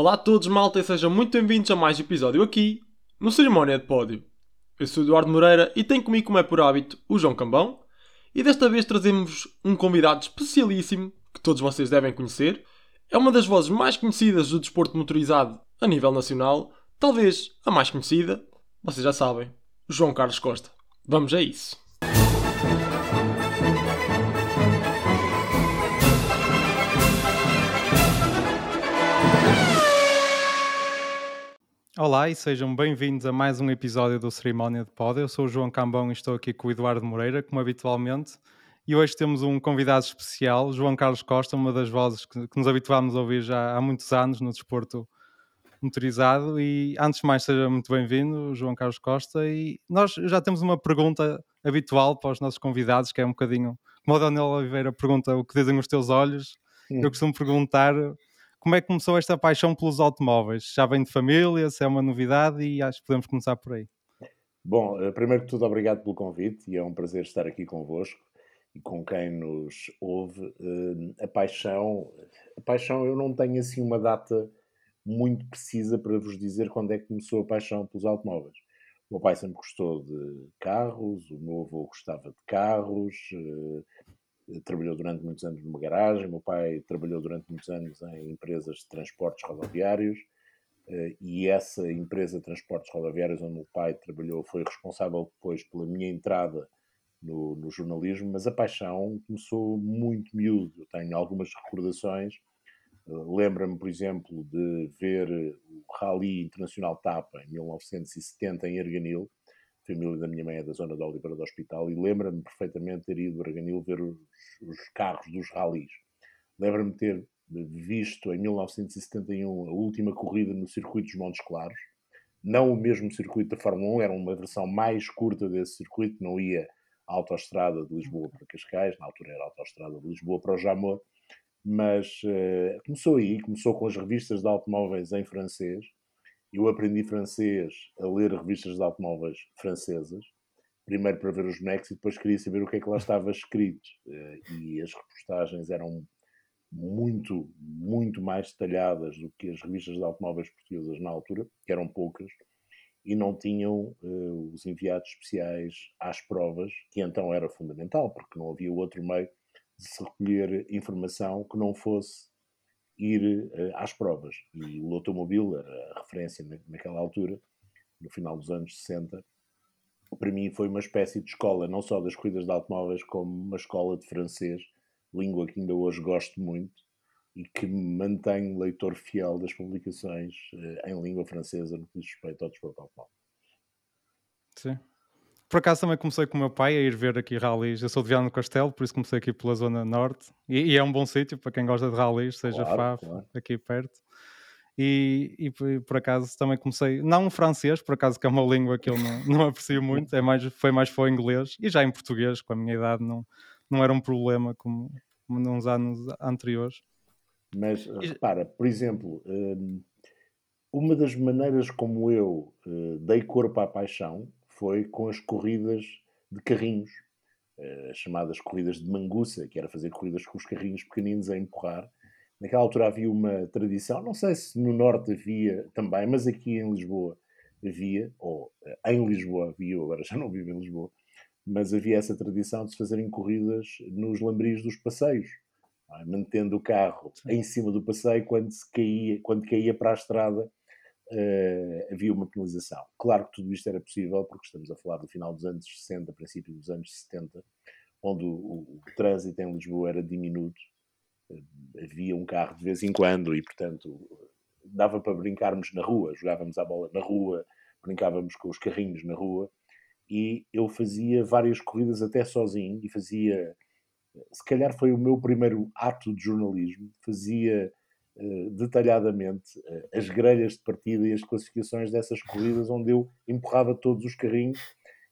Olá a todos, malta, e sejam muito bem-vindos a mais um episódio aqui, no Cerimónia de Pódio. Eu sou Eduardo Moreira e tenho comigo, como é por hábito, o João Cambão. E desta vez trazemos um convidado especialíssimo, que todos vocês devem conhecer. É uma das vozes mais conhecidas do desporto motorizado a nível nacional, talvez a mais conhecida, vocês já sabem, João Carlos Costa. Vamos a isso. Olá e sejam bem-vindos a mais um episódio do Cerimónia de Pod. Eu sou o João Cambão e estou aqui com o Eduardo Moreira, como habitualmente. E hoje temos um convidado especial, João Carlos Costa, uma das vozes que, que nos habituámos a ouvir já há muitos anos no desporto motorizado. E antes de mais, seja muito bem-vindo, João Carlos Costa. E nós já temos uma pergunta habitual para os nossos convidados, que é um bocadinho como o Daniel Oliveira pergunta o que dizem os teus olhos. Hum. Eu costumo perguntar como é que começou esta paixão pelos automóveis? Já vem de família, se é uma novidade e acho que podemos começar por aí. Bom, eh, primeiro de tudo, obrigado pelo convite e é um prazer estar aqui convosco e com quem nos ouve. Eh, a paixão, a paixão, eu não tenho assim uma data muito precisa para vos dizer quando é que começou a paixão pelos automóveis. O meu pai sempre gostou de carros, o meu avô gostava de carros, eh, trabalhou durante muitos anos numa garagem, meu pai trabalhou durante muitos anos em empresas de transportes rodoviários eh, e essa empresa de transportes rodoviários onde meu pai trabalhou foi responsável depois pela minha entrada no, no jornalismo, mas a paixão começou muito miúdo. Eu tenho algumas recordações. Eh, lembra-me, por exemplo, de ver o Rally Internacional Tapa em 1970 em Erganil, família da minha mãe é da zona da Oliveira do Hospital e lembra-me perfeitamente ter ido a Arganil ver os, os carros dos ralis. Lembra-me ter visto em 1971 a última corrida no circuito dos Montes Claros, não o mesmo circuito da Fórmula 1, era uma versão mais curta desse circuito, não ia a autoestrada de Lisboa para Cascais, na altura era a autoestrada de Lisboa para o Jamor, mas uh, começou aí, começou com as revistas de automóveis em francês, eu aprendi francês a ler revistas de automóveis francesas, primeiro para ver os bonecos e depois queria saber o que é que lá estava escrito. Eh, e as reportagens eram muito, muito mais detalhadas do que as revistas de automóveis portuguesas na altura, que eram poucas, e não tinham uh, os enviados especiais às provas, que então era fundamental, porque não havia outro meio de se recolher informação que não fosse ir uh, às provas. E o automóvel era a referência na, naquela altura, no final dos anos 60. Para mim foi uma espécie de escola, não só das corridas de automóveis, como uma escola de francês, língua que ainda hoje gosto muito e que mantenho leitor fiel das publicações uh, em língua francesa no que diz respeito ao desporto automóvel. Sim, por acaso também comecei com o meu pai a ir ver aqui rallies. Eu sou de Viana do Castelo, por isso comecei aqui pela zona norte. E, e é um bom sítio para quem gosta de rallies, seja claro, FAF, claro. aqui perto. E, e, por acaso também comecei, não francês, por acaso que é uma língua que eu não, não aprecio muito, é mais, foi mais foi inglês e já em português, com a minha idade, não, não era um problema como, como nos anos anteriores. Mas repara, por exemplo, hum, uma das maneiras como eu eh, dei corpo à paixão foi com as corridas de carrinhos, eh, as chamadas corridas de manguça, que era fazer corridas com os carrinhos pequeninos a empurrar. Naquela altura havia uma tradição, não sei se no Norte havia também, mas aqui em Lisboa havia, ou eh, em Lisboa havia, agora já não vivo em Lisboa, mas havia essa tradição de se fazerem corridas nos lambris dos passeios, é? mantendo o carro em cima do passeio quando, se caía, quando caía para a estrada uh, havia uma penalização. Claro que tudo isto era possível, porque estamos a falar do final dos anos 60, princípio dos anos 70, onde o, o, o trânsito em Lisboa era diminuto, uh, havia um carro de vez em quando e, portanto, dava para brincarmos na rua, jogávamos a bola na rua, brincávamos com os carrinhos na rua, e eu fazia várias corridas até sozinho, e fazia, se calhar foi o meu primeiro ato de jornalismo, fazia eh, detalhadamente uh, as grelhas de partida e as classificações dessas corridas, onde eu empurrava todos os carrinhos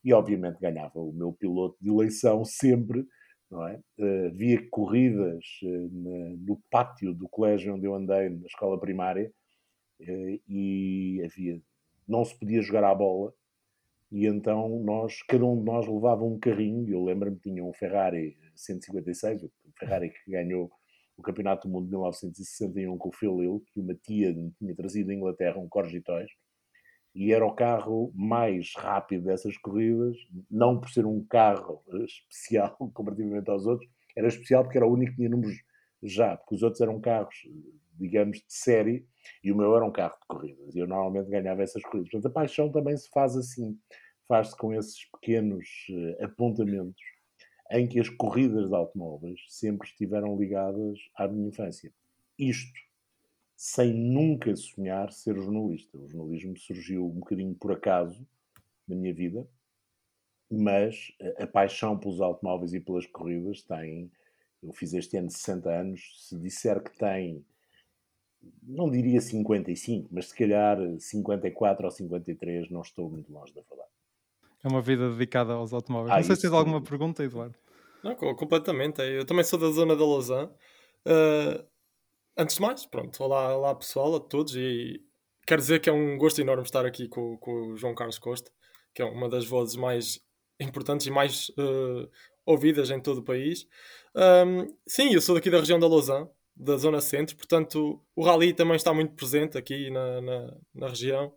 e, obviamente, ganhava o meu piloto de eleição sempre. Não é? Uh, via corridas no pátio do colégio onde eu andei, na escola primária, e havia, não se podia jogar à bola, e então nós, cada um de nós levava um carrinho, eu lembro-me tinha um Ferrari 156, o Ferrari que ganhou o Campeonato do Mundo de 1961 com o Phil Hill, que uma tia tinha trazido da Inglaterra um Corgitóis, e era o carro mais rápido dessas corridas, não por ser um carro especial comparativamente aos outros, era especial porque era o único que tinha números já, porque os outros eram carros, digamos, de série, e o meu era um carro de corridas, e eu normalmente ganhava essas corridas. Portanto, a paixão também se faz assim, faz-se com esses pequenos uh, apontamentos em que as corridas de automóveis sempre estiveram ligadas à minha infância. Isto sem nunca sonhar ser jornalista. O jornalismo surgiu um bocadinho por acaso na minha vida, mas a, paixão pelos automóveis e pelas corridas tem. Eu fiz este ano 60 anos. Se disser que tem, não diria 55, mas se calhar 54 ou 53, não estou muito longe da verdade. É uma vida dedicada aos automóveis. Ah, não sei se tens alguma pergunta, Eduardo. Não, completamente. Eu também sou da zona da Lausanne. Uh, antes de mais, pronto, olá, olá pessoal, a todos. E quero dizer que é um gosto enorme estar aqui com, com o João Carlos Costa, que é uma das vozes mais importantes e mais uh, ouvidas em todo o país. Um, sim, eu sou daqui da região da Lausanne, da zona centro, portanto o rally também está muito presente aqui na, na, na região.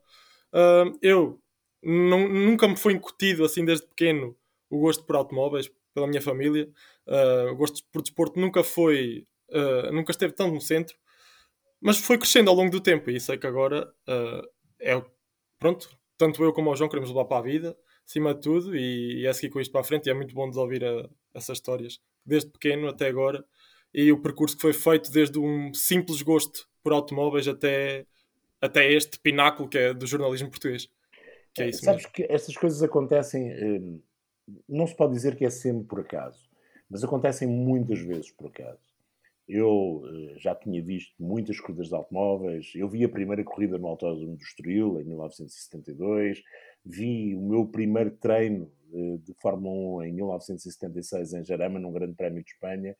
Eu nunca me foi incutido assim desde pequeno o gosto por automóveis pela minha família. Uh, o gosto por desporto nunca foi, uh, nunca esteve tão no centro, mas foi crescendo ao longo do tempo e sei que agora uh, é pronto. Tanto eu como o João queremos levar para a vida, acima de tudo, e, e é seguir com isto para a frente. E é muito bom de ouvir a, essas histórias, desde pequeno até agora, e o percurso que foi feito desde um simples gosto por automóveis até, até este pináculo que é do jornalismo português. Que é isso Sabes mesmo. que estas coisas acontecem, eh, não se pode dizer que é sempre por acaso, mas acontecem muitas vezes por acaso. Eu eh, já tinha visto muitas corridas de automóveis, eu vi a primeira corrida no Autódromo do Estoril, em 1972, vi o meu primeiro treino eh, de Fórmula 1 em 1976 em Jarama, num Grande Prémio de Espanha,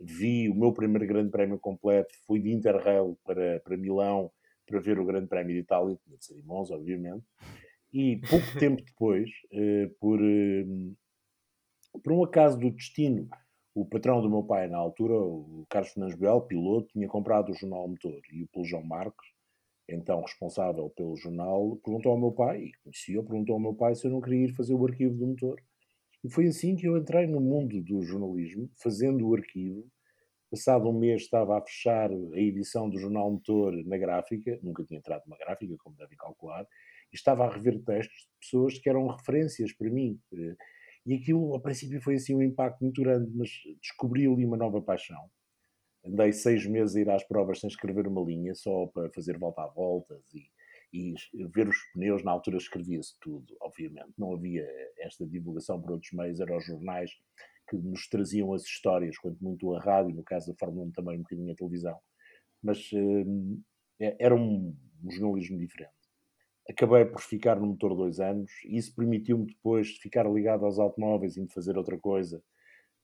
vi o meu primeiro Grande Prémio completo, fui de Interrail para, para Milão para ver o Grande Prémio de Itália, tinha de ser Monza, obviamente, e pouco tempo depois, eh, por, eh, por um acaso do destino, o patrão do meu pai na altura, o Carlos Fernandes Bel, piloto, tinha comprado o jornal Motor e o pelo João Marcos, então responsável pelo jornal, perguntou ao meu pai, e conhecia, perguntou ao meu pai se eu não queria ir fazer o arquivo do motor. E foi assim que eu entrei no mundo do jornalismo, fazendo o arquivo. Passado um mês estava a fechar a edição do Jornal Motor na gráfica, nunca tinha entrado numa gráfica, como devem calcular, estava a rever textos de pessoas que eram referências para mim. Eh, e aquilo, a princípio, foi assim um impacto muito grande, mas descobri ali uma nova paixão. Andei seis meses a ir às provas sem escrever uma linha, só para fazer volta a voltas e, e ver os pneus. Na altura escrevia-se tudo, obviamente. Não havia esta divulgação por outros meios, eram os jornais que nos traziam as histórias, quanto muito a rádio, no caso da Fórmula 1 também um bocadinho a televisão. Mas eh, era um, um jornalismo diferente acabei por ficar no motor dois anos e isso permitiu-me depois ficar ligado aos automóveis e de fazer outra coisa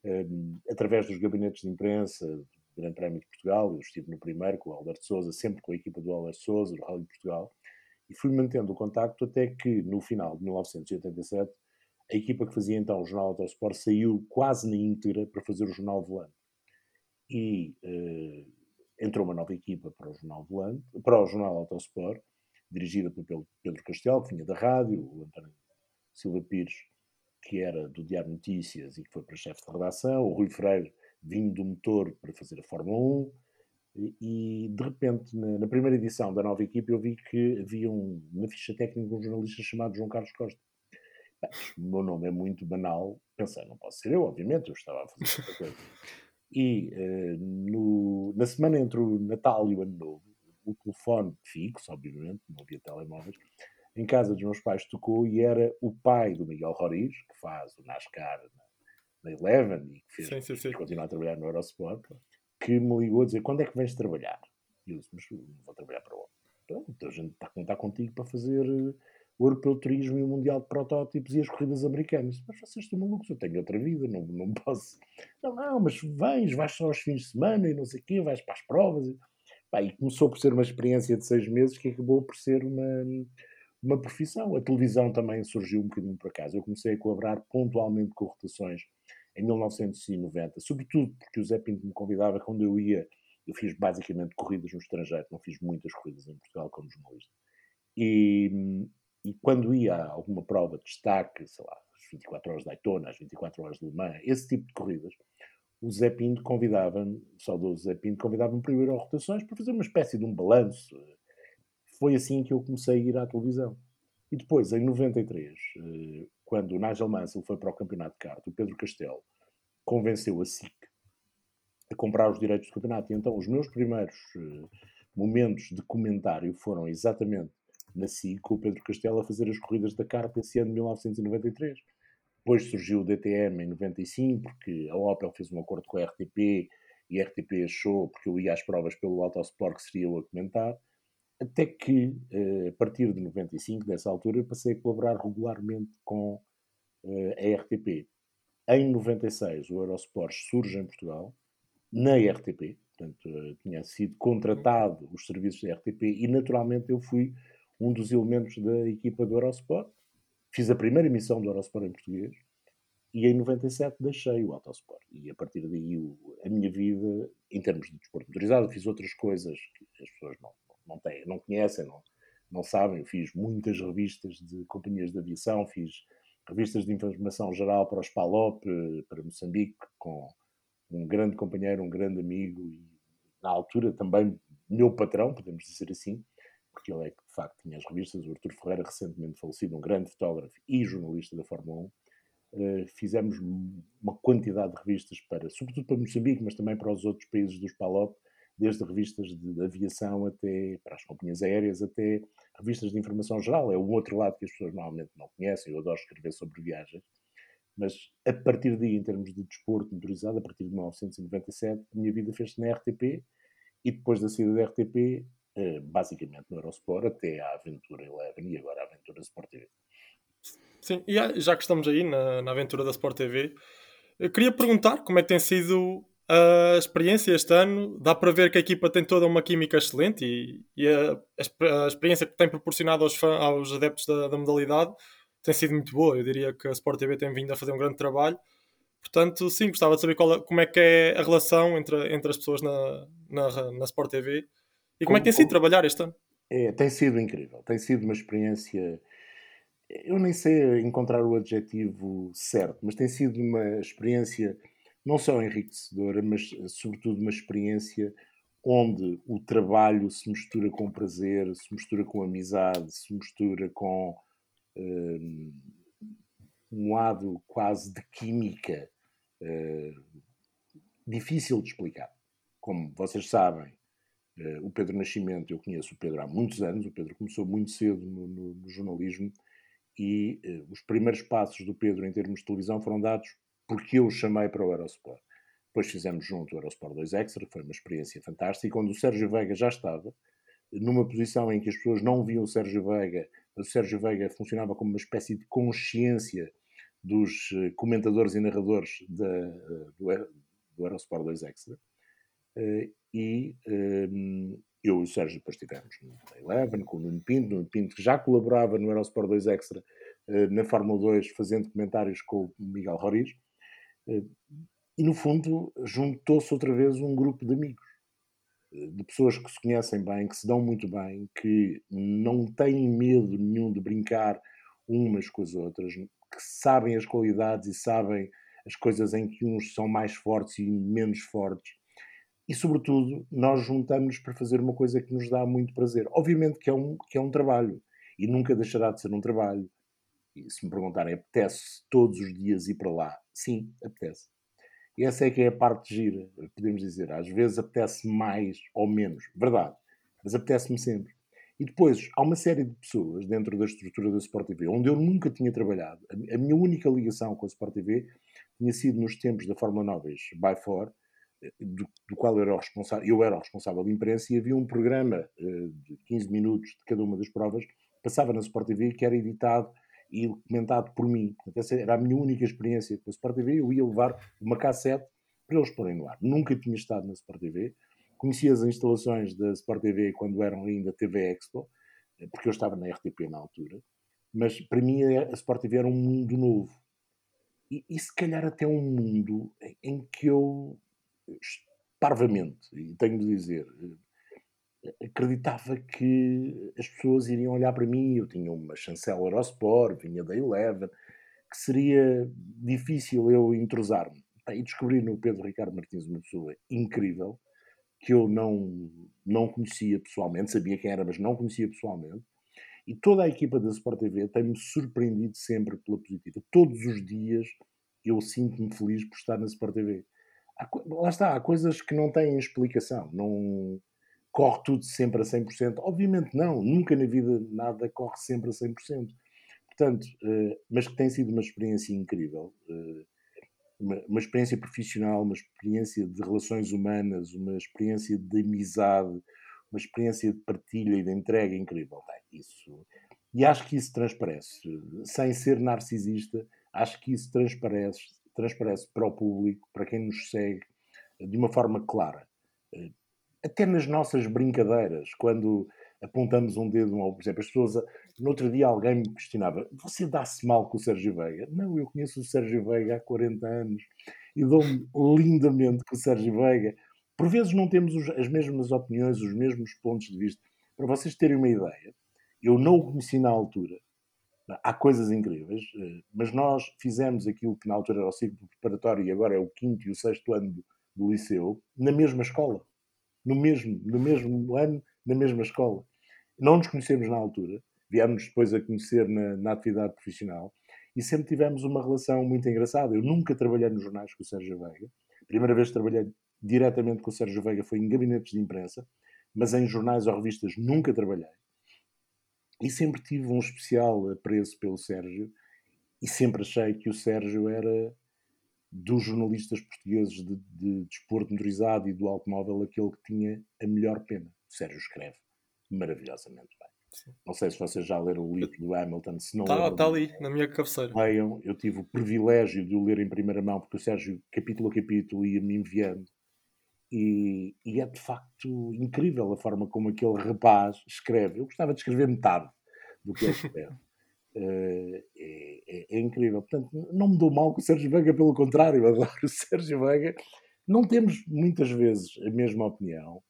um, através dos gabinetes de imprensa do Grande Prémio de Portugal. Eu estive no primeiro com o Alberto Souza, sempre com a equipa do Alberto Souza, do Rally de Portugal, e fui mantendo o contacto até que no final de 1987 a equipa que fazia então o Jornal Autosport saiu quase na íntegra para fazer o Jornal Volante. E uh, entrou uma nova equipa para o Jornal Volante, para o Jornal Autosport, dirigida pelo Pedro Castelo, que vinha da rádio, o António Silva Pires, que era do Diário Notícias e que foi para chefe de redação, o Rui Freire, vindo do motor para fazer a Fórmula 1, e, de repente, na, na, primeira edição da nova equipe, eu vi que havia um, na ficha técnica um jornalista chamado João Carlos Costa. o meu nome é muito banal, pensei, não posso ser eu, obviamente, eu estava a fazer outra coisa. E uh, no, na semana entre o Natal e o Ano Novo, o telefone fixo, obviamente, não havia telemóveis, em casa dos meus pais tocou e era o pai do Miguel Roriz, que faz o NASCAR na, na Eleven e que fez, sim, sim, sim. continuar a trabalhar no Eurosport, que me ligou a dizer quando é que vens trabalhar? E eu disse, mas vou trabalhar para onde? Então, a gente está a contar contigo para fazer uh, o Europeu Turismo e o Mundial de Protótipos e as corridas americanas. Mas vocês estão malucos, eu tenho outra vida, não, não posso. Não, não, mas vens, vais só aos fins de semana e não sei o quê, vais para as provas. Pá, e começou por ser uma experiência de seis meses que acabou por ser uma, uma profissão. A televisão também surgiu um bocadinho por acaso. Eu comecei a colaborar pontualmente com rotações em 1990, sobretudo porque o Zé Pinto me convidava quando eu ia eu fiz basicamente corridas no estrangeiro, não fiz muitas corridas em Portugal como jornalista. E, e quando ia a alguma prova de destaque, sei lá, as 24 horas de Daytona, as 24 horas de Le Mans, esse tipo de corridas, o Zé Pinto convidava-me, o Zé Pinto convidava-me ir a rotações para fazer uma espécie de um balanço. Foi assim que eu comecei a ir à televisão. E depois, em 93, eh, quando o Nigel Mansell foi para o campeonato de kart, o Pedro Castelo convenceu a SIC a comprar os direitos do campeonato. E então os meus primeiros uh, momentos de comentário foram exatamente na SIG, com o Pedro Castelo a fazer as corridas da carta esse ano de 1993. Depois surgiu o DTM em 95, porque a Opel fez um acordo com a RTP e a RTP achou, porque eu ia às provas pelo Autosport, que seria eu a comentar. Até que, uh, a partir de 95, dessa altura, eu passei a colaborar regularmente com uh, a RTP. Em 96, o Eurosport surge em Portugal na RTP, portanto, eh, tinha sido contratado os serviços da RTP e, naturalmente, eu fui um dos elementos da equipa do Eurosport. Fiz a primeira emissão do Eurosport em português e em 97 deixei o Autosport. E a partir daí a minha vida, em termos de desporto motorizado, fiz outras coisas que as pessoas não, não, têm, não conhecem, não, não sabem. Fiz muitas revistas de companhias de aviação, fiz revistas de informação geral para os PALOP, para Moçambique, com um grande companheiro, um grande amigo e, na altura, também meu patrão, podemos dizer assim, porque ele é que, de facto, tinha as revistas. O Artur Ferreira, recentemente falecido, um grande fotógrafo e jornalista da Fórmula 1. Uh, eh, fizemos uma quantidade de revistas para, sobretudo para Moçambique, mas também para os outros países dos PALOP, desde revistas de, aviação até para as companhias aéreas, até revistas de informação geral. É um outro lado que as pessoas normalmente não conhecem. Eu adoro escrever sobre viagens. Mas a partir daí, em termos de desporto motorizado, a partir de 1997, a minha vida fez-se na RTP e depois da saída da RTP, basicamente no Eurosport, até à Aventura Eleven e agora à Aventura Sport TV. Sim, e já que estamos aí na, na aventura da Sport TV, eu queria perguntar como é que tem sido a experiência este ano. Dá para ver que a equipa tem toda uma química excelente e, e a, a, experiência que tem proporcionado aos, fã, aos adeptos da, da modalidade tem sido muito boa. Eu diria que a Sport TV tem vindo a fazer um grande trabalho. Portanto, sim, gostava de saber qual, como é que é a relação entre, entre as pessoas na, na, na Sport TV e como, como é que tem sido trabalhar este ano. É, tem sido incrível. Tem sido uma experiência. Eu nem sei encontrar o adjetivo certo, mas tem sido uma experiência não só enriquecedora, mas sobretudo uma experiência onde o trabalho se mistura com prazer, se mistura com amizade, se mistura com um lado quase de química uh, difícil de explicar. Como vocês sabem, o Pedro Nascimento, eu conheço o Pedro há muitos anos, o Pedro começou muito cedo no, no, no jornalismo e uh, os primeiros passos do Pedro em termos de televisão foram dados porque eu o chamei para o Eurosport. Depois fizemos junto o Eurosport 2 Extra, foi uma experiência fantástica, e quando o Sérgio Veiga já estava, numa posição em que as pessoas não viam o Sérgio Veiga o Sérgio Veiga funcionava como uma espécie de consciência dos eh, comentadores e narradores eh, do, do Eurosport 2 Extra. Eh, e um, eu e o Sérgio depois estivemos no Eleven, com o Nuno Pinto, Nuno Pinto que já colaborava no Eurosport 2 Extra na Fórmula 2, fazendo comentários com o Miguel Roriz. E no fundo juntou-se outra vez um grupo de amigos de pessoas que se conhecem bem, que se dão muito bem, que não têm medo nenhum de brincar umas com as outras, que sabem as qualidades e sabem as coisas em que uns são mais fortes e menos fortes. E, sobretudo, nós juntamos para fazer uma coisa que nos dá muito prazer. Obviamente que é um, que é um trabalho e nunca deixará de ser um trabalho. E se me perguntarem, apetece todos os dias ir para lá? Sim, apetece. E essa é que é a parte gira, podemos dizer. Às vezes apetece mais ou menos, verdade, mas apetece-me sempre. E depois, há uma série de pessoas dentro da estrutura da Sport TV, onde eu nunca tinha trabalhado. A minha única ligação com a Sport TV tinha sido nos tempos da Fórmula 9 by Four, eh, do, do, qual era, responsável, eu era o responsável de imprensa, e havia um programa uh, de 15 minutos de cada uma das provas, passava na Sport TV, que era editado e comentado por mim. Portanto, essa era a minha única experiência com a Sport TV. Eu ia levar uma cassete para eles porem no ar. Nunca tinha estado na Sport TV. Conhecia as instalações da Sport TV quando eram ainda TV Expo, eh, porque eu estava na RTP na altura. Mas para mim a Sport TV era um mundo novo. E, e se calhar até um mundo em que eu parvamente, e tenho de dizer, acreditava que as pessoas iriam olhar para mim, eu tinha uma chancela ao Sport, vinha da Eleven, que seria difícil eu entrosar-me. E descobri no Pedro Ricardo Martins uma pessoa incrível, que eu não, não conhecia pessoalmente, sabia quem era, mas não conhecia pessoalmente. E toda a equipa da Sport TV tem-me surpreendido sempre pela positiva. Todos os dias eu sinto-me feliz por estar na Sport TV. Lá está, há coisas que não têm explicação. Não corre tudo sempre a 100%. Obviamente não, nunca na vida nada corre sempre a 100%. Portanto, uh, mas que tem sido uma experiência incrível. Uh, uma, uma, experiência profissional, uma experiência de relações humanas, uma experiência de amizade, uma experiência de partilha e de entrega incrível. Bem, isso, e acho que isso transparece. Sem ser narcisista, acho que isso transparece, transparece para o público, para quem nos segue, de uma forma clara. Eh, até nas nossas brincadeiras, quando apontamos um dedo, por exemplo, as pessoas. No outro dia alguém me questionava: você dá-se mal com o Sérgio Veiga? Não, eu conheço o Sérgio Veiga há 40 anos e dou-me lindamente com o Sérgio Veiga. Por vezes não temos as mesmas opiniões, os mesmos pontos de vista. Para vocês terem uma ideia, eu não o conheci na altura. Há coisas incríveis, eh, mas nós fizemos aquilo que na altura era o ciclo preparatório e agora é o quinto e o sexto ano do, do liceu, na mesma escola. No mesmo, no mesmo ano, na mesma escola. Não nos conhecemos na altura, viemos depois a conhecer na, na atividade profissional e sempre tivemos uma relação muito engraçada. Eu nunca trabalhei nos jornais com o Sérgio Veiga. A primeira vez que trabalhei diretamente com o Sérgio Veiga foi em gabinetes de imprensa, mas em jornais ou revistas nunca trabalhei. E sempre tive um especial apreço pelo Sérgio e sempre achei que o Sérgio era dos jornalistas portugueses de, de desporto motorizado e do automóvel aquele que tinha a melhor pena. O Sérgio escreve maravilhosamente bem. Sim. Não sei se vocês já leram o livro do Hamilton, se não Está tá ali, na minha cabeceira. Leiam, eu tive o privilégio de o ler em primeira mão, porque o Sérgio, capítulo a capítulo, ia-me enviando. E, e, é de facto incrível a forma como aquele rapaz escreve. Eu gostava de escrever metade do que ele escreve. Uh, é, é, é, incrível. Portanto, não me dou mal com o Sérgio Veiga, pelo contrário, adoro o Sérgio Veiga. Não temos muitas vezes a mesma opinião.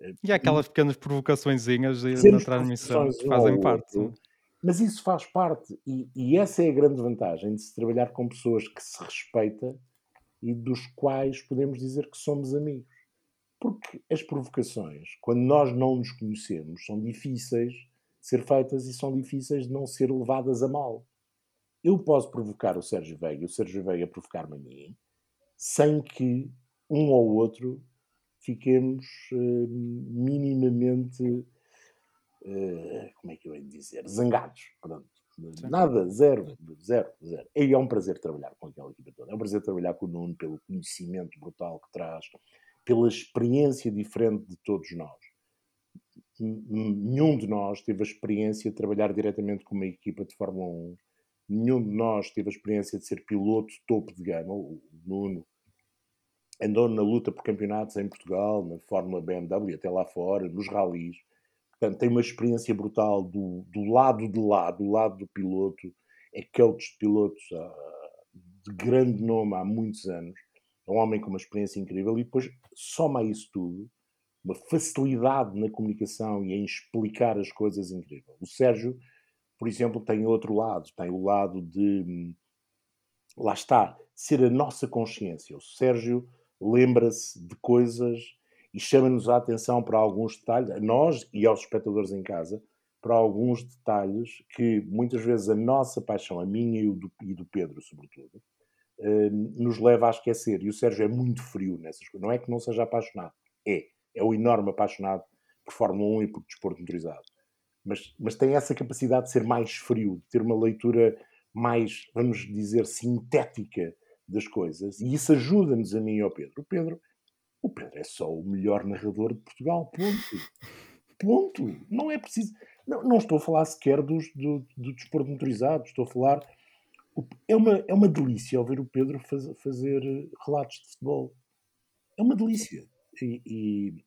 Eh, e há aquelas pequenas provocações na transmissão que fazem parte. Outro, mas isso faz parte, e, e, essa é a grande vantagem de se trabalhar com pessoas que se respeita e dos quais podemos dizer que somos amigos. Porque as provocações, quando nós não nos conhecemos, são difíceis ser feitas e são difíceis de não ser levadas a mal. Eu posso provocar o Sérgio Veiga e o Sérgio Veiga provocar-me a mim, sem que um ou outro fiquemos uh, minimamente, uh, como é que eu ia dizer, zangados. Pronto. Nada, zero, zero, zero. E é um prazer trabalhar com aquela equipa toda. É um prazer trabalhar com o Nuno pelo conhecimento brutal que traz, pela experiência diferente de todos nós nenhum de nós teve a experiência de trabalhar diretamente com uma equipa de Fórmula 1. Nenhum de nós teve a experiência de ser piloto topo de gama. O Nuno andou na luta por campeonatos em Portugal, na Fórmula BMW, até lá fora, nos ralis. Portanto, tem uma experiência brutal do, do lado de lá, do lado do piloto. É coach de pilotos uh, de grande nome há muitos anos. É um homem com uma experiência incrível. E depois soma isso tudo uma facilidade na comunicação e em explicar as coisas incrível. O Sérgio, por exemplo, tem outro lado, tem o lado de hum, lá está, ser a nossa consciência. O Sérgio lembra-se de coisas e chama-nos a atenção para alguns detalhes, a nós e aos espectadores em casa, para alguns detalhes que muitas vezes a nossa paixão, a minha e, do, e do Pedro, sobretudo, eh, nos leva a esquecer. E o Sérgio é muito frio nessas coisas. Não é que não seja apaixonado, é é o enorme apaixonado por Fórmula 1 e por desporto motorizado. Mas, mas tem essa capacidade de ser mais frio, de ter uma leitura mais, vamos dizer, sintética das coisas. E isso ajuda-nos a mim e ao Pedro. O Pedro, o Pedro é só o melhor narrador de Portugal, ponto. Ponto. Não é preciso. Não, não estou a falar sequer dos, do, do desporto motorizado, estou a falar. É uma, é uma delícia ouvir o Pedro faz, fazer relatos de futebol. É uma delícia. E, e,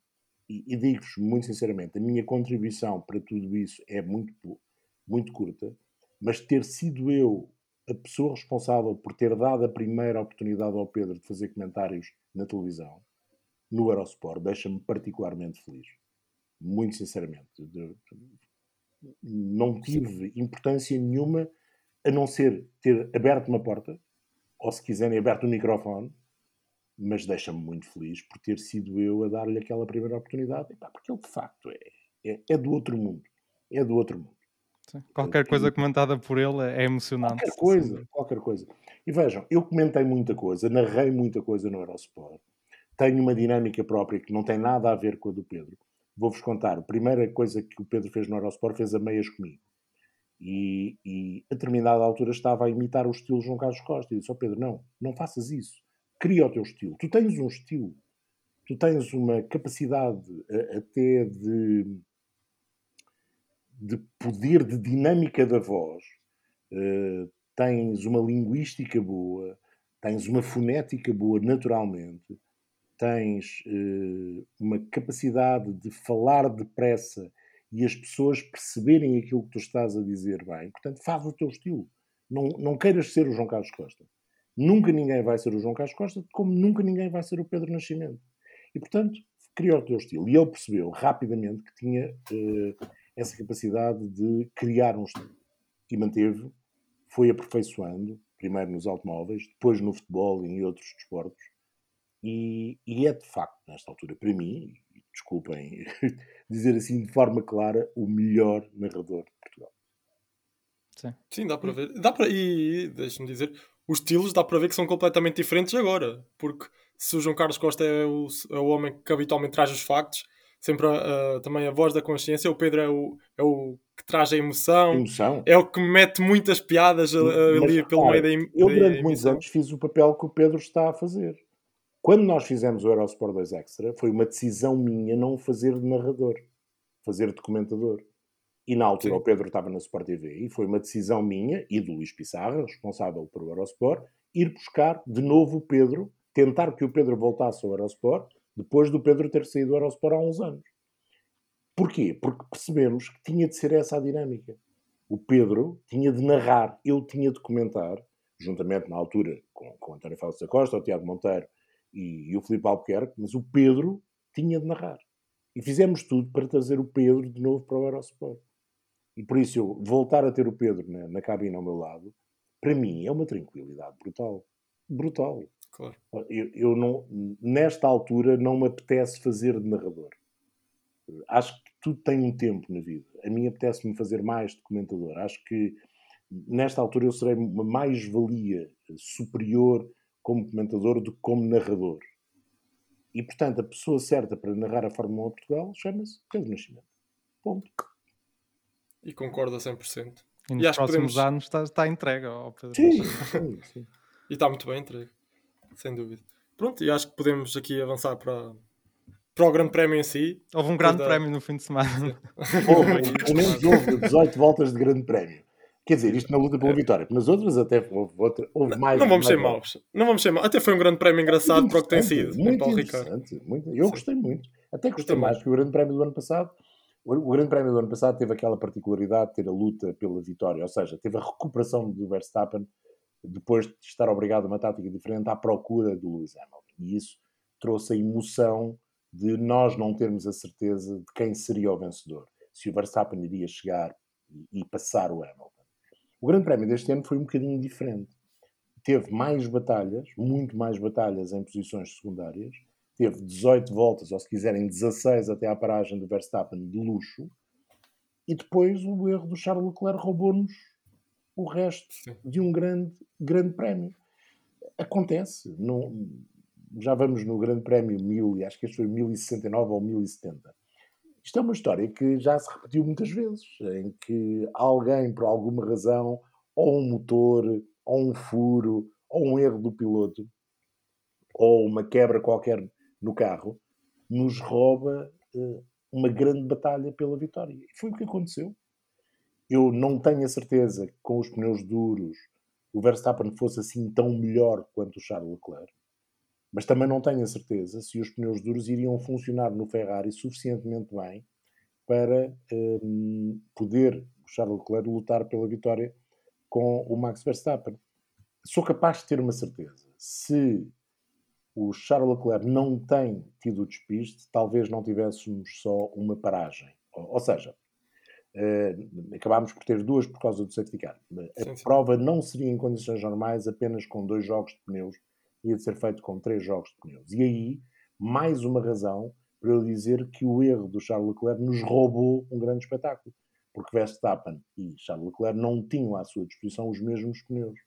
e, digo-vos muito sinceramente, a minha contribuição para tudo isso é muito, muito curta, mas ter sido eu a pessoa responsável por ter dado a primeira oportunidade ao Pedro de fazer comentários na televisão, no Eurosport deixa-me particularmente feliz. Muito sinceramente. Não tive importância nenhuma a não ser ter aberto uma porta, ou se quiserem, aberto o um microfone, mas deixa-me muito feliz por ter sido eu a dar-lhe aquela primeira oportunidade, porque ele de facto é, é, é do outro mundo. É do outro mundo. Sim. Qualquer coisa comentada por ele é emocionante. Qualquer coisa, qualquer coisa. E vejam, eu comentei muita coisa, narrei muita coisa no Eurosport. Tenho uma dinâmica própria que não tem nada a ver com a do Pedro. Vou-vos contar. A primeira coisa que o Pedro fez no Eurosport fez a meias comigo. E, e a determinada altura estava a imitar o estilo João Carlos Costa. E disse: Ó oh Pedro, não, não faças isso. Cria o teu estilo. Tu tens um estilo. Tu tens uma capacidade até de de poder de dinâmica da voz, uh, tens uma linguística boa, tens uma fonética boa naturalmente, tens uh, uma capacidade de falar depressa e as pessoas perceberem aquilo que tu estás a dizer bem. Portanto, faz o teu estilo. Não, não queiras ser o João Carlos Costa. Nunca ninguém vai ser o João Carlos Costa, como nunca ninguém vai ser o Pedro Nascimento. E, portanto, criou o teu estilo. E ele percebeu rapidamente que tinha uh, essa capacidade de criar um estilo. E manteve, foi aperfeiçoando, primeiro nos automóveis, depois no futebol e em outros desportos. E, e é de facto, nesta altura, para mim, desculpem dizer assim de forma clara, o melhor narrador de Portugal. Sim, Sim dá para ver. Dá para, e, e deixa-me dizer, os estilos dá para ver que são completamente diferentes agora. Porque se o João Carlos Costa é o, é o homem que habitualmente traz os factos, sempre uh, também a voz da consciência. O Pedro é o, é o que traz a emoção, emoção. é o que mete muitas piadas ali pelo meio da emoção. Eu, durante muitos anos, fiz o papel que o Pedro está a fazer. Quando nós fizemos o Eurosport 2 Extra, foi uma decisão minha não fazer de narrador, fazer de comentador. E na altura Sim. o Pedro estava na Sport TV e foi uma decisão minha e do Luís Pissarra, responsável pelo Eurosport, ir buscar de novo o Pedro, tentar que o Pedro voltasse ao Eurosport depois do Pedro ter saído do Eurosport há uns anos. Porquê? Porque percebemos que tinha de ser essa a dinâmica. O Pedro tinha de narrar, eu tinha de comentar, juntamente na altura com, com António Félix da Costa, o Tiago Monteiro e, e o Filipe Albuquerque, mas o Pedro tinha de narrar. E fizemos tudo para trazer o Pedro de novo para o Eurosport. E por isso eu voltar a ter o Pedro na, na cabine ao meu lado, para mim é uma tranquilidade brutal. Brutal. Claro. Eu, eu, não, nesta altura não me apetece fazer de narrador. Acho que tudo tem um tempo na vida. A mim apetece-me fazer mais de comentador. Acho que nesta altura eu serei uma mais-valia superior como comentador do que como narrador. E portanto, a pessoa certa para narrar a Fórmula 1 Portugal chama-se Pedro Nascimento. Ponto. E concordo a 100%. E nos e próximos podemos... anos está, está entregue ao Pedro sim, sim, sim. E está muito bem entregue sem dúvida. Pronto, e acho que podemos aqui avançar para, para o Grande Prémio em si. Houve um Grande da... Prémio no fim de semana. houve, pelo menos houve 18 voltas de Grande Prémio. Quer dizer, isto na luta pela é. vitória. Nas outras até houve, outra, houve não, mais. Não vamos ser maus. Não vamos ser maus. Até foi um grande prémio engraçado para o que tem sido. Muito Paulo interessante. Muito, eu Sim. gostei muito. Até gostei mais que o grande prémio do ano passado. O grande prémio do ano passado teve aquela particularidade de ter a luta pela vitória. Ou seja, teve a recuperação do Verstappen depois de estar obrigado a uma tática diferente à procura do Lewis Hamilton. E isso trouxe a emoção de nós não termos a certeza de quem seria o vencedor. Se o Verstappen iria chegar e, passar o Hamilton. O Grande Prémio deste ano foi um bocadinho diferente. Teve mais batalhas, muito mais batalhas em posições secundárias. Teve 18 voltas, ou se quiserem 16 até à paragem do Verstappen de luxo. E depois o erro do Charles Leclerc roubou-nos o resto Sim. de um grande, grande prémio. Acontece. Não, já vamos no grande prémio 1000, e acho que este foi 1069 ou 1070. Isto é uma história que já se repetiu muitas vezes, em que alguém, por alguma razão, ou um motor, ou um furo, ou um erro do piloto, ou uma quebra qualquer no carro, nos rouba uh, uma grande batalha pela vitória. E foi o que aconteceu eu não tenho a certeza que com os pneus duros o Verstappen fosse assim tão melhor quanto o Charles Leclerc, mas também não tenho a certeza se os pneus duros iriam funcionar no Ferrari suficientemente bem para um, poder o Charles Leclerc lutar pela vitória com o Max Verstappen. Sou capaz de ter uma certeza. Se o Charles Leclerc não tem tido o despiste, talvez não tivéssemos só uma paragem. Ou, ou seja, uh, acabámos por ter duas por causa do safety car. A sim, sim. prova não seria em condições normais apenas com dois jogos de pneus, ia de ser feito com três jogos de pneus. E aí, mais uma razão para eu dizer que o erro do Charles Leclerc nos roubou um grande espetáculo. Porque Verstappen e Charles Leclerc não tinham à sua disposição os mesmos pneus.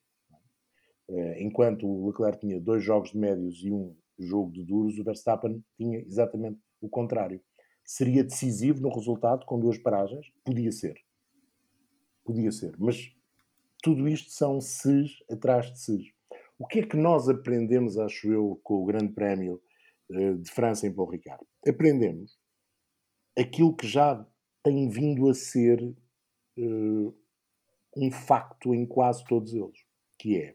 Eh, enquanto o Leclerc tinha dois jogos de médios e um jogo de duros, o Verstappen tinha exatamente o contrário. Seria decisivo no resultado com duas paragens? Podia ser. Podia ser. Mas tudo isto são ses atrás de ses. O que é que nós aprendemos, acho eu, com o Grande Prémio eh, de França em Paul Ricard? Aprendemos aquilo que já tem vindo a ser uh, um facto em quase todos eles, que é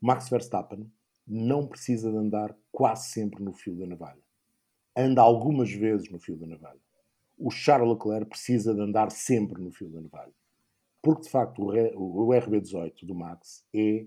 Max Verstappen não precisa de andar quase sempre no fio da navalha. Anda algumas vezes no fio da navalha. O Charles Leclerc precisa de andar sempre no fio da navalha. Porque, de facto, o, RB18 do Max é,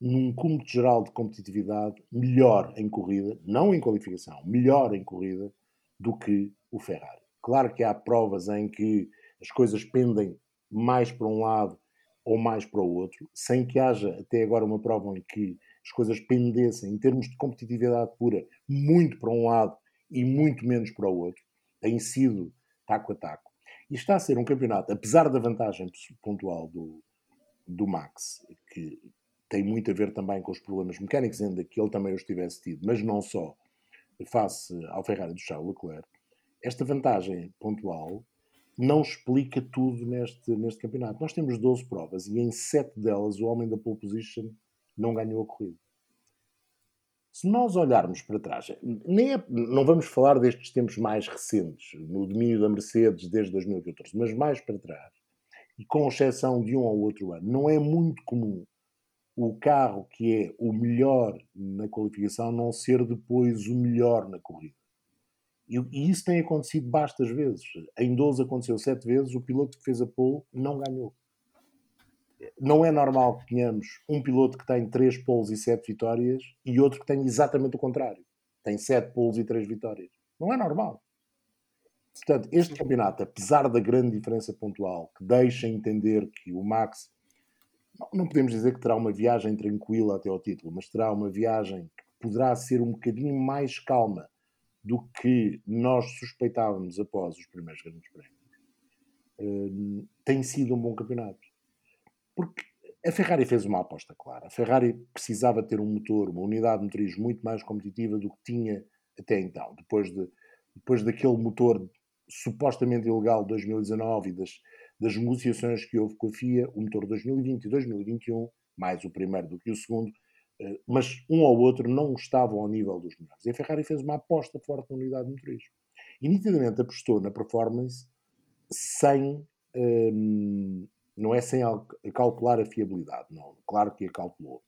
num cúmulo geral de competitividade, melhor em corrida, não em qualificação, melhor em corrida do que o Ferrari. Claro que há provas em que as coisas pendem mais para um lado ou mais para o outro, sem que haja até agora uma prova em que as coisas pendessem em termos de competitividade pura muito para um lado e muito menos para o outro, tem sido taco a taco. E está a ser um campeonato, apesar da vantagem pontual do, do Max, que tem muito a ver também com os problemas mecânicos, ainda que ele também os tivesse tido, mas não só, face ao Ferrari do Charles Leclerc, esta vantagem pontual não explica tudo neste, neste campeonato. Nós temos 12 provas e em 7 delas o homem da pole position não ganhou a corrida. Se nós olharmos para trás, nem é, não vamos falar destes tempos mais recentes, no domínio da Mercedes desde 2014, mas mais para trás, e com exceção de um ou outro ano, não é muito comum o carro que é o melhor na qualificação não ser depois o melhor na corrida. E, e isso tem acontecido bastas vezes. Em 12 aconteceu 7 vezes, o piloto que fez a pole não ganhou não é normal que tenhamos um piloto que tem 3 poles e 7 vitórias e outro que tem exatamente o contrário. Tem 7 poles e 3 vitórias. Não é normal. Portanto, este campeonato, apesar da grande diferença pontual, que deixa entender que o Max, não podemos dizer que terá uma viagem tranquila até ao título, mas terá uma viagem que poderá ser um bocadinho mais calma do que nós suspeitávamos após os primeiros grandes prémios. Uh, tem sido um bom campeonato. Porque a Ferrari fez uma aposta clara. A Ferrari precisava ter um motor, uma unidade motriz muito mais competitiva do que tinha até então. Depois, de, depois daquele motor supostamente ilegal de 2019 e das, das negociações que houve com a FIA, o motor 2020 e 2021, mais o primeiro do que o segundo, eh, mas um ou outro não estavam ao nível dos melhores. E a Ferrari fez uma aposta forte na unidade motriz. E nitidamente apostou na performance sem hum, não é sem calcular a fiabilidade, não. Claro que a calculou.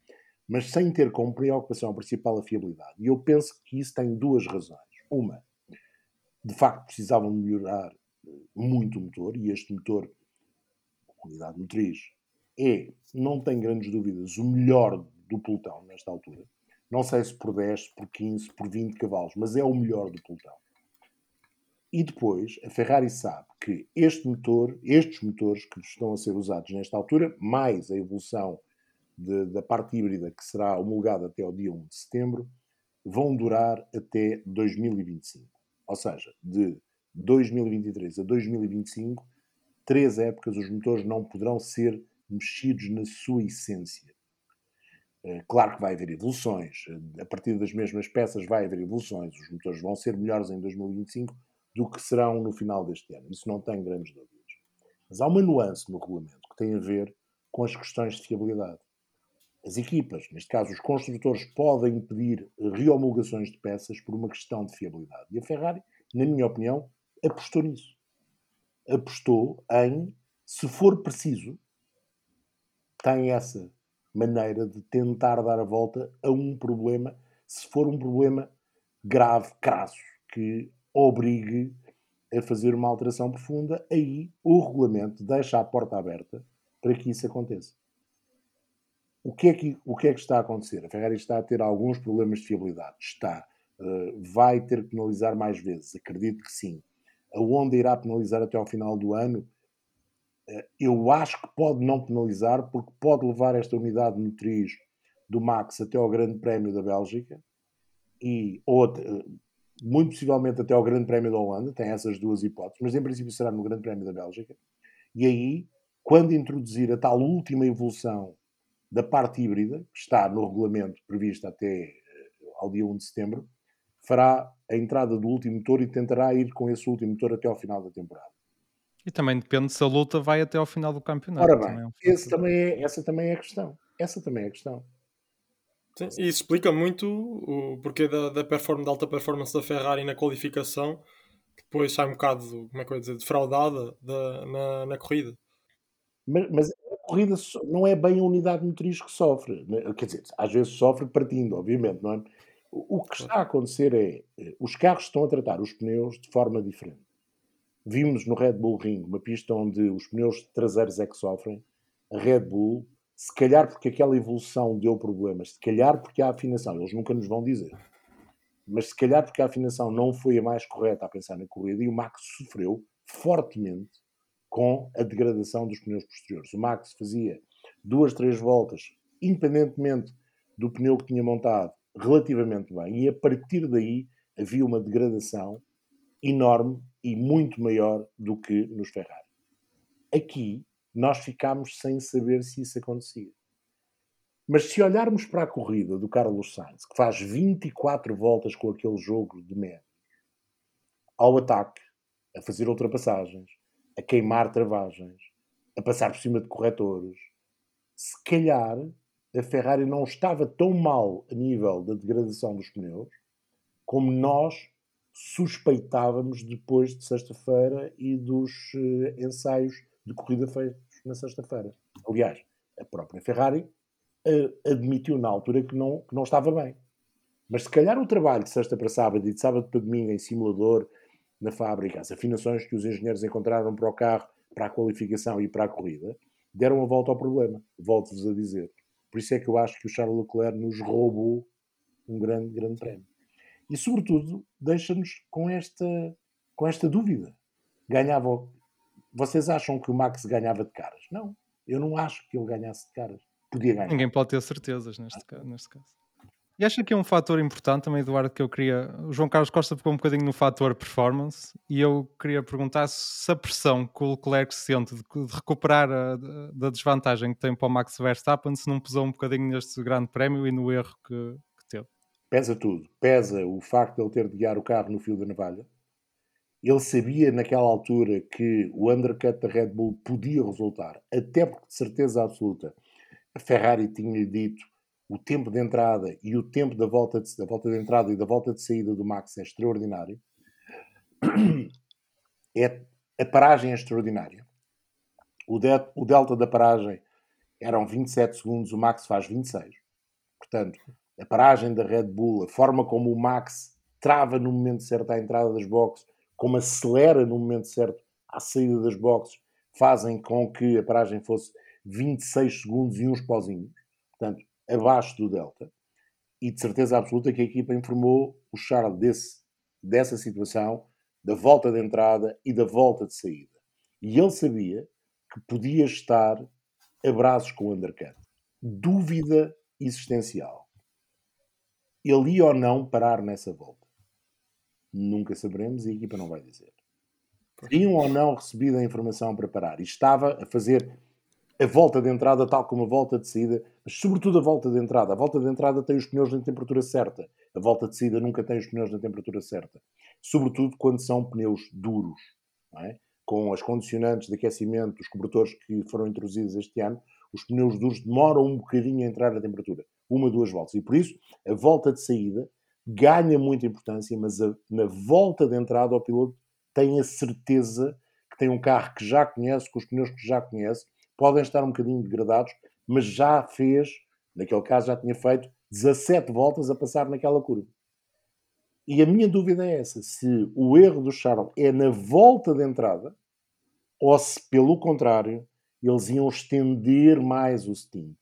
Mas sem ter como preocupação principal a fiabilidade. E eu penso que isso tem duas razões. Uma, de facto precisavam melhorar eh, muito o motor, e este motor, a unidade motriz, é, não tem grandes dúvidas, o melhor do pelotão nesta altura. Não sei se por 10, por 15, por 20 cavalos, mas é o melhor do pelotão. E depois, a Ferrari sabe que este motor, estes motores que estão a ser usados nesta altura, mais a evolução de, da parte híbrida que será homologada até o dia 1 de setembro, vão durar até 2025. Ou seja, de 2023 a 2025, três épocas, os motores não poderão ser mexidos na sua essência. Eh, claro que vai haver evoluções, a partir das mesmas peças vai haver evoluções, os motores vão ser melhores em 2025, do que serão no final deste ano. Isso não tem grandes dúvidas. Mas há uma nuance no regulamento que tem a ver com as questões de fiabilidade. As equipas, neste caso os construtores, podem pedir reomologações de peças por uma questão de fiabilidade. E a Ferrari, na minha opinião, apostou nisso. Apostou em, se for preciso, tem essa maneira de tentar dar a volta a um problema, se for um problema grave, crasso, que obrigue a fazer uma alteração profunda, aí o regulamento deixa a porta aberta para que isso aconteça. o que, é que, o que é que está a acontecer? A Ferrari está a ter alguns problemas de fiabilidade. Está. Uh, vai ter que penalizar mais vezes. Acredito que sim. A Honda irá penalizar até ao final do ano. Eu acho que pode não penalizar, porque pode levar esta unidade motriz do Max até ao Grande Prémio da Bélgica e ou, muito possivelmente até ao Grande Prémio da Holanda, tem essas duas hipóteses, mas em princípio será no Grande Prémio da Bélgica. E aí, quando introduzir a tal última evolução da parte híbrida, que está no regulamento previsto até eh, ao dia 1 de setembro, fará a entrada do último motor e tentará ir com esse último motor até ao final da temporada. E também depende se a luta vai até ao final do campeonato. Ora bem, também é um também é, essa também é a questão. Essa também é a questão. Sim, e isso explica muito o porquê da, da, performance, da alta performance da Ferrari na qualificação, que depois sai um bocado, como é que eu ia dizer, defraudada da, na, na corrida. Mas, mas, a corrida não é bem a unidade motriz que sofre. Né? Quer dizer, às vezes sofre partindo, obviamente, não é? O que está a acontecer é, eh, os carros estão a tratar os pneus de forma diferente. Vimos no Red Bull Ring uma pista onde os pneus traseiros é que sofrem. A Red Bull se calhar porque aquela evolução deu problemas, se calhar porque a afinação, eles nunca nos vão dizer, mas se calhar porque a afinação não foi a mais correta a pensar na corrida e o Max sofreu fortemente com a degradação dos pneus posteriores. O Max fazia duas, três voltas, independentemente do pneu que tinha montado, relativamente bem, e a partir daí havia uma degradação enorme e muito maior do que nos Ferrari. Aqui nós ficámos sem saber se isso acontecia. Mas se olharmos para a corrida do Carlos Sainz, que faz 24 voltas com aquele jogo de médios, ao ataque, a fazer ultrapassagens, a queimar travagens, a passar por cima de corretores, se calhar a Ferrari não estava tão mal a nível da degradação dos pneus como nós suspeitávamos depois de sexta-feira e dos uh, ensaios de corrida feitos na sexta-feira. Aliás, a própria Ferrari uh, admitiu na altura que não, que não estava bem. Mas se calhar o trabalho de sexta para sábado e de sábado para domingo em simulador na fábrica, as afinações que os engenheiros encontraram para o carro, para a qualificação e para a corrida, deram a volta ao problema. Volto-vos a dizer. Por isso é que eu acho que o Charles Leclerc nos roubou um grande, grande prémio. E, sobretudo, deixa-nos com esta, com esta dúvida. Ganhava vocês acham que o Max ganhava de caras? Não, eu não acho que ele ganhasse de caras. Podia ganhar. Ninguém pode ter certezas neste, caso, neste caso. E acho que é um fator importante também, Eduardo, que eu queria. O João Carlos Costa ficou um bocadinho no fator performance e eu queria perguntar se a pressão que o Leclerc sente de, de recuperar a, da desvantagem que tem para o Max Verstappen se não pesou um bocadinho neste grande prémio e no erro que. Pesa tudo. Pesa o facto de ele ter de guiar o carro no fio da navalha ele sabia naquela altura que o undercut da Red Bull podia resultar, até porque de certeza absoluta a Ferrari tinha-lhe dito o tempo de entrada e o tempo da volta de, da volta de entrada e da volta de saída do Max é extraordinário. É, a paragem é extraordinária. O, de, o delta da paragem eram 27 segundos, o Max faz 26. Portanto, a paragem da Red Bull, a forma como o Max trava no momento certo à entrada das boxes, como acelera no momento certo à saída das boxes, fazem com que a paragem fosse 26 segundos e uns pozinhos, portanto, abaixo do Delta. E de certeza absoluta que a equipa informou o Charles desse, dessa situação, da volta de entrada e da volta de saída. E ele sabia que podia estar a braços com o undercut. Dúvida existencial. Ele ia ou não parar nessa volta? Nunca saberemos e a equipa não vai dizer. Tinham ou não recebido a informação para parar e estava a fazer a volta de entrada tal como a volta de saída, mas sobretudo a volta de entrada. A volta de entrada tem os pneus na temperatura certa, a volta de saída nunca tem os pneus na temperatura certa. Sobretudo quando são pneus duros, é? com as condicionantes de aquecimento, os cobertores que foram introduzidos este ano, os pneus duros demoram um bocadinho a entrar na temperatura, uma, duas voltas. E por isso, a volta de saída ganha muita importância, mas a, na volta de entrada o piloto tem a certeza que tem um carro que já conhece, com os pneus que já conhece, podem estar um bocadinho degradados, mas já fez, naquele caso já tinha feito 17 voltas a passar naquela curva. E a minha dúvida é essa: se o erro do Charles é na volta de entrada, ou se, pelo contrário, eles iam estender mais o stint.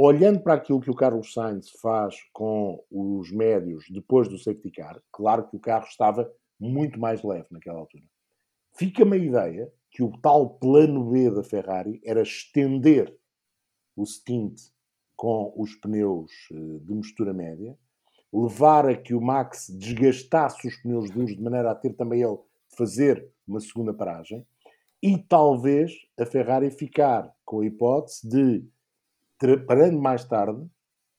Olhando para aquilo que o Carlos Sainz faz com os médios depois do safety car, claro que o carro estava muito mais leve naquela altura. Fica-me a ideia que o tal plano B da Ferrari era estender o stint com os pneus eh, de mistura média, levar a que o Max desgastasse os pneus duros de maneira a ter também ele fazer uma segunda paragem e talvez a Ferrari ficar com a hipótese de, parando mais tarde,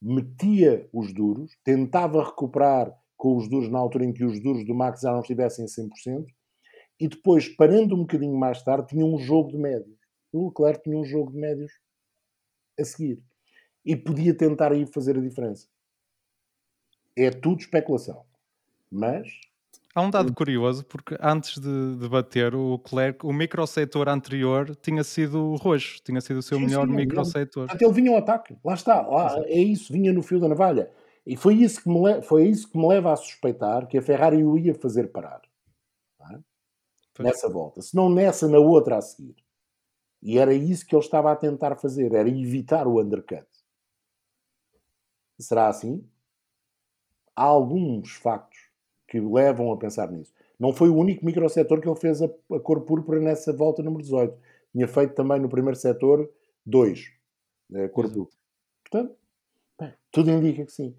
metia os duros, tentava recuperar com os duros na altura em que os duros do Max já não estivessem a 100%, e depois, parando um bocadinho mais tarde, tinha um jogo de médios. O Leclerc tinha um jogo de médios a seguir. E podia tentar aí fazer a diferença. É tudo especulação. Mas Há um dado curioso, porque antes de, de bater o Leclerc, o microsetor anterior tinha sido roxo, tinha sido o seu sim, melhor sim, microsetor. Portanto, ele vinha ao ataque, lá está, lá, é isso, vinha no fio da navalha. E foi isso, que me foi isso que me leva a suspeitar que a Ferrari o ia fazer parar. É? Nessa volta. Se não nessa, na outra a seguir. E era isso que ele estava a tentar fazer, era evitar o undercut. Será assim? Há alguns factos que levam a pensar nisso. Não foi o único microsetor que ele fez a, a cor púrpura nessa volta número 18. Tinha feito também no primeiro setor dois, a cor púrpura. Portanto, bem, tudo indica que sim.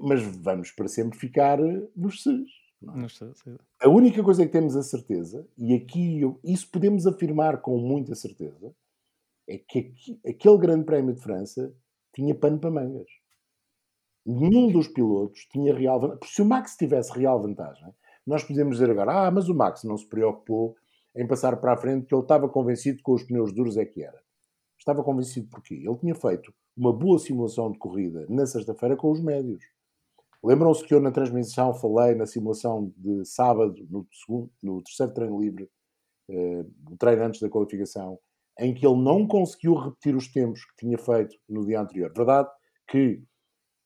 Mas vamos para sempre ficar nos Cs. É? A única coisa que temos a certeza, e aqui eu, isso podemos afirmar com muita certeza, é que aqui, aquele Grande Prémio de França tinha pano para mangas nenhum dos pilotos tinha real vantagem. Se o Max tivesse real vantagem, nós podemos dizer agora, ah, mas o Max não se preocupou em passar para a frente, que ele estava convencido que com os pneus duros é que era. Estava convencido porquê? Ele tinha feito uma boa simulação de corrida na sexta-feira com os médios. Lembram-se que eu na transmissão falei na simulação de sábado, no, segundo, no terceiro treino livre, eh, o treino antes da qualificação, em que ele não conseguiu repetir os tempos que tinha feito no dia anterior. Verdade que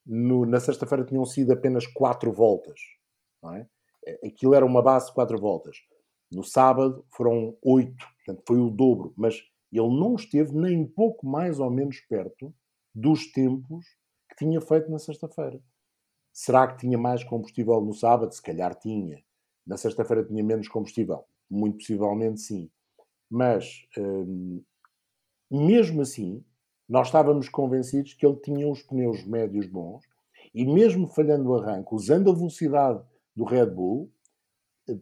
no, na sexta-feira tinham sido apenas quatro voltas. Não é? é? Aquilo era uma base de quatro voltas. No sábado foram oito, portanto foi o dobro, mas ele não esteve nem pouco mais ou menos perto dos tempos que tinha feito na sexta-feira. Será que tinha mais combustível no sábado? Se calhar tinha. Na sexta-feira tinha menos combustível? Muito possivelmente sim. Mas, hum, mesmo assim, nós estávamos convencidos que ele tinha os pneus médios bons e mesmo falhando o arranque, usando a velocidade do Red Bull, eh,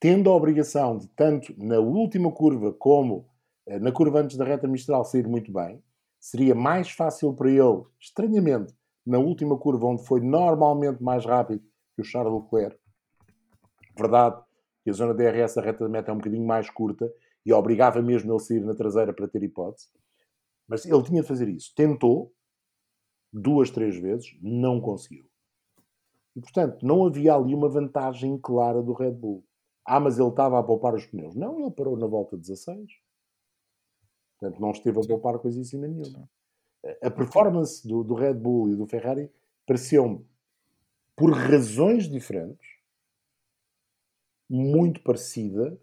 tendo a obrigação de tanto na última curva como eh, na curva antes da reta mistral sair muito bem, seria mais fácil para ele, estranhamente, na última curva onde foi normalmente mais rápido que o Charles Leclerc. Verdade que a zona DRS da reta de meta é um bocadinho mais curta e obrigava mesmo ele a sair na traseira para ter hipótese. Mas ele tinha de fazer isso. Tentou, duas, três vezes, não conseguiu. E, portanto, não havia ali uma vantagem clara do Red Bull. Ah, mas ele estava a poupar os pneus. Não, ele parou na volta 16. Portanto, não esteve a poupar coisíssima nenhuma. A performance do, do Red Bull e do Ferrari pareceu-me, por razões diferentes, muito parecida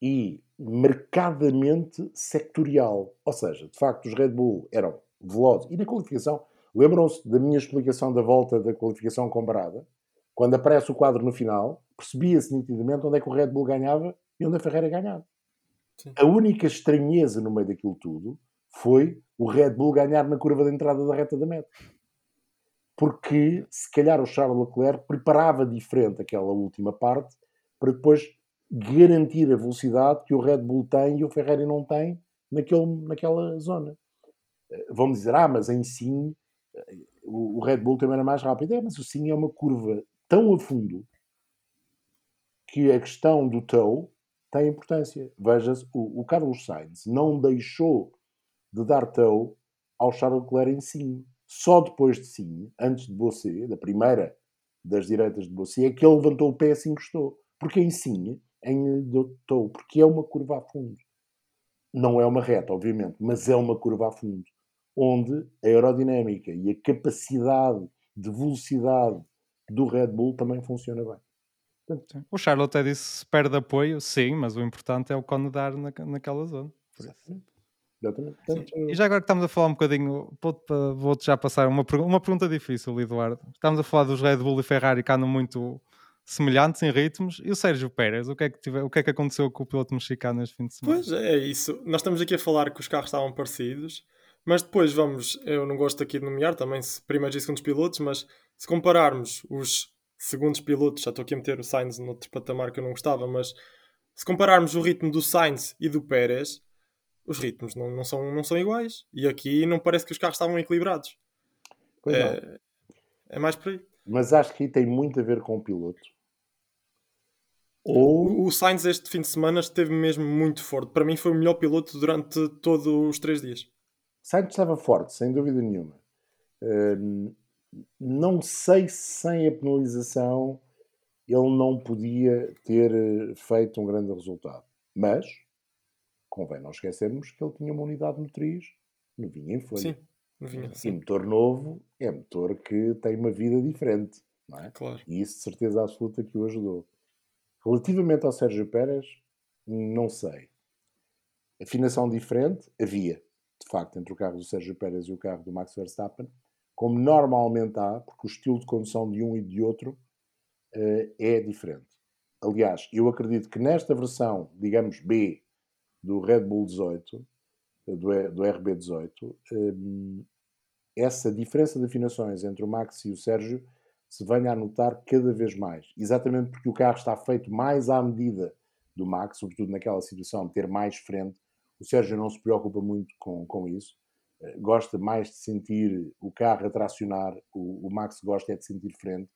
e marcadamente sectorial. Ou seja, de facto, os Red Bull eram velozes. E na qualificação, lembram-se da minha explicação da volta da qualificação comparada? Quando aparece o quadro no final, percebia-se nitidamente onde é que o Red Bull ganhava e onde a Ferrari ganhava. Sim. A única estranheza no meio daquilo tudo foi o Red Bull ganhar na curva de entrada da reta da meta. Porque, se calhar, o Charles Leclerc preparava diferente aquela última parte para depois garantir a velocidade que o Red Bull tem e o Ferrari não tem naquele, naquela zona. Eh, vão dizer, ah, mas em sim eh, o Red Bull também era mais rápido. É, mas o sim é uma curva tão a fundo que a questão do tow tem importância. Veja-se, o, o, Carlos Sainz não deixou de dar tow ao Charles Leclerc em sim. Só depois de sim, antes de você, da primeira das direitas de você, é que ele levantou o pé e se encostou. Porque em sim em Doutor, porque é uma curva a fundo. Não é uma reta, obviamente, mas é uma curva a fundo, onde a aerodinâmica e a capacidade de velocidade do Red Bull também funciona bem. Portanto, o Charles até disse se perde apoio, sim, mas o importante é o cone dar na, naquela zona. Exatamente. Portanto, E já agora que estamos a falar um bocadinho, vou-te vou já passar uma, uma pergunta difícil, Eduardo. Estamos a falar dos Red Bull e Ferrari que andam muito semelhantes em ritmos. E o Sérgio Pérez, o que é que, tive- o que, é que aconteceu com o piloto mexicano este fim de semana? Pois é isso. Nós estamos aqui a falar que os carros estavam parecidos, mas depois vamos. Eu não gosto aqui de nomear também se primeiros e segundos pilotos, mas se compararmos os segundos pilotos, já estou aqui a meter o Sainz noutro patamar que eu não gostava, mas se compararmos o ritmo do Sainz e do Pérez, os ritmos não, não, são, não são iguais. E aqui não parece que os carros estavam equilibrados. pois não. É, é mais por aí. Mas acho que tem muito a ver com o piloto. Ou O, Sainz este fim de semana esteve mesmo muito forte. Para mim foi o melhor piloto durante todos os três dias. Sainz estava forte, sem dúvida nenhuma. Hum, não sei se sem a penalização ele não podia ter eh, feito um grande resultado. Mas convém não esquecermos que ele tinha uma unidade motriz novinha em folha. Sim, não vinha. E Sim, motor novo é motor que tem uma vida diferente, não é? claro. E isso de certeza absoluta que o ajudou. Relativamente ao Sérgio Pérez, não sei. Afinação diferente havia, de facto, entre o carro do Sérgio Pérez e o carro do Max Verstappen, como normalmente há, porque o estilo de condução de um e de outro eh, é diferente. Aliás, eu acredito que nesta versão, digamos B, do Red Bull 18, eh, do, do RB18, hum, essa diferença de afinações entre o Max e o Sérgio se venha a notar cada vez mais. Exatamente porque o carro está feito mais à medida do Max, sobretudo naquela situação de ter mais frente. O Sérgio não se preocupa muito com, com isso. Eh, Gosta mais de sentir o carro a tracionar. O, o Max gosta é de sentir frente.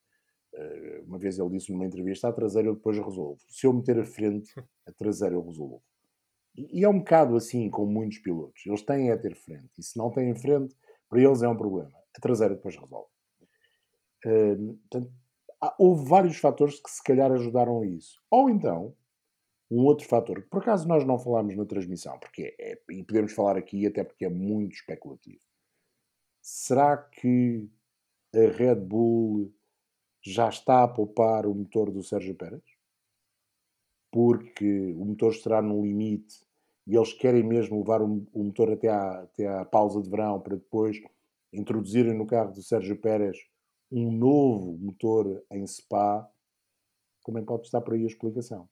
Eh, Uma vez ele disse numa entrevista: a traseira eu depois resolvo. Se eu meter a frente, a traseira eu resolvo. E é um bocado assim com muitos pilotos. Eles têm a ter frente. E se não têm frente, para eles é um problema. A traseira depois resolve. Portanto, há- houve vários fatores que se calhar ajudaram a isso. Ou então, um outro fator, que por acaso nós não falámos na transmissão, porque é, e podemos falar aqui até porque é muito especulativo. Será que a Red Bull já está a poupar o motor do Sérgio Pérez? Porque o motor estará no limite e eles querem mesmo levar o, o motor até à, até à pausa de verão para depois introduzirem no carro do Sérgio Pérez um novo motor em Spa, também pode estar por aí a explicação.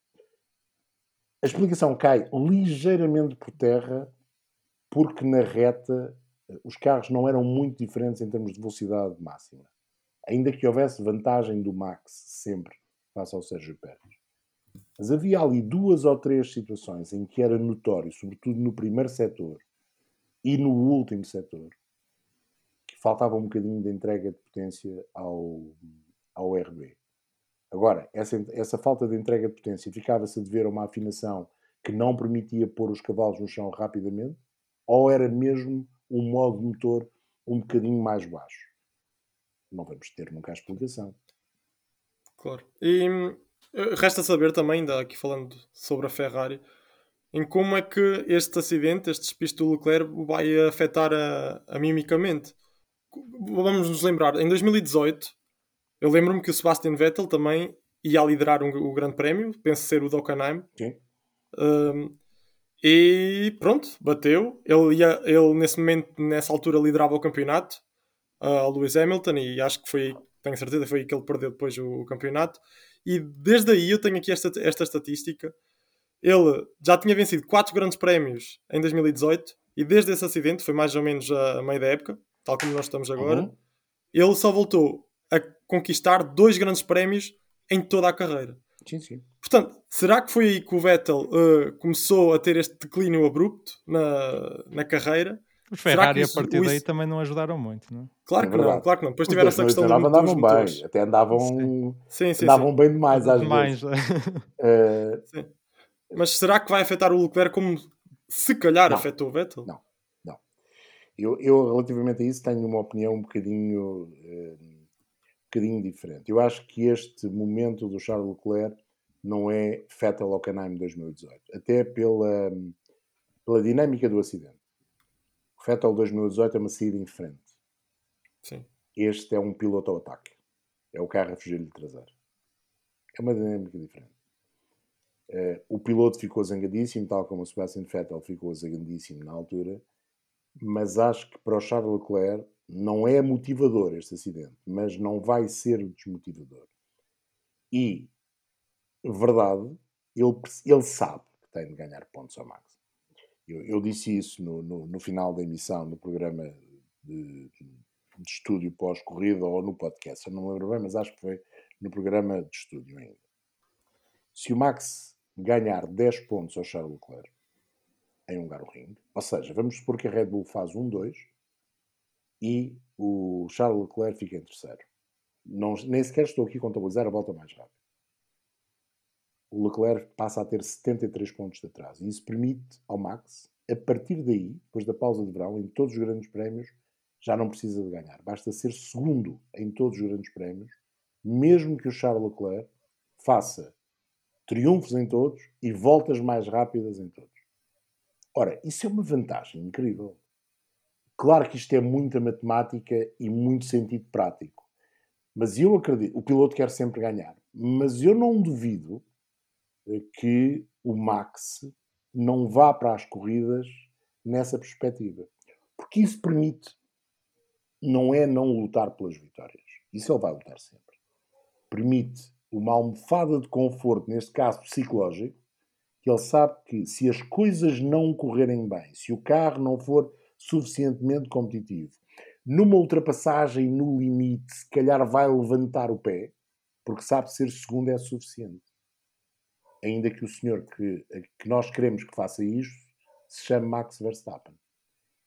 A explicação cai ligeiramente por terra porque na reta eh, os carros não eram muito diferentes em termos de velocidade máxima. Ainda que houvesse vantagem do Max sempre face ao Sérgio Pérez. Mas havia ali duas ou três situações em que era notório, sobretudo no primeiro setor e no último setor, faltava um bocadinho de entrega de potência ao, ao RB. Agora, essa, essa falta de entrega de potência ficava-se a dever a uma afinação que não permitia pôr os cavalos no chão rapidamente, ou era mesmo um modo motor um bocadinho mais baixo? Não vamos ter nunca a explicação. Claro. E hum, resta saber também, ainda aqui falando sobre a Ferrari, em como é que este acidente, este despiste do Leclerc, vai afetar a, a mimicamente. Vamos nos lembrar, em 2018, eu lembro-me que o Sebastian Vettel também ia liderar um- o Grande Prémio, penso ser o de Hockenheim. Um, e pronto, bateu. Ele, ia, ele nesse momento, nessa altura, liderava o campeonato uh, ao Lewis Hamilton e acho que foi, tenho certeza, foi aí que ele perdeu depois o, o campeonato. E desde aí eu tenho aqui esta, esta estatística. Ele já tinha vencido 4 grandes prémios em 2018 e desde esse acidente, foi mais ou menos a meio da época, tal como nós estamos agora, Uhum. ele só voltou a conquistar dois grandes prémios em toda a carreira. Sim, sim. Portanto, será que foi aí que o Vettel eh, começou a ter este declínio abrupto na, na carreira? Os Será Ferrari que a isso- partir o daí isso- também não ajudaram muito, não é? Claro É que não, claro que não. Depois Os tiveram essa questão do, 2019 dos andavam motores. bem, até andavam, Sim, sim, andavam sim. bem demais às Mais, vezes. Eh, Mas será que vai afetar o Leclerc como se calhar Não. afetou o Vettel? Não. Eu, eu, relativamente a isso, tenho uma opinião um bocadinho, eh, um bocadinho diferente. Eu acho que este momento do Charles Leclerc não é Vettel Hockenheim 2018. Até pela, pela dinâmica do acidente. O Vettel 2018 é uma saída em frente. Sim. Este é um piloto ao ataque. É o carro a fugir-lhe de traseiro. É uma dinâmica diferente. Uh, o piloto ficou zangadíssimo, tal como o Sebastian Vettel ficou zangadíssimo na altura, mas acho que para o Charles Leclerc não é motivador este acidente, mas não vai ser desmotivador. E, verdade, ele, ele sabe que tem de ganhar pontos ao Max. Eu, eu disse isso no, no, no, final da emissão, no programa de, de estúdio pós-corrida ou no podcast, eu não me lembro bem, mas acho que foi no programa de estúdio ainda. Se o Max ganhar 10 pontos ao Charles Leclerc em um Ring, ou seja, vamos supor que a Red Bull faz 1-2 e o Charles Leclerc fica em terceiro. Não, nem sequer estou aqui a contabilizar a volta mais rápida. O Leclerc passa a ter 73 pontos de atraso. E isso permite ao Max, a partir daí, depois da pausa de verão, em todos os grandes prémios, já não precisa de ganhar. Basta ser segundo em todos os grandes prémios, mesmo que o Charles Leclerc faça triunfos em todos e voltas mais rápidas em todos. Ora, isso é uma vantagem incrível. Claro que isto é muita matemática e muito sentido prático. Mas eu acredito, o piloto quer sempre ganhar. Mas eu não duvido que o Max não vá para as corridas nessa perspectiva. Porque isso permite, não é não lutar pelas vitórias. Isso ele vai lutar sempre. Permite uma almofada de conforto, neste caso psicológico, que ele sabe que se as coisas não correrem bem, se o carro não for suficientemente competitivo. Numa ultrapassagem no limite, se calhar vai levantar o pé, porque sabe ser segundo é suficiente. Ainda que o senhor que, que nós queremos que faça isto se chame Max Verstappen.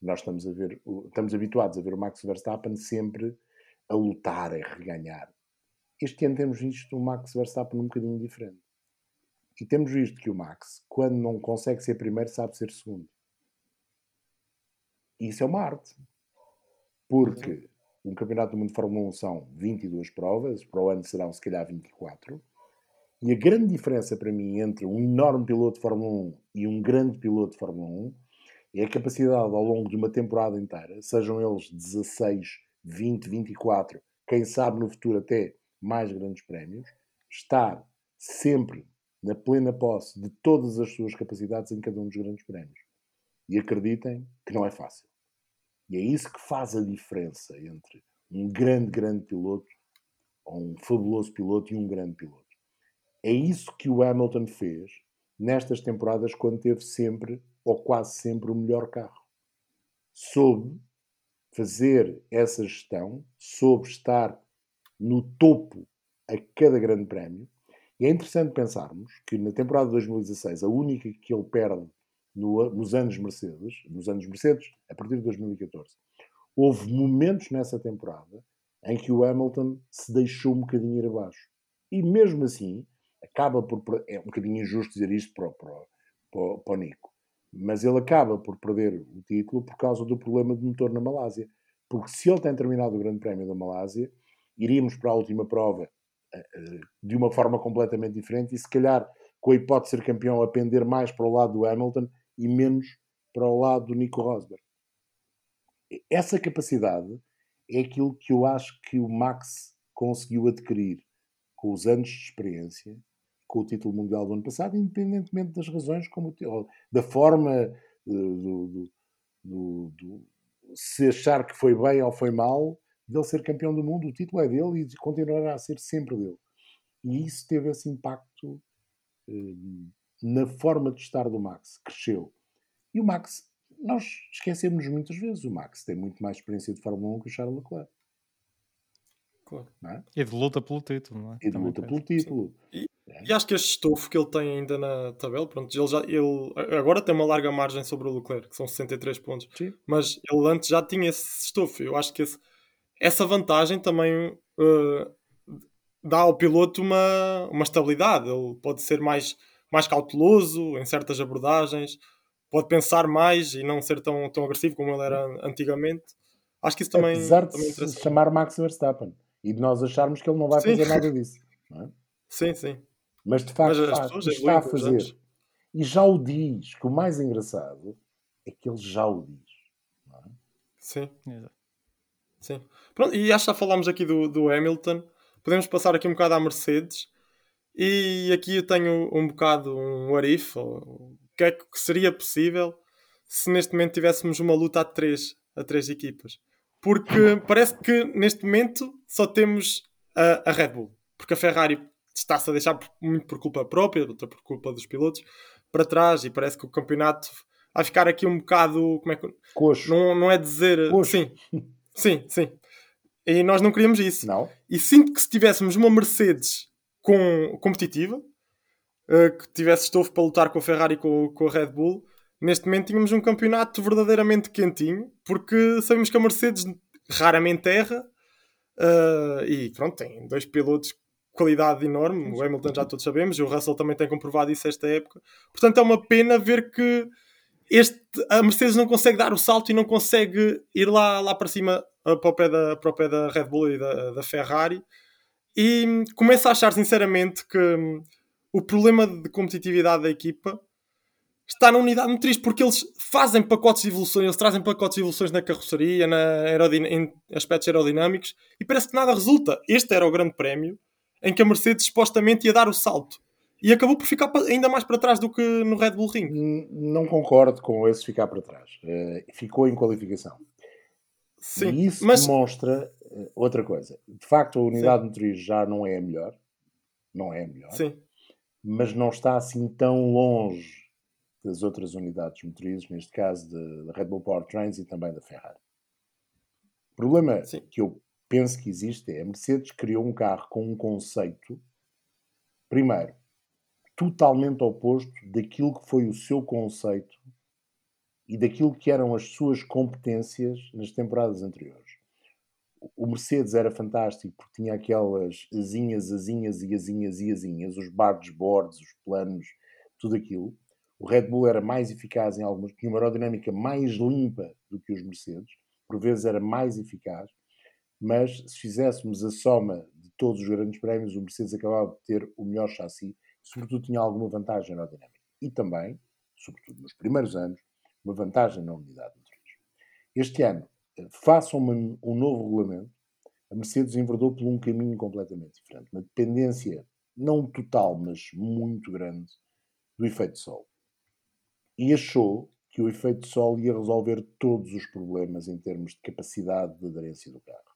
Nós estamos a ver, estamos habituados a ver o Max Verstappen sempre a lutar, a reganhar. Este ano temos visto o Max Verstappen um bocadinho diferente. E temos visto que o Max, quando não consegue ser primeiro, sabe ser segundo. Isso é uma arte. Porque um campeonato do mundo de Fórmula 1 são 22 provas, para o ano serão se calhar 24. E a grande diferença para mim entre um enorme piloto de Fórmula 1 e um grande piloto de Fórmula 1 é a capacidade ao longo de uma temporada inteira, sejam eles 16, 20, 24, quem sabe no futuro até mais grandes prémios, estar sempre na plena posse de todas as suas capacidades em cada um dos grandes prémios. E acreditem que não é fácil. E é isso que faz a diferença entre um grande, grande piloto, ou um fabuloso piloto e um grande piloto. É isso que o Hamilton fez nestas temporadas quando teve sempre, ou quase sempre, o melhor carro. Soube fazer essa gestão, soube estar no topo a cada grande prémio. E é interessante pensarmos que na temporada de 2016, a única que ele perde no, nos anos Mercedes, nos anos Mercedes, a partir de 2014, houve momentos nessa temporada em que o Hamilton se deixou um bocadinho ir abaixo. E mesmo assim, acaba por. É um bocadinho injusto dizer isto para, para, para, para o Nico, mas ele acaba por perder o título por causa do problema de motor na Malásia. Porque se ele tem terminado o Grande Prémio da Malásia, iríamos para a última prova de uma forma completamente diferente e se calhar com a hipótese de ser campeão a pender mais para o lado do Hamilton e menos para o lado do Nico Rosberg. Essa capacidade é aquilo que eu acho que o Max conseguiu adquirir com os anos de experiência, com o título mundial do ano passado, independentemente das razões, como da forma eh, do, do, do, do, se achar que foi bem ou foi mal, dele ser campeão do mundo, o título é dele e continuará a ser sempre dele. E isso teve esse impacto eh, na forma de estar do Max, cresceu. E o Max, nós esquecemos muitas vezes, o Max tem muito mais experiência de Fórmula 1 que o Charles Leclerc. Claro. É? E de luta pelo título, não é? E de Também luta pelo título. E, é. e, acho que este estofo que ele tem ainda na tabela, pronto, ele, já, ele agora tem uma larga margem sobre o Leclerc, que são 63 pontos. Sim. Mas ele antes já tinha esse estofo. Eu acho que esse, essa vantagem também uh, dá ao piloto uma, uma estabilidade. Ele pode ser mais mais cauteloso em certas abordagens, pode pensar mais e não ser tão, tão agressivo como ele era antigamente. Acho que isso também. Apesar de também se chamar Max Verstappen e de nós acharmos que ele não vai sim. fazer nada disso. É? Sim, sim. Mas de facto faz, está a fazer. E já o diz, que o mais engraçado é que ele já o diz. É? Sim. Sim. Pronto, e acho que já falámos aqui do, do Hamilton. Podemos passar aqui um bocado à Mercedes E aqui eu tenho um bocado um what if, o que é que seria possível se neste momento tivéssemos uma luta a três, a três equipas. Porque parece que neste momento só temos a, a Red Bull. Porque a Ferrari está-se a deixar muito por culpa própria, outra por culpa dos pilotos, para trás e parece que o campeonato vai ficar aqui um bocado. Como é que. Coxo. Não, não é dizer. Coxo. Sim, sim, sim. E nós não queríamos isso. Não? E sinto que se tivéssemos uma Mercedes com, competitiva, uh, que tivesse estofo para lutar com a Ferrari e com, com, a Red Bull, neste momento tínhamos um campeonato verdadeiramente quentinho, porque sabemos que a Mercedes raramente erra. Uh, e pronto, tem dois pilotos qualidade enorme, o Hamilton já todos sabemos, e o Russell também tem comprovado isso esta época. Portanto, é uma pena ver que este, a Mercedes não consegue dar o salto e não consegue ir lá, lá para cima para o, pé da, para o pé da Red Bull e da, da Ferrari. E começo a achar sinceramente que hum, o problema de competitividade da equipa está na unidade motriz, porque eles fazem pacotes de evoluções, eles trazem pacotes de evoluções na carroceria, na em aspectos aerodinâmicos, e parece que nada resulta. Este era o grande prémio em que a Mercedes supostamente ia dar o salto. E acabou por ficar ainda mais para trás do que no Red Bull Ring. Não concordo com esse ficar para trás. Uh, ficou em qualificação. Sim, e isso mas... demonstra uh, outra coisa. De facto, a unidade Sim. motriz já não é a melhor. Não é a melhor. Sim. Mas não está assim tão longe das outras unidades motrizes, neste caso da Red Bull Powertrains e também da Ferrari. O problema Sim. que eu penso que existe é a Mercedes criou um carro com um conceito, primeiro, totalmente oposto daquilo que foi o seu conceito e daquilo que eram as suas competências nas temporadas anteriores. O Mercedes era fantástico porque tinha aquelas asinhas, asinhas e asinhas e asinhas, os boards, os planos, tudo aquilo. O Red Bull era mais eficaz em algumas, tinha uma aerodinâmica mais limpa do que os Mercedes, por vezes era mais eficaz mas se fizéssemos a soma de todos os grandes prémios, o Mercedes acabava de ter o melhor chassi, sobretudo tinha alguma vantagem aerodinâmica. E também, sobretudo nos primeiros anos, uma vantagem na unidade motriz. Este ano, eh, façam um, um novo regulamento, a Mercedes enverdou por um caminho completamente diferente. Uma dependência, não total, mas muito grande, do efeito sol. E achou que o efeito sol ia resolver todos os problemas em termos de capacidade de aderência do carro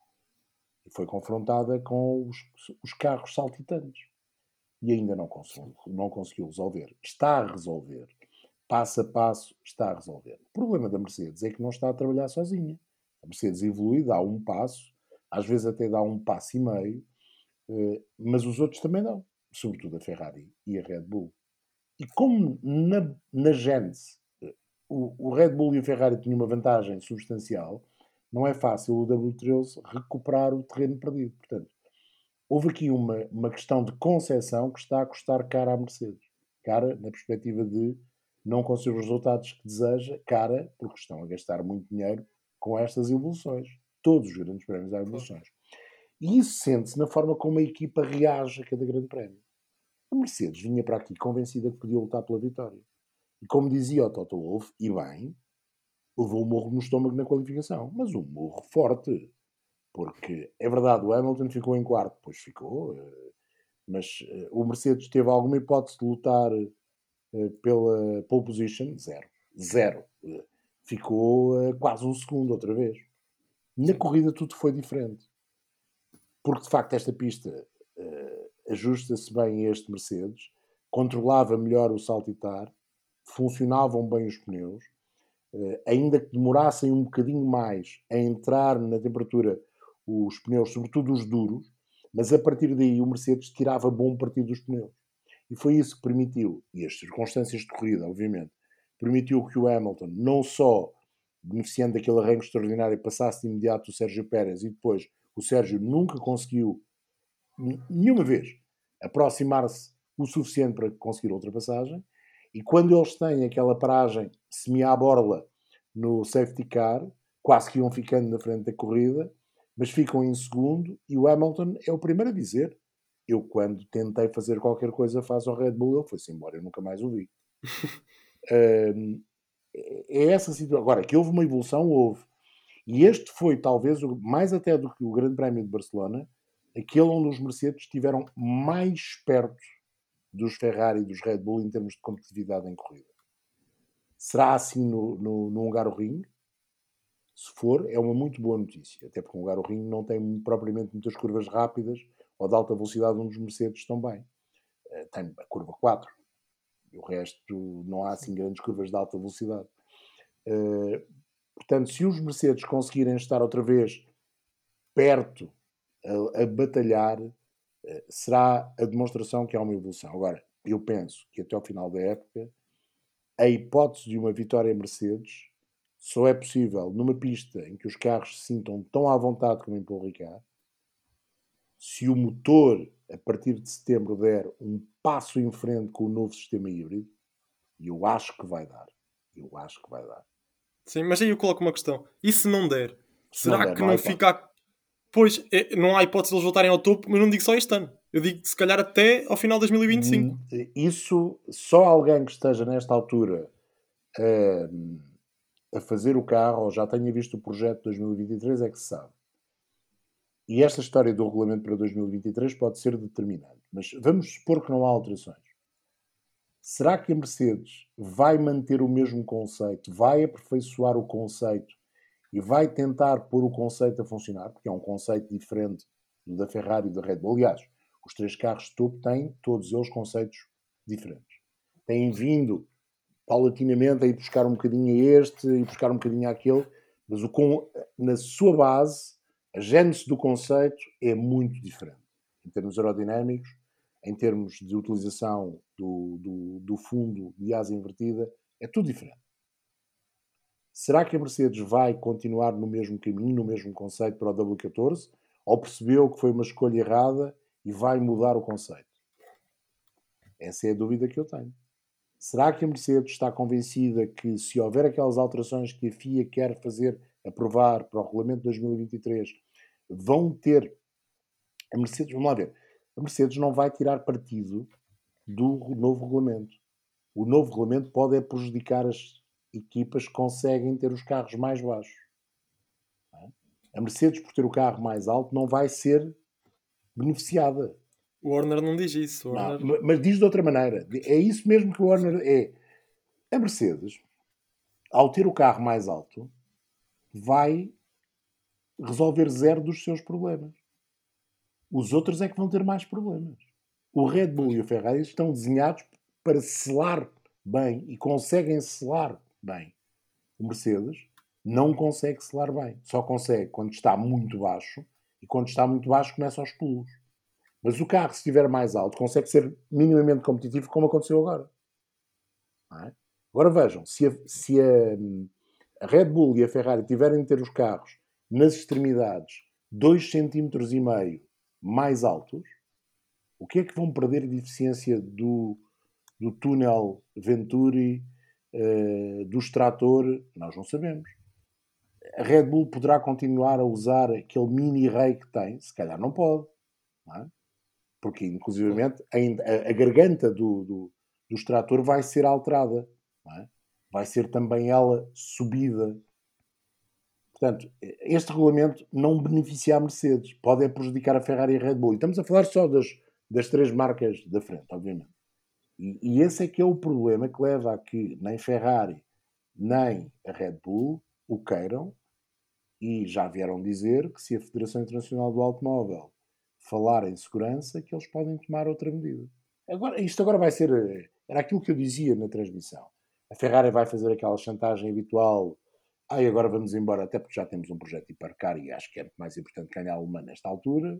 e foi confrontada com os, os carros saltitantes. E ainda não conseguiu, não conseguiu resolver. Está a resolver. Passo a passo está a resolver. O problema da Mercedes é que não está a trabalhar sozinha. A Mercedes evolui, dá um passo, às vezes até dá um passo e meio, eh, mas os outros também dão, sobretudo a Ferrari e a Red Bull. E como na, na Gênese eh, o, o Red Bull e a Ferrari tinham uma vantagem substancial, não é fácil o W13 recuperar o terreno perdido. Portanto, houve aqui uma, uma questão de concessão que está a custar cara à Mercedes. Cara, na perspectiva de não conseguir os resultados que deseja, cara, porque estão a gastar muito dinheiro com estas evoluções. Todos os grandes prémios há evoluções. E isso sente-se na forma como a equipa reage a cada grande prémio. A Mercedes vinha para aqui convencida que podia lutar pela vitória. E como dizia o Toto Wolff, e bem, levou um morro no estômago na qualificação, mas um morro forte. Porque é verdade, o Hamilton ficou em quarto, pois ficou, eh, mas eh, o Mercedes teve alguma hipótese de lutar eh, pela pole position? Zero. Zero. Ficou quase um segundo outra vez. Na corrida tudo foi diferente. Porque de facto esta pista ajusta-se bem a este Mercedes, controlava melhor o saltitar, funcionavam bem os pneus, ainda que demorassem um bocadinho mais a entrar na temperatura os pneus, sobretudo os duros, mas a partir daí o Mercedes tirava bom partido dos pneus. E foi isso que permitiu, e as circunstâncias de corrida, obviamente, permitiu que o Hamilton, não só beneficiando daquele arranque extraordinário, passasse de imediato o Sérgio Pérez e depois o Sérgio nunca conseguiu, nenhuma vez, aproximar-se o suficiente para conseguir a ultrapassagem, e quando eles têm aquela paragem semi à borla no safety car, quase que iam ficando na frente da corrida, mas ficam em segundo e o Hamilton é o primeiro a dizer. Eu, quando tentei fazer qualquer coisa face ao Red Bull, ele foi-se embora, eu nunca mais o vi. é essa situação. Agora, que houve uma evolução, houve. E este foi, talvez, mais até do que o Grande Prémio de Barcelona, aquele onde os Mercedes estiveram mais perto dos Ferrari e dos Red Bull em termos de competitividade em corrida. Será assim no, no, no Hungaroring? Se for, é uma muito boa notícia, até porque o Hungaroring não tem propriamente muitas curvas rápidas ou de alta velocidade onde os Mercedes estão bem. Eh, tem a curva 4. E o resto não há assim grandes curvas de alta velocidade. Eh, portanto, se os Mercedes conseguirem estar outra vez perto a, a batalhar, eh, será a demonstração que há uma evolução. Agora, eu penso que até ao final da época, a hipótese de uma vitória Mercedes só é possível numa pista em que os carros se sintam tão à vontade como em Paul Ricard, se o motor, a partir de setembro, der um passo em frente com o novo sistema híbrido, e eu acho que vai dar. Eu acho que vai dar. Sim, mas aí eu coloco uma questão. E se não der? Se será não der, que não, não fica. Pois, é, não há hipótese de eles voltarem ao topo, mas não digo só este ano. Eu digo se calhar até ao final de 2025. Hum, isso, só alguém que esteja nesta altura a, a fazer o carro ou já tenha visto o projeto de 2023 é que se sabe. E esta história do regulamento para 2023 pode ser determinante. Mas vamos supor que não há alterações. Será que a Mercedes vai manter o mesmo conceito, vai aperfeiçoar o conceito e vai tentar pôr o conceito a funcionar? Porque é um conceito diferente do da Ferrari e da Red Bull. Aliás, os três carros de topo têm todos eles conceitos diferentes. Têm vindo paulatinamente a ir buscar um bocadinho a este e buscar um bocadinho àquele, mas o, na sua base a gênese do conceito é muito diferente em termos aerodinâmicos, em termos de utilização do, do, do fundo de asa invertida, é tudo diferente. Será que a Mercedes vai continuar no mesmo caminho, no mesmo conceito para o W14? Ou percebeu que foi uma escolha errada e vai mudar o conceito? Essa é a dúvida que eu tenho. Será que a Mercedes está convencida que, se houver aquelas alterações que a FIA quer fazer aprovar para o regulamento de 2023, vão ter. A Mercedes, vamos lá ver, a Mercedes não vai tirar partido do novo regulamento. O novo regulamento pode é prejudicar as equipas que conseguem ter os carros mais baixos. A Mercedes, por ter o carro mais alto, não vai ser beneficiada. O Warner não diz isso. Warner... Não, mas diz de outra maneira. É isso mesmo que o Warner é. A Mercedes, ao ter o carro mais alto, vai resolver zero dos seus problemas. Os outros é que vão ter mais problemas. O Red Bull e o Ferrari estão desenhados para selar bem e conseguem selar bem. O Mercedes não consegue selar bem. Só consegue quando está muito baixo e quando está muito baixo começa aos pulos. Mas o carro, se estiver mais alto, consegue ser minimamente competitivo, como aconteceu agora. É? Agora vejam, se, a, se a, a, Red Bull e a Ferrari tiverem de ter os carros nas extremidades 2 cm mais altos, o que é que vão perder de eficiência do, do túnel Venturi, uh, do extrator? Nós não sabemos. A Red Bull poderá continuar a usar aquele mini rei que tem? Se calhar não pode. Não é? Porque, inclusivamente, a, a, garganta do, do, do extrator vai ser alterada. É? Vai ser também ela subida Portanto, este regulamento não beneficia a Mercedes, pode prejudicar a Ferrari e a Red Bull. E estamos a falar só das, das três marcas da frente, obviamente. E, e, esse é que é o problema que leva a que nem Ferrari nem a Red Bull o queiram e já vieram dizer que se a Federação Internacional do Automóvel falar em segurança, que eles podem tomar outra medida. Agora, isto agora vai ser. Era aquilo que eu dizia na transmissão. A Ferrari vai fazer aquela chantagem habitual ah, e agora vamos embora, até porque já temos um projeto hipercar e acho que é mais importante ganhar a alemã nesta altura.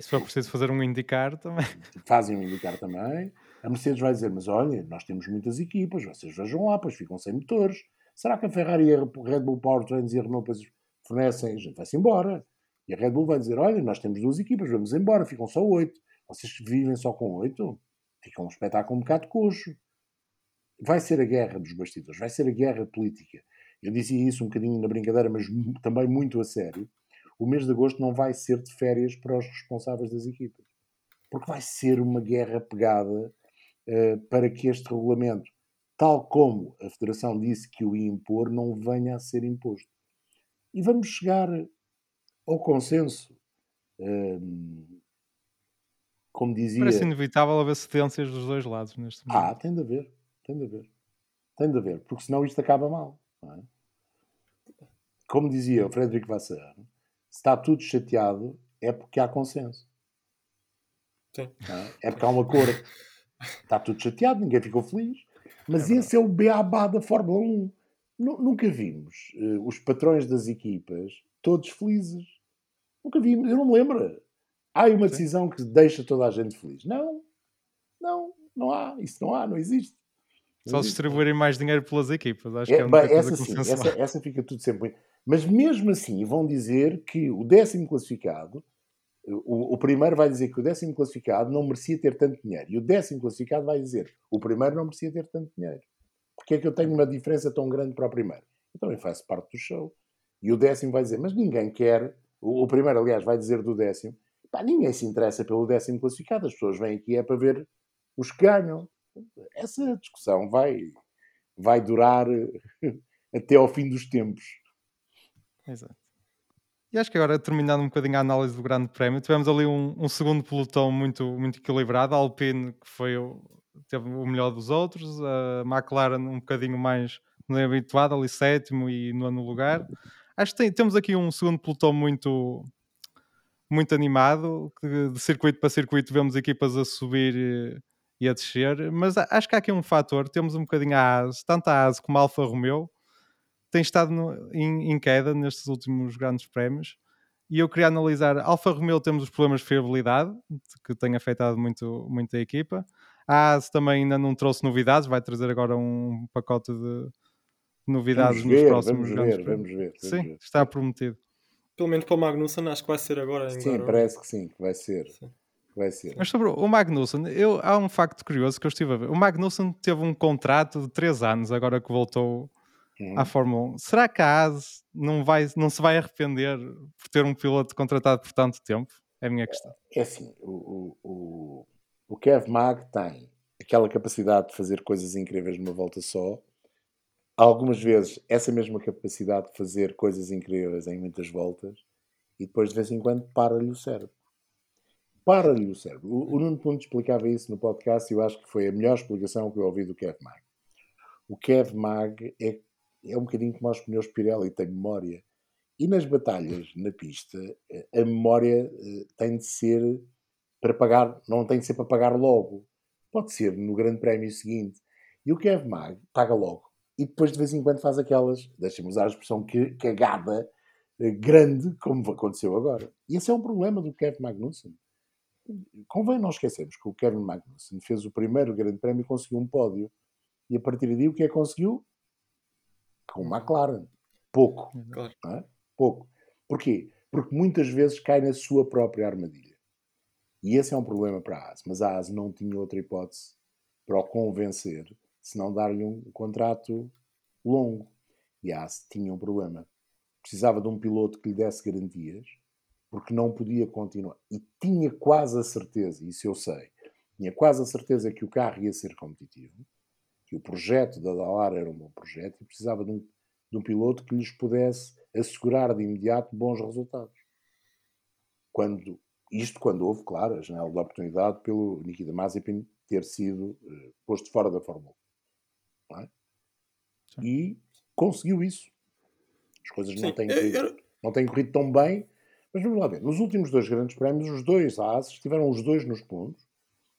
Se for preciso fazer um indicar também. Fazem um indicar também. A Mercedes vai dizer, mas olha, nós temos muitas equipas, vocês vejam lá, pois ficam sem motores. Será que a Ferrari e a Red Bull Powertrains e a Renault depois fornecem? A gente vai-se embora. E a Red Bull vai dizer, olha, nós temos duas equipas, vamos embora, ficam só oito. Vocês vivem só com oito? Fica um espetáculo um bocado coxo. Vai ser a guerra dos bastidores, vai ser a guerra política eu dizia isso um bocadinho na brincadeira, mas também muito a sério, o mês de agosto não vai ser de férias para os responsáveis das equipas. Porque vai ser uma guerra pegada uh, para que este regulamento, tal como a Federação disse que o ia impor, não venha a ser imposto. E vamos chegar ao consenso. Uh, como dizia. Parece inevitável haver cedências dos dois lados neste Ah, momento. tem de haver, tem de haver. Tem de haver, porque senão isto acaba mal. não é? Como dizia o Frederico Vassar, se está tudo chateado é porque há consenso. Sim. É? É porque há um acordo. Está tudo chateado, ninguém ficou feliz. Mas esse é o beabá da Fórmula 1. Nu- Nunca vimos eh, os patrões das equipas todos felizes. Nunca vimos, eu não me lembro. Há uma decisão que deixa toda a gente feliz. Não, não, não há. Isso não há, não existe. Só existe. distribuírem mais dinheiro pelas equipas. Acho É, que é a única bem, coisa essa sim, essa, essa fica tudo sempre. Mas mesmo assim vão dizer que o décimo classificado, o, o primeiro vai dizer que o décimo classificado não merecia ter tanto dinheiro. E o décimo classificado vai dizer o primeiro não merecia ter tanto dinheiro. Porque é que eu tenho uma diferença tão grande para o primeiro? Eu também faço parte do show. E o décimo vai dizer, mas ninguém quer. O, primeiro, aliás, vai dizer do décimo, pá, ninguém se interessa pelo décimo classificado. As pessoas vêm aqui é para ver os que ganham. Essa discussão vai, vai durar até ao fim dos tempos. Exato. E acho que agora, terminando um bocadinho a análise do Grande Prémio, tivemos ali um, um segundo pelotão muito, muito equilibrado. A Alpine, que foi o, teve o melhor dos outros, a McLaren um bocadinho mais não é habituada, ali sétimo e nono lugar. Acho que tem- temos aqui um segundo pelotão muito, muito animado, de circuito para circuito vemos equipas a subir e a descer, mas acho que há aqui um fator, temos um bocadinho a AS, tanto a AS como a Alfa Romeo, tem estado no- em, em queda nestes últimos grandes prémios. E eu queria analisar, Alfa Romeo temos os problemas de fiabilidade, que tem afetado muito, muito a equipa. A AS também ainda não trouxe novidades, vai trazer agora um pacote de novidades Vamos ver, nos próximos vamos ver, vamos ver. vamos Sim, ver. está prometido. Pelo menos para o Magnussen, acho que vai ser agora. Sim, Garou. parece que sim, que vai ser. Sim. Vai ser. Mas sobre o Magnussen, eu, há um facto curioso que eu estive a ver. O Magnussen teve um contrato de 3 anos agora que voltou Uhum. à Fórmula 1. Será que a AS não, vai, não se vai arrepender por ter um piloto contratado por tanto tempo? É a minha questão. É assim, o, o, o, o Kev Mag tem aquela capacidade de fazer coisas incríveis numa volta só. Algumas vezes essa mesma capacidade de fazer coisas incríveis em muitas voltas e depois de vez em quando para-lhe o cérebro. Para-lhe o cérebro. O, o Nuno Ponte explicava isso no podcast e eu acho que foi a melhor explicação que eu ouvi do Kev Mag. O Kev Mag é, é um bocadinho como aos pneus Pirelli, tem memória. E nas batalhas na pista, eh, a memória eh, tem de ser para pagar, não tem de ser para pagar logo. Pode ser no Grande Prémio seguinte. E o Kev Mag paga logo. E depois de vez em quando faz aquelas, deixem-me usar a expressão que- cagada eh, grande, como aconteceu agora. E esse é um problema do Kevin Magnussen. Convém não esquecermos que o Kevin Magnussen fez o primeiro Grande Prémio e conseguiu um pódio. E a partir daí o que é que conseguiu? Com o McLaren. Pouco. Claro. não é? Pouco. Porquê? Porque muitas vezes cai na sua própria armadilha. E esse é um problema para a AS. Mas a AS não tinha outra hipótese para o convencer, se não dar-lhe um contrato longo. E a AS tinha um problema. Precisava de um piloto que lhe desse garantias, porque não podia continuar. E tinha quase a certeza, isso eu sei, tinha quase a certeza que o carro ia ser competitivo, que o projeto da Dallara era um bom projeto e precisava de um, de um piloto que lhes pudesse assegurar de imediato bons resultados. Quando, isto quando houve, claro, a janela de oportunidade pelo Nikita Mazepin ter sido eh, posto fora da Fórmula 1. Não é? E conseguiu isso. As coisas não Sim, têm, eu- corrido, não têm corrido tão bem, mas vamos lá ver. Nos últimos dois grandes prémios, os dois ases estiveram os dois nos pontos,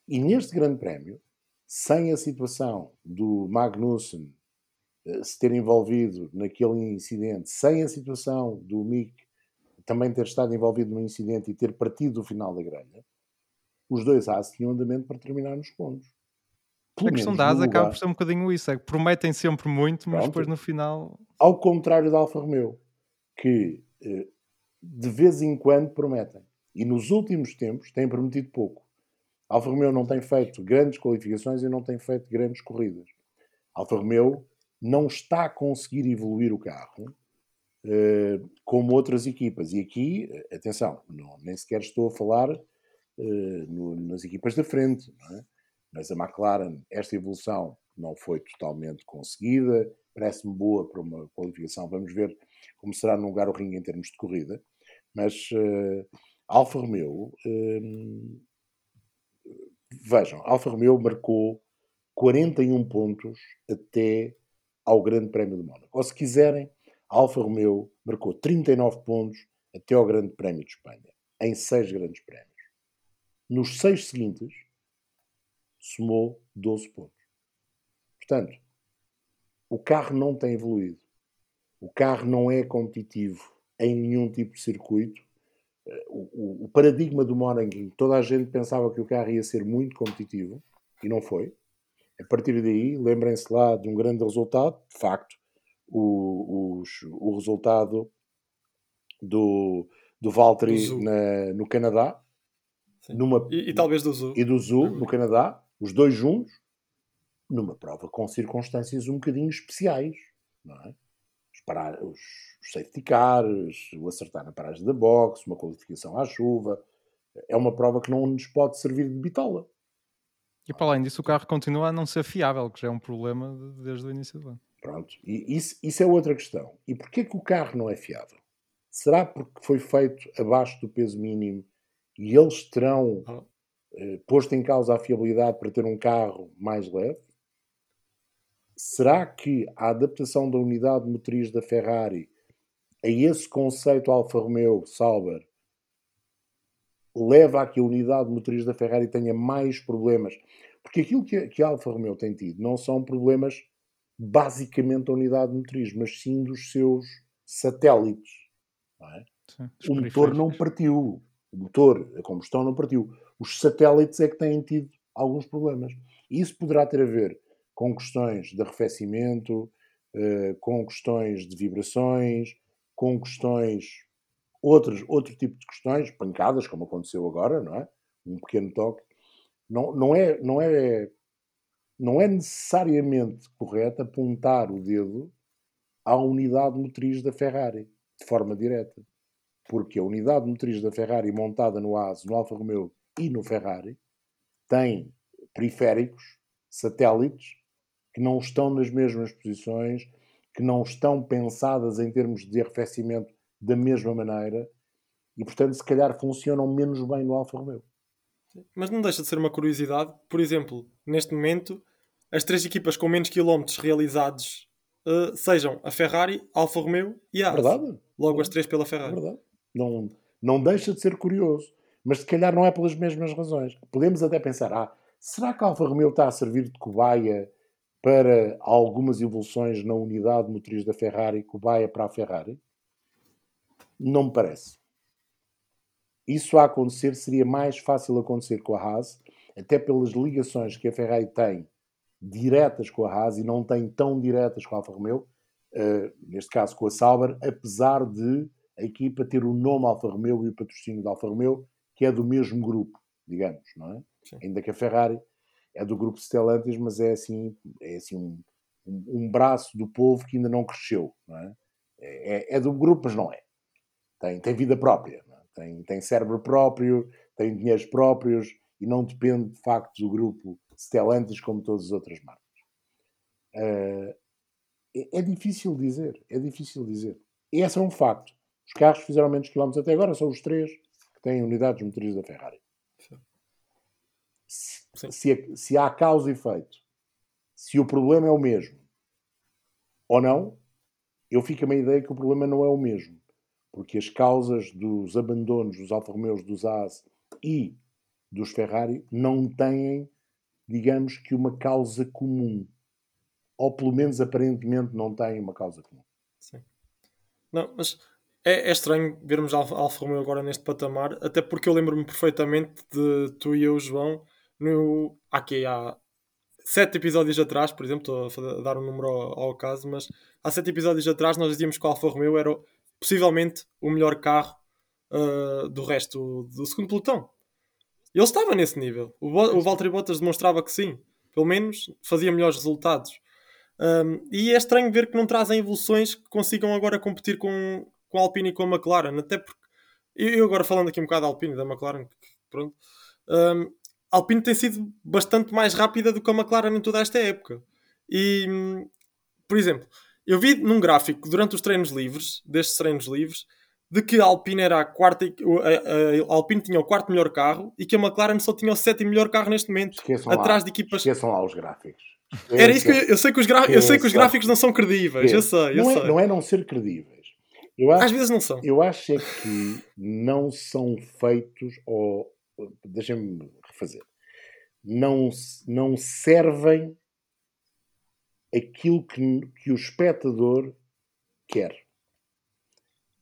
e neste grande prémio, sem a situação do Magnussen eh, se ter envolvido naquele incidente, sem a situação do Mick também ter estado envolvido no incidente e ter partido do final da grelha, os dois ases tinham andamento para terminar nos pontos. Pelo a questão da asa acaba por ser um bocadinho isso, é que prometem sempre muito, mas Pronto. depois no final Ao contrário da Alfa Romeo, que eh, de vez em quando prometem. E nos últimos tempos têm prometido pouco. A Alfa Romeo não tem feito grandes qualificações e não tem feito grandes corridas. A Alfa Romeo não está a conseguir evoluir o carro eh, como outras equipas. E aqui, eh, atenção, não, nem sequer estou a falar no- nas equipas da frente. não é? Mas a McLaren, esta evolução não foi totalmente conseguida, parece-me boa para uma qualificação. Vamos ver como será no lugar o ringue em termos de corrida. Mas eh, Alfa Romeo eh, vejam, Alfa Romeo marcou 41 pontos até ao Grande Prémio de Mónaco. Ou se quiserem, Alfa Romeo marcou 39 pontos até ao Grande Prémio de Espanha, em seis grandes prémios. Nos seis seguintes, somou 12 pontos. Portanto, o carro não tem evoluído. O carro não é competitivo em nenhum tipo de circuito. Eh, o, o, o paradigma do Mónaco, toda a gente pensava que o carro ia ser muito competitivo e não foi. A partir daí, lembrem-se lá de um grande resultado, de facto, o, os, o resultado do, do Valtteri do na, no Canadá. Numa, e, e, talvez do Zul. E do Zul, no Canadá, os dois juntos, numa prova com circunstâncias um bocadinho especiais, não é? Os, parar, os, os safety cars, o acertar na paragem da box, uma qualificação à chuva. É uma prova que não nos pode servir de bitola. E para além disso, o carro continua a não ser fiável, que já é um problema desde o início do ano. Pronto, e isso, isso é outra questão. E porquê que o carro não é fiável? Será porque foi feito abaixo do peso mínimo e eles terão eh, posto em causa a fiabilidade para ter um carro mais leve? Será que a adaptação da unidade motriz da Ferrari a esse conceito Alfa Romeo Sauber leva a que a unidade motriz da Ferrari tenha mais problemas? Porque aquilo que, que a Alfa Romeo tem tido não são problemas basicamente da unidade motriz, mas sim dos seus satélites. É? Sim, o motor não partiu. O motor, a combustão não partiu. Os satélites é que têm tido alguns problemas. Isso poderá ter a ver com questões de arrefecimento, eh, com questões de vibrações, com questões, outros, outro tipo de questões, pancadas, como aconteceu agora, não é? Um pequeno toque. Não, não, é, não é não é necessariamente correto apontar o dedo à unidade motriz da Ferrari, de forma direta. Porque a unidade motriz da Ferrari montada no AS, no Alfa Romeo e no Ferrari tem periféricos, satélites, que não estão nas mesmas posições, que não estão pensadas em termos de arrefecimento da mesma maneira e, portanto, se calhar funcionam menos bem no Alfa Romeo. Mas não deixa de ser uma curiosidade, por exemplo, neste momento, as três equipas com menos quilómetros realizados uh, sejam a Ferrari, a Alfa Romeo e a Haas. Verdade. Logo as três pela Ferrari. Verdade. Não, não deixa de ser curioso. Mas se calhar não é pelas mesmas razões. Podemos até pensar, ah, será que a Alfa Romeo está a servir de cobaia para algumas evoluções na unidade motriz da Ferrari, cobaia para a Ferrari? Não me parece. Isso a acontecer seria mais fácil acontecer com a Haas, até pelas ligações que a Ferrari tem diretas com a Haas e não tem tão diretas com a Alfa Romeo, uh, neste caso com a Sauber, apesar de a equipa ter o nome Alfa Romeo e o patrocínio da Alfa Romeo, que é do mesmo grupo, digamos, não é? Sim. Ainda que a Ferrari é do grupo Stellantis, mas é assim, é assim um, um, um braço do povo que ainda não cresceu, não é? É, é, é do grupo, mas não é. Tem, tem vida própria, é? tem, tem cérebro próprio, tem dinheiros próprios e não depende de facto do grupo Stellantis como todas as outras marcas. Uh, é, é, difícil dizer, é difícil dizer. E esse é um facto. Os carros que fizeram menos quilómetros até agora são os três que têm unidades motrizes da Ferrari. Se, se, se há causa e efeito, se o problema é o mesmo ou não, eu fico a minha ideia que o problema não é o mesmo. Porque as causas dos abandonos dos Alfa Romeos, dos AS e dos Ferrari não têm digamos que uma causa comum. Ou pelo menos aparentemente não tem uma causa comum. Sim. Não, mas é, é estranho vermos Alfa, Alfa Romeo agora neste patamar, até porque eu lembro-me perfeitamente de tu e eu, João, no, aqui há sete episódios atrás, por exemplo, estou a dar um número ao, ao caso, mas há sete episódios atrás nós dizíamos que o Alfa Romeo era possivelmente o melhor carro uh, do resto do segundo pelotão. Ele estava nesse nível. O, o Valtteri Bottas demonstrava que sim. Pelo menos fazia melhores resultados. Um, e é estranho ver que não trazem evoluções que consigam agora competir com, com a Alpine e com a McLaren. Até porque, eu agora falando aqui um bocado da Alpine da McLaren, pronto, um, a Alpine tem sido bastante mais rápida do que a McLaren em toda esta época. E, por exemplo, eu vi num gráfico durante os treinos livres, destes treinos livres, de que a Alpine era a quarta, a, Alpine tinha o quarto melhor carro e que a McLaren só tinha o sétimo melhor carro neste momento, Esqueçam atrás lá, de equipas. Esqueçam lá os gráficos. Era isso que eu, eu sei que os, gra... eu sei que os gráficos não são credíveis, eu sei, eu não, sei. é, não é não ser credíveis. Eu acho, Às vezes não são. eu acho é que não são feitos, ou deixem-me refazer, não, não servem aquilo que, que o espectador quer.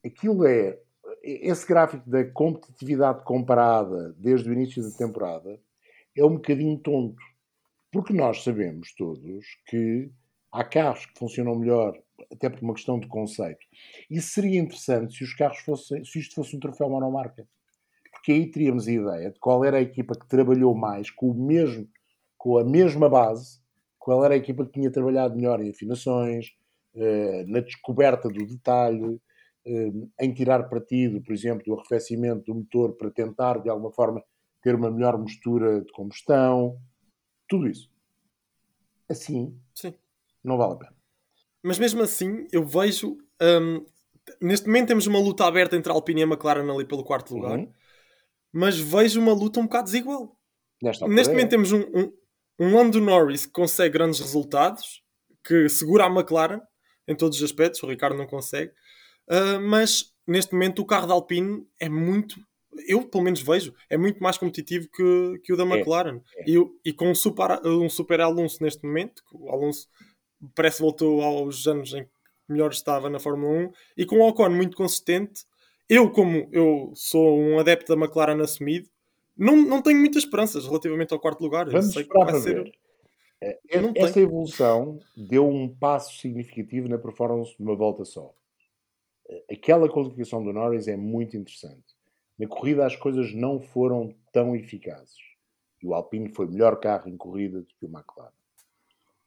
Aquilo é. Esse gráfico da competitividade comparada desde o início da temporada é um bocadinho tonto. Porque nós sabemos todos que há carros que funcionam melhor, até por uma questão de conceito. Isso seria interessante se os carros fossem, se isto fosse um troféu monomarca. Porque aí teríamos a ideia de qual era a equipa que trabalhou mais com o mesmo, com a mesma base, qual era a equipa que tinha trabalhado melhor em afinações, eh, na descoberta do detalhe, eh, em tirar partido, por exemplo, do arrefecimento do motor para tentar, de alguma forma, ter uma melhor mistura de combustão, tudo isso. Assim, Sim. não vale a pena. Mas mesmo assim, eu vejo. hum, neste momento temos uma luta aberta entre a Alpine e a McLaren ali pelo quarto lugar, Uhum. mas vejo uma luta um bocado desigual. Nesta Neste é. momento temos um, um, um Lando Norris que consegue grandes resultados, que segura a McLaren em todos os aspectos, o Ricardo não consegue, Ah, mas neste momento o carro da Alpine é muito, eu pelo menos vejo, é muito mais competitivo que, que o da McLaren. é. E, o- e com um super, um super Alonso neste momento, que o Alonso parece que voltou aos anos em que melhor estava na Fórmula 1, e com o Ocon muito consistente, eu como eu sou um adepto da McLaren assumido, não, não tenho muitas esperanças relativamente ao quarto lugar. Eu Vamos sei que esperar vai para ser- ver. Eh, Não Esta tem. evolução deu um passo significativo na performance de uma volta só. Aquela qualificação do Norris é muito interessante. Na corrida as coisas não foram tão eficazes. E o Alpine foi melhor carro em corrida do que o McLaren.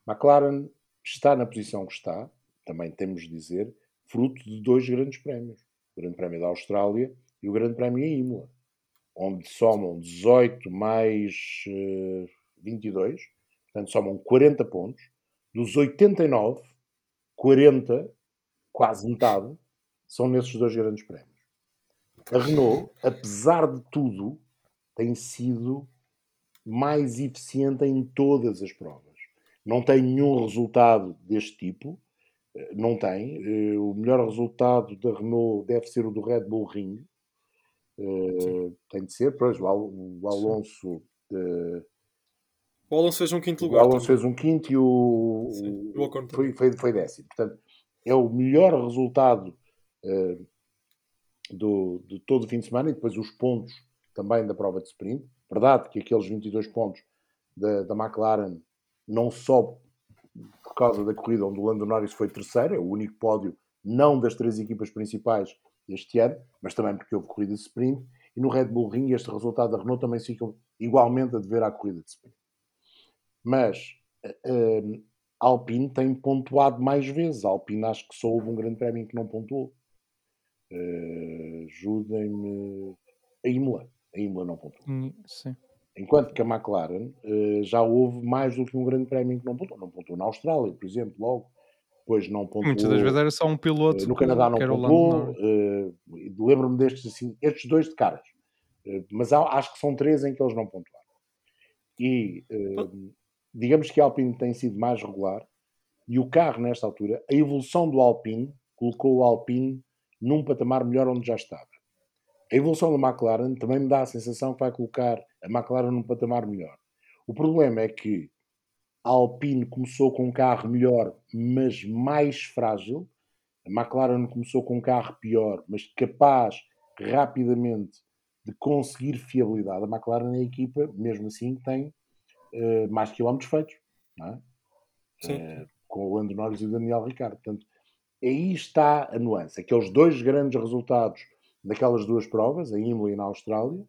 McLaren está na posição que está, também temos de dizer, fruto de dois grandes prémios. O Grande Prémio da Austrália e o Grande Prémio em Imola, onde somam 18 mais eh, 22, portanto somam 40 pontos. Dos 89, 40, quase metade, são nesses dois grandes prémios. A Renault, apesar de tudo, tem sido mais eficiente em todas as provas. Não tem nenhum resultado deste tipo, eh, não tem. Eh, O melhor resultado da Renault deve ser o do Red Bull Ring. Eh, tem de ser, pois, o Al- o Alonso, O Alonso fez um quinto o lugar. Alonso também. fez um quinto e o, Sim, o Ocon foi, foi, foi décimo. Portanto, é o melhor resultado eh, do, de todo o fim de semana e depois os pontos também da prova de sprint. Verdade que aqueles 22 pontos da, da McLaren, não só por causa da corrida onde o Lando Norris foi terceiro, é o único pódio não das três equipas principais este ano, mas também porque houve corrida de sprint. E no Red Bull Ring, este resultado da Renault também fica igualmente a dever à corrida de sprint. Mas a Alpine tem pontuado mais vezes. A Alpine acho que só houve um grande prémio que não pontuou. Eh, Ajudem-me. A Imola. A Imola não pontuou. Hum, Sim. Enquanto que a McLaren eh, já houve mais do que um grande prémio que não pontuou. Não pontuou na Austrália, por exemplo, logo. Depois não pontuou. Muitas das vezes era só um piloto Eh, no Canadá não pontuou. Eh, Lembro-me destes assim, estes dois de caras. Eh, mas há- acho que são três em que eles não pontuaram. E digamos que a Alpine tem sido mais regular e o carro, nesta altura, a evolução do Alpine colocou o Alpine num patamar melhor onde já estava. A evolução da McLaren também me dá a sensação que vai colocar a McLaren num patamar melhor. O problema é que a Alpine começou com um carro melhor, mas mais frágil. A McLaren começou com um carro pior, mas capaz rapidamente de conseguir fiabilidade. A McLaren é a equipa, mesmo assim, que tem eh, mais quilómetros feitos, não é? Sim. Eh, com o Lando Norris e o Daniel Ricciardo. Portanto, aí está a nuance. Aqueles dois grandes resultados daquelas duas provas, a Imola e na Austrália,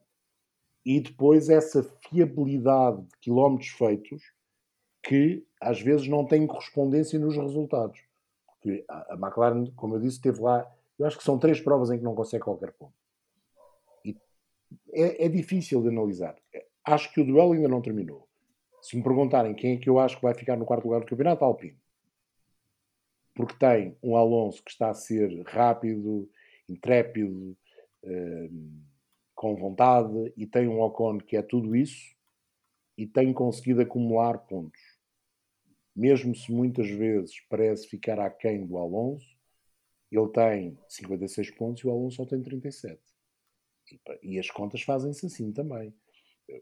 e depois essa fiabilidade de quilómetros feitos que às vezes não tem correspondência nos resultados. Porque a, McLaren, como eu disse, teve lá, eu acho que são três provas em que não consegue qualquer ponto. E é, é difícil de analisar. Acho que o duelo ainda não terminou. Se me perguntarem quem é que eu acho que vai ficar no quarto lugar do campeonato, Alpine. Porque tem um Alonso que está a ser rápido intrépido, com vontade, e tem um Ocon que é tudo isso, e tem conseguido acumular pontos. Mesmo se muitas vezes parece ficar aquém do Alonso, ele tem 56 pontos e o Alonso só tem 37. E, e as contas fazem-se assim também.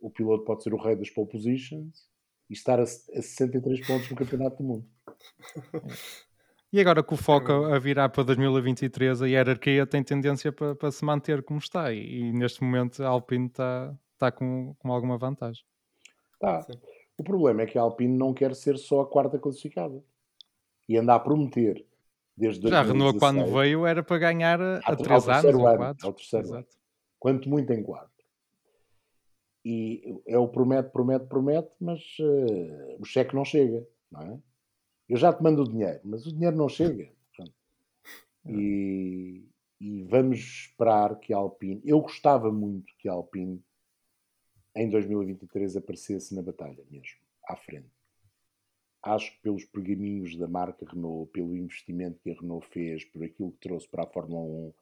O piloto pode ser o rei das pole positions e estar a, a 63 pontos no Campeonato do Mundo. E agora que o foco a virar para 2023, a hierarquia tem tendência para, para se manter como está. E, e, neste momento a Alpine está, está com, com alguma vantagem. Tá. O problema é que a Alpine não quer ser só a quarta classificada. E anda a prometer desde Já a Renault quando veio era para ganhar a, a 3 anos ou 4. Ao terceiro ano. Quanto muito em 4. E é o promete, promete, promete, mas uh, o cheque não chega, não é? Eu já te mando o dinheiro, mas o dinheiro não chega. E, e vamos esperar que a Alpine. Eu gostava muito que a Alpine em 2023 aparecesse na batalha mesmo, à frente. Acho que pelos pergaminhos da marca Renault, pelo investimento que a Renault fez, por aquilo que trouxe para a Fórmula 1,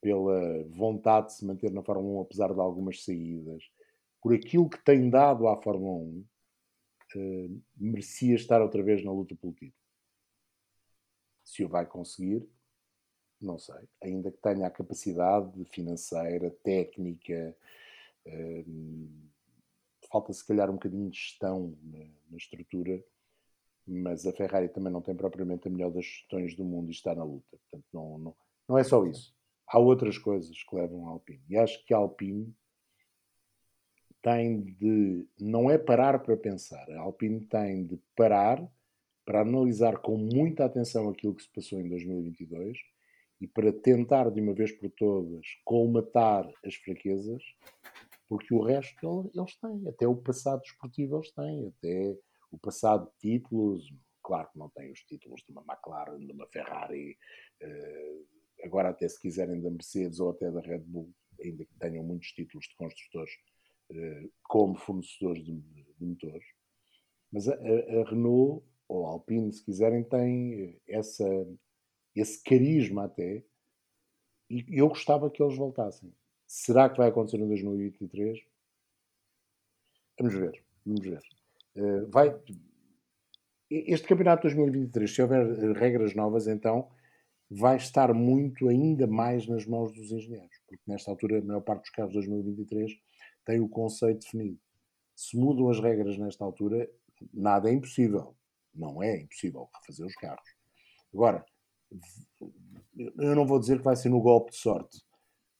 pela vontade de se manter na Fórmula 1 apesar de algumas saídas, por aquilo que tem dado à Fórmula 1, eh, merecia estar outra vez na luta pelo título. Se o vai conseguir, não sei. Ainda que tenha a capacidade financeira, técnica, eh, falta se calhar um bocadinho de gestão na, na, estrutura, mas a Ferrari também não tem propriamente a melhor das gestões do mundo e está na luta. Portanto, não, não, não é só isso. Há outras coisas que levam a Alpine. E acho que a Alpine tem de. Não é parar para pensar. A Alpine tem de parar para analisar com muita atenção aquilo que se passou em 2022 e para tentar de uma vez por todas colmatar as fraquezas porque o resto eles têm, até o passado desportivo eles têm, até o passado de títulos, claro que não têm os títulos de uma McLaren, de uma Ferrari, eh, agora até se quiserem da Mercedes ou até da Red Bull, ainda que tenham muitos títulos de construtores como fornecedores de, de motores, mas a, a, Renault ou a Alpine, se quiserem, tem essa, esse carisma até, e eu gostava que eles voltassem. Será que vai acontecer em 2023? Vamos ver, vamos ver. Uh, vai, este campeonato de 2023, se houver eh, regras novas, então vai estar muito ainda mais nas mãos dos engenheiros, porque nesta altura a maior parte dos carros de 2023 tem o conceito definido. Se mudam as regras nesta altura, nada é impossível. Não é impossível refazer os carros. Agora, eu não vou dizer que vai ser no golpe de sorte,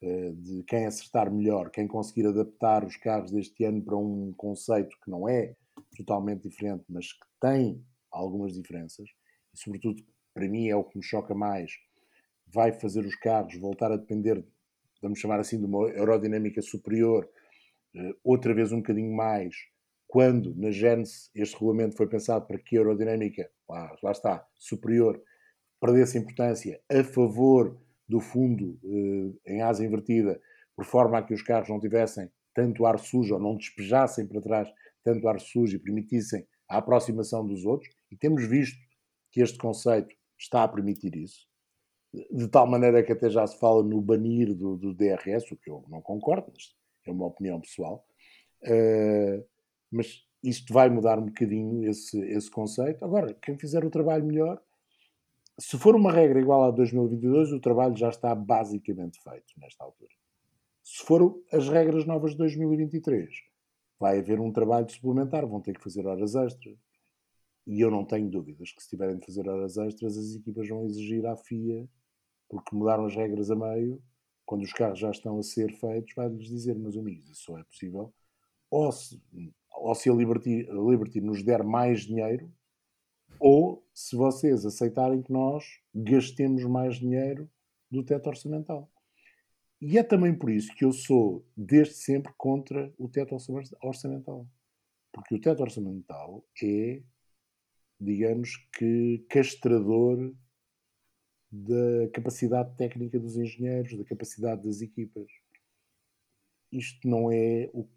eh, de quem acertar melhor, quem conseguir adaptar os carros deste ano para um conceito que não é totalmente diferente, mas que tem algumas diferenças, e sobretudo para mim é o que me choca mais, vai fazer os carros voltar a depender, vamos chamar assim, de uma aerodinâmica superior, outra vez um bocadinho mais, quando na Gênesis este regulamento foi pensado para que a aerodinâmica, lá, lá está, superior, perdesse importância a favor do fundo eh, em asa invertida, por forma a que os carros não tivessem tanto ar sujo ou não despejassem para trás tanto ar sujo e permitissem a aproximação dos outros. E temos visto que este conceito está a permitir isso, de tal maneira que até já se fala no banir do, do DRS, o que eu não concordo, mas é uma opinião pessoal. Uh, mas isto vai mudar um bocadinho esse, esse conceito. Agora, quem fizer o trabalho melhor se for uma regra igual a 2022, o trabalho já está basicamente feito nesta altura. Se for as regras novas de 2023, vai haver um trabalho suplementar, vão ter que fazer horas extras. E eu não tenho dúvidas que se tiverem de fazer horas extras, as equipas vão exigir à FIA, porque mudaram as regras a meio, quando os carros já estão a ser feitos, vai-lhes dizer, meus amigos, isso só é possível ou se, ou se a Liberty, a Liberty nos der mais dinheiro, ou se vocês aceitarem que nós gastemos mais dinheiro do teto orçamental. E é também por isso que eu sou, desde sempre, contra o teto orçamental. Porque o teto orçamental é, digamos que, castrador da capacidade técnica dos engenheiros, da capacidade das equipas. Isto não é o,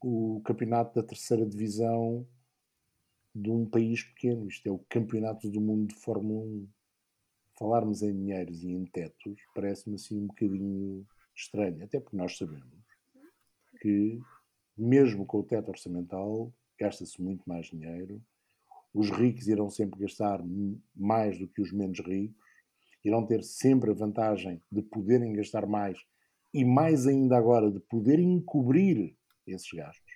o campeonato da terceira divisão de um país pequeno. Isto é o campeonato do mundo de Fórmula 1. falarmos em dinheiros e em tetos parece-me assim um bocadinho estranho, até porque nós sabemos que, mesmo com o teto orçamental, gasta-se muito mais dinheiro, os ricos irão sempre gastar mais do que os menos ricos, irão ter sempre a vantagem de poderem gastar mais e mais ainda agora de poderem encobrir esses gastos.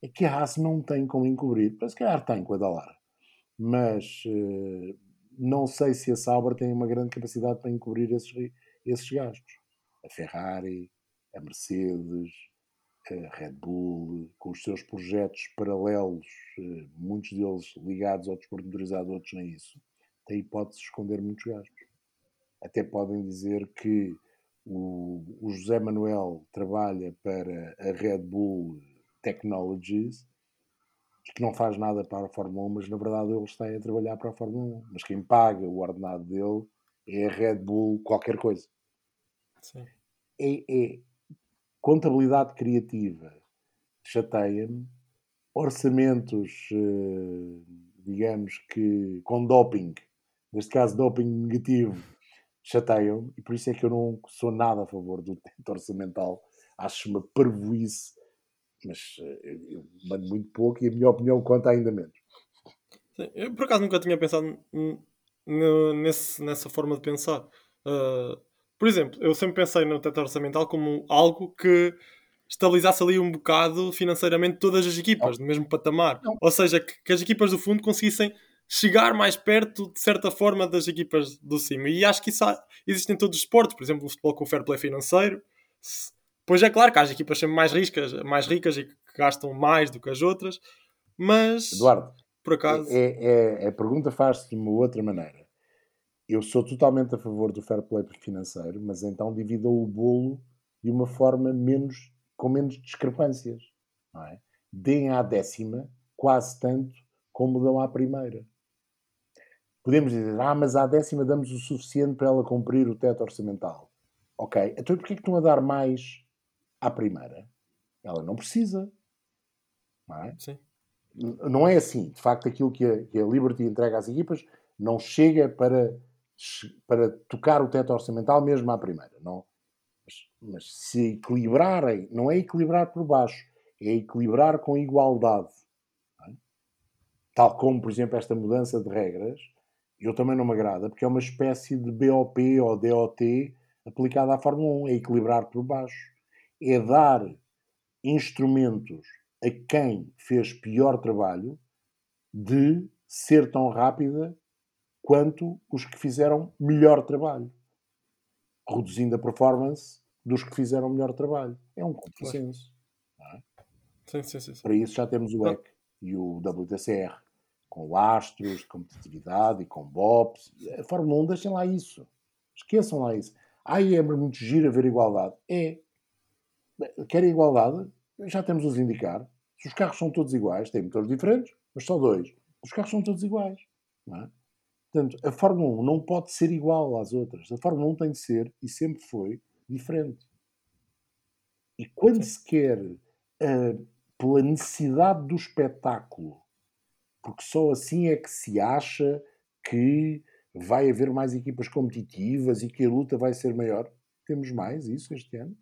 É que a Haas não tem como encobrir, para se calhar tem com a Dalar, mas uh, não sei se a Sauber tem uma grande capacidade para encobrir esses, esses gastos. A Ferrari, a Mercedes, a Red Bull, com os seus projetos paralelos, uh, muitos deles ligados ao desporto motorizado, outros nem isso, têm hipótese de esconder muitos gastos. Até podem dizer que o, o José Manuel trabalha para a Red Bull Technologies, que não faz nada para a Fórmula 1, mas na verdade ele está a trabalhar para a Fórmula 1. Mas quem paga o ordenado dele é a Red Bull qualquer coisa. Sim. É, é contabilidade criativa chateia-me, orçamentos, eh, digamos que com doping, neste caso doping negativo, chateiam e por isso é que eu não sou nada a favor do teto orçamental. Acho uma parvoíce, mas eh, eu mando muito pouco e a minha opinião conta ainda menos. Sim, eu por acaso nunca tinha pensado nesse, nessa forma de pensar. Uh, por exemplo, eu sempre pensei no teto orçamental como algo que estabilizasse ali um bocado financeiramente todas as equipas, no mesmo patamar. Não. Ou seja, que, que, as equipas do fundo conseguissem chegar mais perto, de certa forma, das equipas do cima. E acho que isso há, existe em todos os esportes, por exemplo, o futebol com o fair play financeiro. Pois é claro que há as equipas sempre mais ricas, mais ricas e que gastam mais do que as outras, mas Eduardo, por acaso. É, é, a pergunta faz-se de uma outra maneira. Eu sou totalmente a favor do fair play financeiro, mas então dividam o bolo de uma forma menos, com menos discrepâncias. Não é? Deem à décima quase tanto como dão à primeira. Podemos dizer, ah, mas à décima damos o suficiente para ela cumprir o teto orçamental. Ok, então porquê que estão a dar mais à primeira? Ela não precisa. Não é? Sim. Não é assim. De facto, aquilo que a, que a Liberty entrega às equipas não chega para, para tocar o teto orçamental mesmo à primeira. Não. Mas, mas se equilibrarem, não é equilibrar por baixo, é equilibrar com igualdade. É? Tal como, por exemplo, esta mudança de regras eu também não me agrada, porque é uma espécie de BOP ou DOT aplicada à Fórmula 1, é equilibrar por baixo, é dar instrumentos a quem fez pior trabalho de ser tão rápida quanto os que fizeram melhor trabalho, reduzindo a performance dos que fizeram melhor trabalho. É um contrassenso. É? Sim, sim, sim, sim, Para isso já temos o EC e o WTCR com lastros de competitividade e com BOPs. A Fórmula 1 deixem lá isso. Esqueçam lá isso. Ai, é muito giro haver igualdade. É. Querem igualdade? Já temos os indicar. Se os carros são todos iguais, têm motores diferentes, mas só dois. Os carros são todos iguais. Não é? Portanto, a Fórmula 1 não pode ser igual às outras. A Fórmula 1 tem de ser, e sempre foi, diferente. E quando se quer, uh, pela necessidade do espetáculo, porque só assim é que se acha que vai haver mais equipas competitivas e que a luta vai ser maior. Temos mais isso este ano.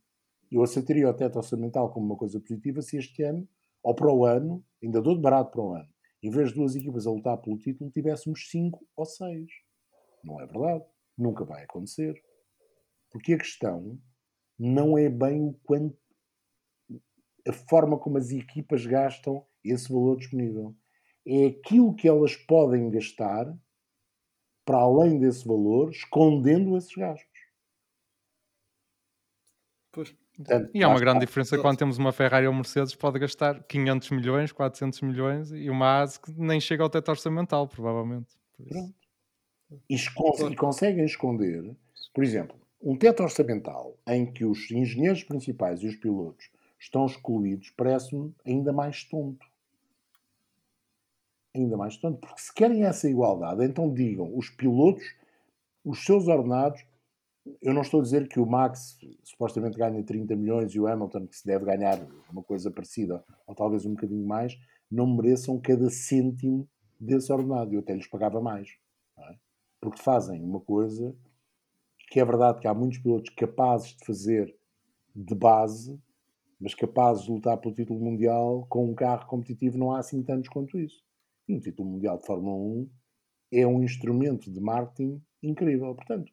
Eu aceitaria o teto orçamental como uma coisa positiva se este ano, ou para o ano, ainda dou de barato para o ano, em vez de duas equipas a lutar pelo título, tivéssemos cinco ou seis. Não é verdade. Nunca vai acontecer. Porque a questão não é bem o quanto a forma como as equipas gastam esse valor disponível é aquilo que elas podem gastar para além desse valor, escondendo esses gastos. Pois. Portanto, e há uma grande diferença quando temos uma Ferrari ou Mercedes pode gastar 500 milhões, 400 milhões e uma ASE que nem chega ao teto orçamental, provavelmente. Pronto. E, e conseguem esconder, por exemplo, um teto orçamental em que os engenheiros principais e os pilotos estão excluídos parece-me ainda mais tonto ainda mais tanto, porque se querem essa igualdade, então digam, os pilotos, os seus ordenados, eu não estou a dizer que o Max supostamente ganha 30 milhões e o Hamilton, que se deve ganhar uma coisa parecida, ou talvez um bocadinho mais, não mereçam cada cêntimo desse ordenado. Eu até lhes pagava mais. É? porque fazem uma coisa que é verdade que há muitos pilotos capazes de fazer de base, mas capazes de lutar pelo título mundial com um carro competitivo não há assim tantos quanto isso. E um título mundial de Fórmula 1 é um instrumento de marketing incrível. Portanto,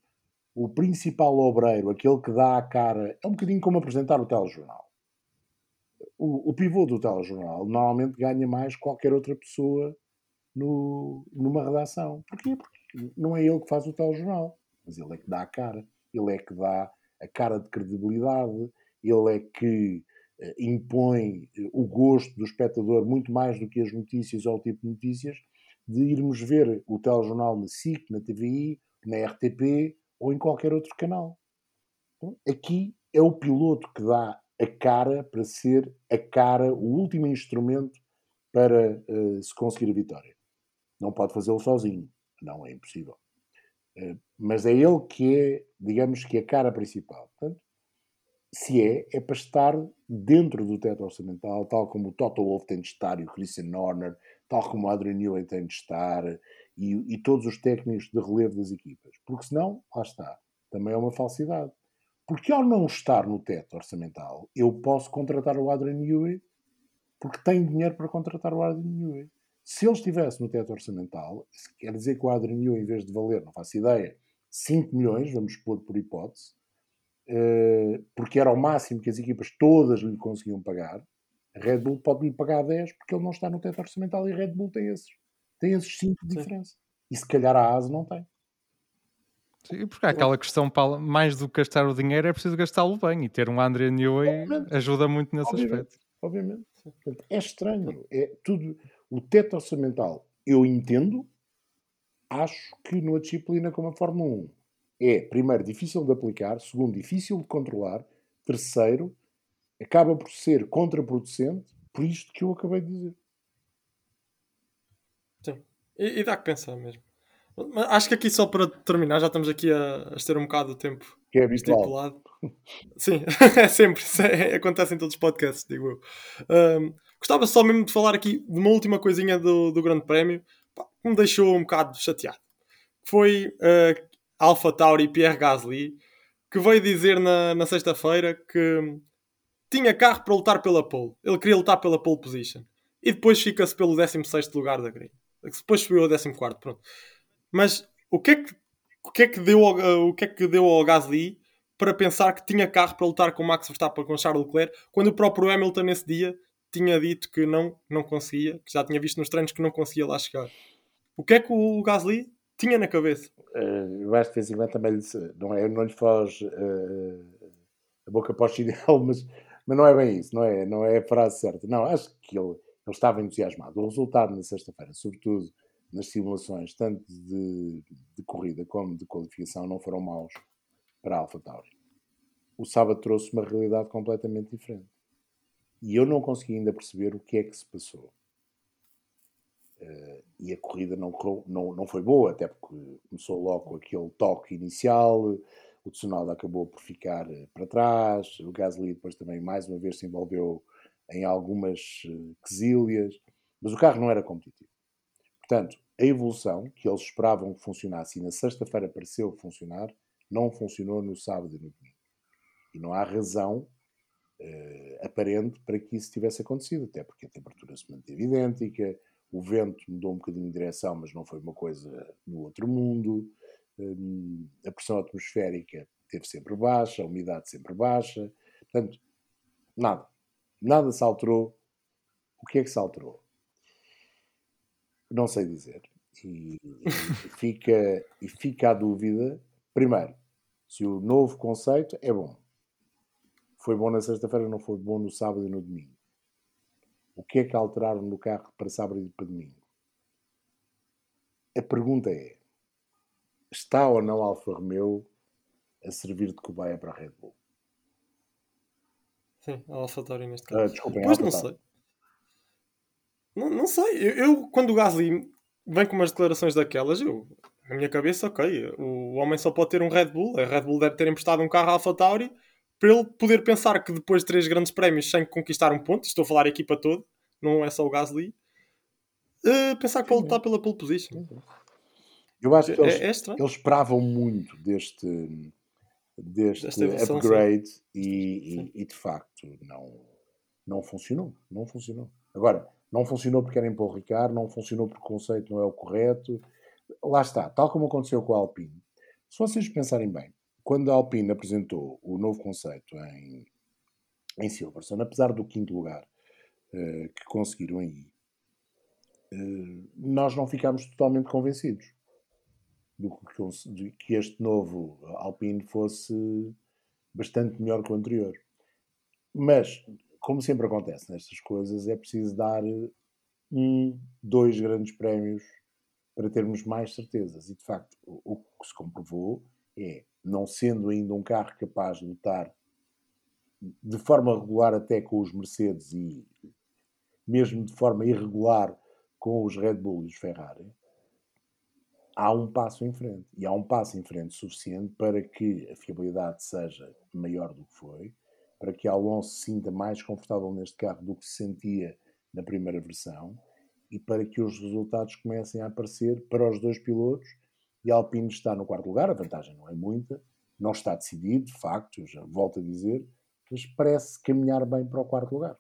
o principal obreiro, aquele que dá a cara, é um bocadinho como apresentar o telejornal. O, o pivô do telejornal normalmente ganha mais qualquer outra pessoa no, numa redação. Porquê? Porque não é ele que faz o telejornal, mas ele é que dá a cara. Ele é que dá a cara de credibilidade, ele é que uh, impõe uh, o gosto do espectador muito mais do que as notícias ou o tipo de notícias, de irmos ver o telejornal na SIC, na TVI, na RTP ou em qualquer outro canal. Então, aqui é o piloto que dá a cara para ser a cara, o último instrumento para uh, se conseguir a vitória. Não pode fazê-lo sozinho, não é impossível. Uh, mas é ele que é, digamos que a cara principal. Portanto, se é, é para estar dentro do teto orçamental, tal como o Toto Wolff tem de estar e o Christian Horner, tal como o Adrian Newey tem de estar e, e, todos os técnicos de relevo das equipas. Porque senão, lá está, também é uma falsidade. Porque ao não estar no teto orçamental, eu posso contratar o Adrian Newey porque tenho dinheiro para contratar o Adrian Newey. Se ele estivesse no teto orçamental, quer dizer que o Adrian Newey, em vez de valer, não faço ideia, 5 milhões, vamos pôr por hipótese, eh, porque era o máximo que as equipas todas lhe conseguiam pagar, a Red Bull pode lhe pagar 10 porque ele não está no teto orçamental e a Red Bull tem esses, tem esses 5 de diferença. E se calhar a ASA não tem. Sim, porque há aquela questão, para, mais do que gastar o dinheiro, é preciso gastá-lo bem. E ter um André Newey ajuda muito nesse obviamente, aspecto. Obviamente. É estranho. É tudo. O teto orçamental eu entendo. Acho que numa disciplina como a Fórmula 1 é, primeiro, difícil de aplicar, segundo, difícil de controlar, terceiro, acaba por ser contraproducente por isto que eu acabei de dizer. E, e dá que pensar mesmo. Mas acho que aqui só para terminar, já estamos aqui a, a ter um bocado o tempo que é estipulado. Sim, é sempre, é, acontece em todos os podcasts, digo eu. Um, gostava só mesmo de falar aqui de uma última coisinha do, do Grande Prémio que me deixou um bocado chateado. Foi uh, Alpha Tauri e Pierre Gasly que veio dizer na, na sexta-feira que tinha carro para lutar pela pole. Ele queria lutar pela pole position. E depois fica-se pelo 16 lugar da grelha. Depois subiu ao 14, pronto. Mas o que é que, o que, é que, deu, ao, o que é que deu ao Gasly para pensar que tinha carro para lutar com Max Verstappen com Charles Leclerc, quando o próprio Hamilton nesse dia tinha dito que não, não conseguia, que já tinha visto nos treinos que não conseguia lá chegar. O que é que o Gasly tinha na cabeça? Uh, eu acho que de também lhe, não, é, não lhe foge uh, a boca para o chinelo, mas, mas não é bem isso, não é, não é a frase certa. Não, acho que ele, ele estava entusiasmado. O resultado na sexta-feira, sobretudo nas simulações, tanto de, de, corrida como de qualificação, não foram maus para a Alpha Tauri. O sábado trouxe uma realidade completamente diferente. E eu não consegui ainda perceber o que é que se passou. Uh, e a corrida não, não, não foi boa, até porque começou logo aquele toque inicial, o Tsunoda acabou por ficar eh, para trás, o Gasly depois também mais uma vez se envolveu em algumas uh, quesilhas, mas o carro não era competitivo. Portanto, a evolução que eles esperavam que funcionasse e na sexta-feira pareceu funcionar, não funcionou no sábado e no domingo. E não há razão uh, aparente para que isso tivesse acontecido, até porque a temperatura se manteve idêntica, o vento mudou um bocadinho de direção, mas não foi uma coisa no outro mundo, um, a pressão atmosférica esteve sempre baixa, a umidade sempre baixa, portanto, nada. Nada se alterou. O que é que se alterou? Não sei dizer. E, e, fica, e fica a dúvida, primeiro, se o novo conceito é bom. Foi bom na sexta-feira, não foi bom no sábado e no domingo. O que é que alteraram no carro para sábado e para domingo? A pergunta é: está ou não Alfa Romeo a servir de cobaia para a Red Bull? Sim, a Alfa Tauri neste caso. Uh, desculpem, pois não sei. Não, não sei. Eu, eu, quando o Gasly vem com umas declarações daquelas, eu, na minha cabeça, ok, o homem só pode ter um Red Bull. A Red Bull deve ter emprestado um carro à Alfa Tauri para ele poder pensar que depois de três grandes prémios sem conquistar um ponto, estou a falar a equipa toda, não é só o Gasly, uh, pensar que pode lutar pela pole position. Eu acho que É- eles, é estranho. eles esperavam muito deste, deste upgrade sim. e, Sim. e- e, de facto não, não funcionou. Não funcionou. Agora, não funcionou porque era Paul Ricard, não funcionou porque o conceito não é o correto. Lá está, tal como aconteceu com a Alpine. Se vocês pensarem bem, quando a Alpine apresentou o novo conceito em, em Silverstone, apesar do quinto lugar eh, que conseguiram aí, eh, nós não ficámos totalmente convencidos do que, este novo Alpine fosse bastante melhor que o anterior. Mas, como sempre acontece nestas coisas, é preciso dar um, dois grandes prémios para termos mais certezas. E, de facto, o, o que se comprovou é, não sendo ainda um carro capaz de lutar de forma regular até com os Mercedes e mesmo de forma irregular com os Red Bull e os Ferrari, há um passo em frente. E há um passo em frente suficiente para que a fiabilidade seja maior do que foi, para que Alonso se sinta mais confortável neste carro do que se sentia na primeira versão e para que os resultados comecem a aparecer para os dois pilotos. E Alpine está no quarto lugar, a vantagem não é muita, não está decidido, de facto, já volto a dizer, mas parece caminhar bem para o quarto lugar.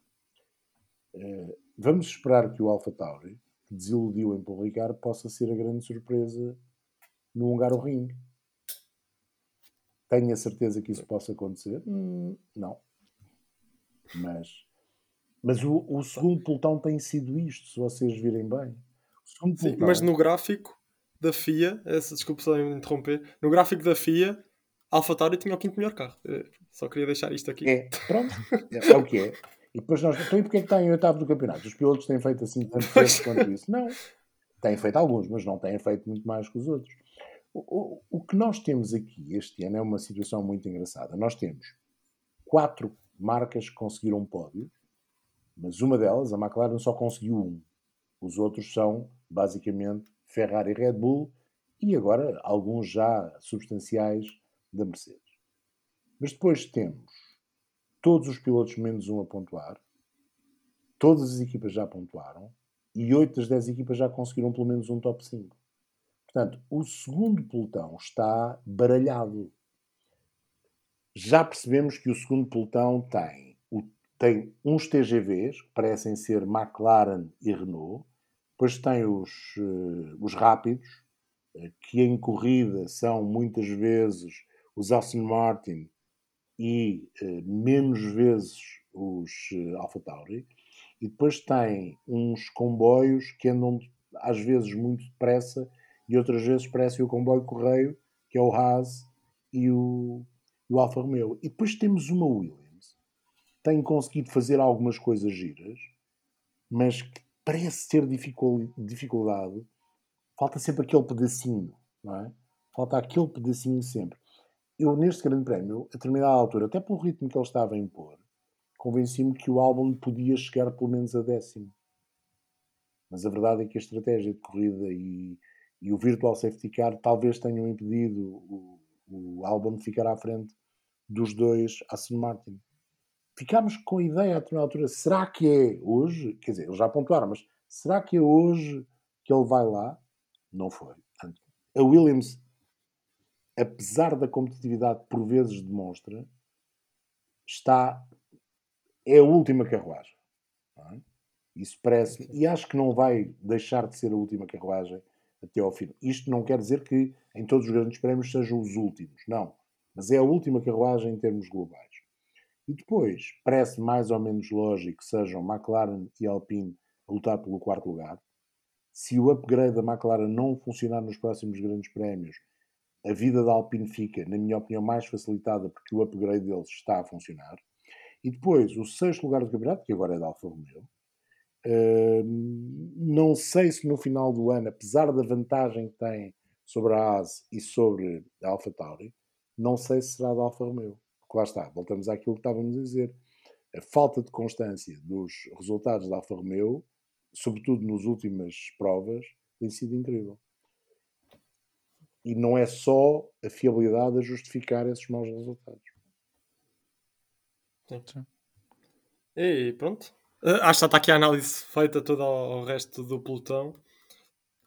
Eh, vamos esperar que o Alpha Tauri, que desiludiu em Paul Ricard, possa ser a grande surpresa no Hungaroring. Tenho a certeza que isso possa acontecer? Hum, não. Mas, mas o, o segundo pelotão tem sido isto, se vocês virem bem. Sim, pelotão, mas no gráfico da FIA, essa, desculpe só me interromper, no gráfico da FIA, AlphaTauri tinha o quinto melhor carro. Eh, Só queria deixar isto aqui. É, pronto, é, é o que é. E depois nós, então e porque é que está em oitavo do campeonato? Os pilotos têm feito assim tanto tempo quanto isso? Não. Têm feito alguns, mas não têm feito muito mais que os outros. O, o, o que nós temos aqui este ano é uma situação muito engraçada. Nós temos quatro marcas que conseguiram um pódio, mas uma delas, a McLaren, só conseguiu um. Os outros são, basicamente, Ferrari e Red Bull e agora alguns já substanciais da Mercedes. Mas depois temos todos os pilotos menos um a pontuar, todas as equipas já pontuaram e 8 das 10 equipas já conseguiram pelo menos um top 5. Portanto, o segundo pelotão está baralhado. Já percebemos que o segundo pelotão tem, o- tem uns TGVs, que parecem ser McLaren e Renault, depois tem os, eh, os rápidos, eh, que em corrida são muitas vezes os Aston Martin e eh, menos vezes os eh, Alfa Tauri. E depois tem uns comboios que andam às vezes muito depressa e outras vezes parece o comboio correio, que é o Haas e o, e o Alfa Romeo. E depois temos uma Williams. Tem conseguido fazer algumas coisas giras, mas que parece ter dificul- dificuldade. Falta sempre aquele pedacinho, não é? Falta aquele pedacinho sempre. Eu, neste grande prémio, a determinada altura, até pelo ritmo que ele estava a impor, convenci-me que o álbum podia chegar pelo menos a décimo. Mas a verdade é que a estratégia de corrida e, e o Virtual Safety Car talvez tenham impedido o, o álbum de ficar à frente dos dois Aston Martin. Ficámos com a ideia a determinada altura, será que é hoje? Quer dizer, eles já pontuaram, mas será que é hoje que ele vai lá? Não foi. A Williams, apesar da competitividade por vezes demonstra, está é a última carruagem. é? Isso parece e acho que não vai deixar de ser a última carruagem até ao fim. Isto não quer dizer que em todos os grandes prémios sejam os últimos, não. Mas é a última carruagem em termos globais. E depois, parece mais ou menos lógico que sejam McLaren e Alpine a lutar pelo quarto lugar. Se o upgrade da McLaren não funcionar nos próximos grandes prémios, a vida da Alpine fica, na minha opinião, mais facilitada porque o upgrade deles está a funcionar. E depois, o sexto lugar do campeonato, que agora é da Alfa Romeo, hum, não sei se no final do ano, apesar da vantagem que tem sobre a AS e sobre a Alfa Tauri, não sei se será da Alfa Romeo. Porque lá está, voltamos àquilo que estávamos a dizer. A falta de constância dos resultados da Alfa Romeo, sobretudo nas últimas provas, tem sido incrível. E não é só a fiabilidade a justificar esses maus resultados. E pronto. Eh, acho que está aqui a análise feita toda ao resto do pelotão.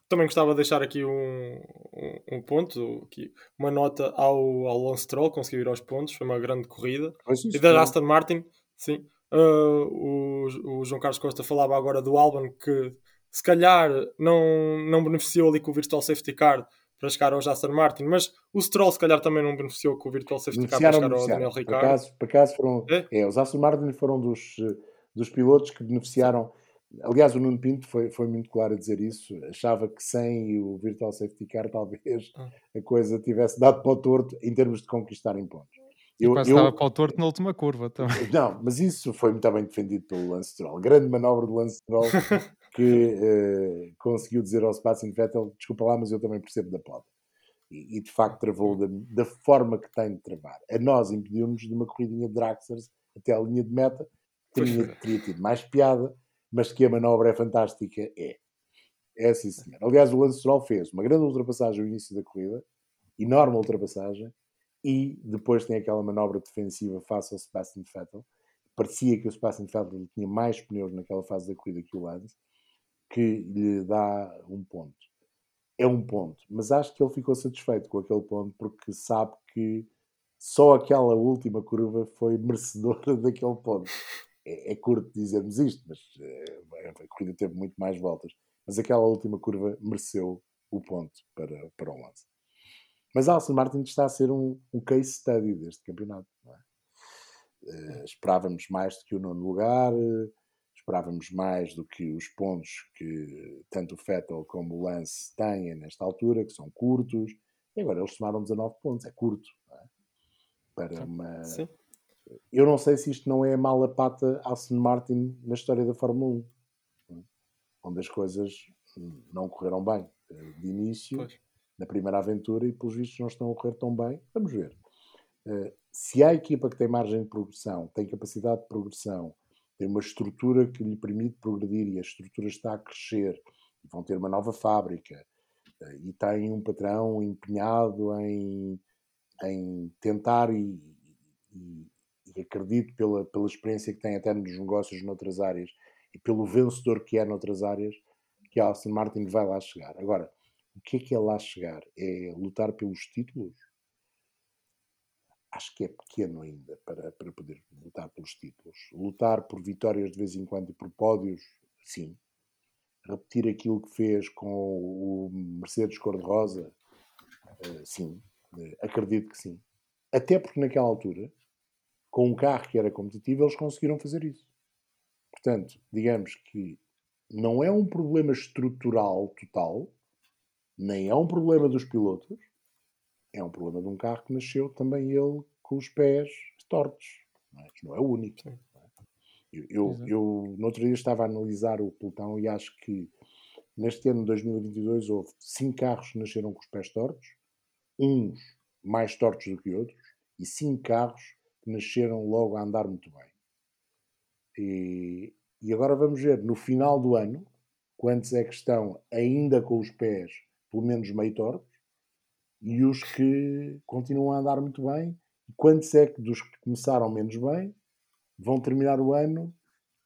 também gostava de deixar aqui um, um, um ponto, aqui, uma nota ao, ao Lance Stroll, conseguiu ir aos pontos, foi uma grande corrida. E da Aston Martin, sim. Uh, o, o João Carlos Costa falava agora do Albon que se calhar não, não beneficiou ali com o Virtual Safety Car para chegar ao Aston Martin, mas o Stroll se calhar também não beneficiou com o Virtual Safety Car para chegar ao Daniel Ricciardo. Por acaso, por acaso foram, é? É, os Aston Martin foram dos, dos pilotos que beneficiaram Aliás, o Nuno Pinto foi, foi muito claro a dizer isso. Achava que sem o Virtual Safety Car, talvez ah. a coisa tivesse dado para o torto em termos de conquistarem pontos. Eu, quase eu, estava para o torto na última curva também. Não, mas isso foi muito bem defendido pelo Lance Stroll. Grande manobra do Lance Stroll que uh, conseguiu dizer ao Sebastian Vettel: desculpa lá, mas eu também percebo da pota. E, e, de facto travou da, da, forma que tem de travar. A nós impediu-nos de uma corridinha de Draxers até a linha de meta. Teria, teria tido mais piada mas que a manobra é fantástica, é. É sim, senhor. Aliás, o Lance Stroll fez uma grande ultrapassagem ao início da corrida, enorme ultrapassagem, e depois tem aquela manobra defensiva face ao Sebastian Vettel. Parecia que o Sebastian Vettel tinha mais pneus naquela fase da corrida que o Lance, que lhe dá um ponto. É um ponto, mas acho que ele ficou satisfeito com aquele ponto porque sabe que só aquela última curva foi merecedora daquele ponto é, é, curto dizermos isto, mas é, a corrida teve muito mais voltas. Mas aquela última curva mereceu o ponto para, para o lance. Mas a Aston Martin está a ser um, um case study deste campeonato. Uh, esperávamos mais do que o nono lugar, uh, esperávamos mais do que os pontos que tanto o Vettel como o Lance têm nesta altura, que são curtos. E agora eles tomaram 19 pontos, é curto. É? Para uma, Sim eu não sei se isto não é a mala pata Aston Martin na história da Fórmula 1, onde as coisas não correram bem eh, de início, pois. na primeira aventura, e pelos vistos não estão a correr tão bem. Vamos ver. Eh, se há equipa que tem margem de progressão, tem capacidade de progressão, tem uma estrutura que lhe permite progredir e a estrutura está a crescer, vão ter uma nova fábrica eh, e tem um patrão empenhado em, em tentar e, e, e acredito pela, pela experiência que tem até nos negócios noutras áreas e pelo vencedor que é noutras áreas, que a Aston Martin vai lá chegar. Agora, o que é que é lá chegar? É lutar pelos títulos? Acho que é pequeno ainda para, para poder lutar pelos títulos. Lutar por vitórias de vez em quando e por pódios, sim. Repetir aquilo que fez com o Mercedes Cor-de-Rosa, uh, sim. Uh, acredito que sim. Até porque naquela altura com um carro que era competitivo, eles conseguiram fazer isso. Portanto, digamos que não é um problema estrutural total, nem é um problema dos pilotos, é um problema de um carro que nasceu também ele com os pés tortos. Não é, não é o único. É? Eu, eu, eu, no outro dia, estava a analisar o pelotão e acho que neste ano de 2022 houve cinco carros que nasceram com os pés tortos, uns mais tortos do que outros, e cinco carros que nasceram logo a andar muito bem. E, e agora vamos ver, no final do ano, quantos é que estão ainda com os pés, pelo menos meio tortos, e os que continuam a andar muito bem, e quantos é que dos que começaram menos bem vão terminar o ano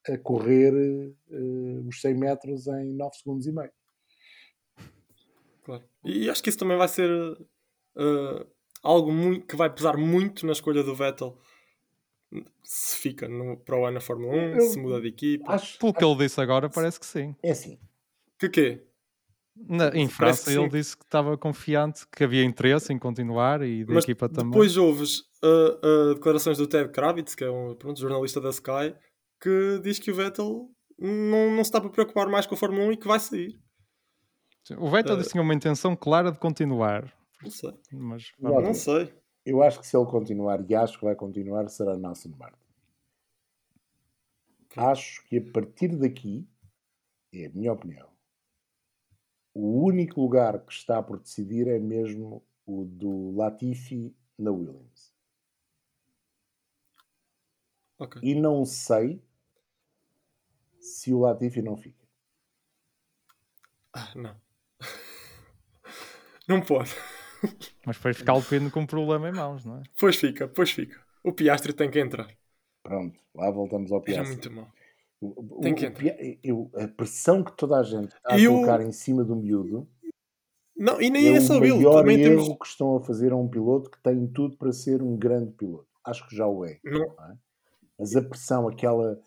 a correr uh, os 100 metros em 9 segundos e meio. Claro. E acho que isso também vai ser uh, algo muito, que vai pesar muito na escolha do Vettel se fica no, para o ano na Fórmula 1, eu, se muda de equipa. Acho, Pelo que ele disse agora, parece que sim. É assim. Que quê? Na, em França ele disse que estava confiante, que havia interesse em continuar e da Mas equipa também. Depois ouves uh, uh, declarações do Ted Kravitz, que é um pronto, jornalista da Sky, que diz que o Vettel não, não se está para preocupar mais com a Fórmula 1 e que vai sair. O Vettel uh, disse que tinha uma intenção clara de continuar. Não sei. Mas, não sei. Eu acho que se ele continuar, e acho que vai continuar, será Nelson Martin. Acho que a partir daqui, é a minha opinião, o único lugar que está por decidir é mesmo o do Latifi na Williams. Okay. E não sei se o Latifi não fica. Ah, não. não pode. Mas depois ficar o Alpine com um problema em mãos, não é? Pois fica, pois fica. O Piastri tem que entrar. Pronto, lá voltamos ao Piastri. É muito mal. O, tem que entrar. Eu, a pressão que toda a gente está a colocar em cima do miúdo. Não, e nem é é só o ele. Também erro temos. que estão a fazer a um piloto que tem tudo para ser um grande piloto. Acho que já o é. Não, não é? Mas a pressão, aquela.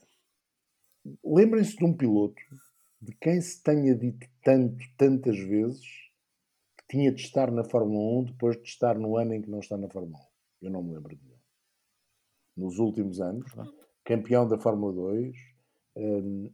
Lembrem-se de um piloto de quem se tenha dito tanto, tantas vezes, que tinha de estar na Fórmula 1 depois de estar no ano em que não está na Fórmula 1. Eu não me lembro de nenhum. Nos últimos anos, campeão da Fórmula 2,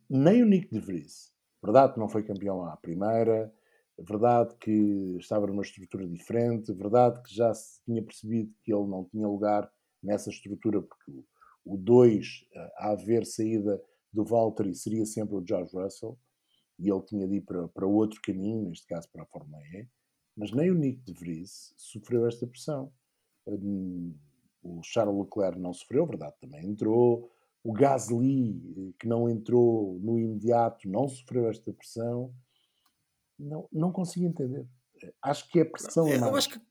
nem o Nick de Vries. Verdade que não foi campeão à primeira, verdade que estava numa estrutura diferente, verdade que já se tinha percebido que ele não tinha lugar nessa estrutura, porque o 2, a haver saída do Valtteri, seria sempre o George Russell, e ele tinha de ir para, para outro caminho, neste caso para a Fórmula E, mas nem o Nick de Vries sofreu esta pressão. O Charles Leclerc não sofreu, verdade, também entrou. O Gasly, que não entrou no imediato, não sofreu esta pressão. Não, não consigo entender. Acho que é pressão a eu mais. acho que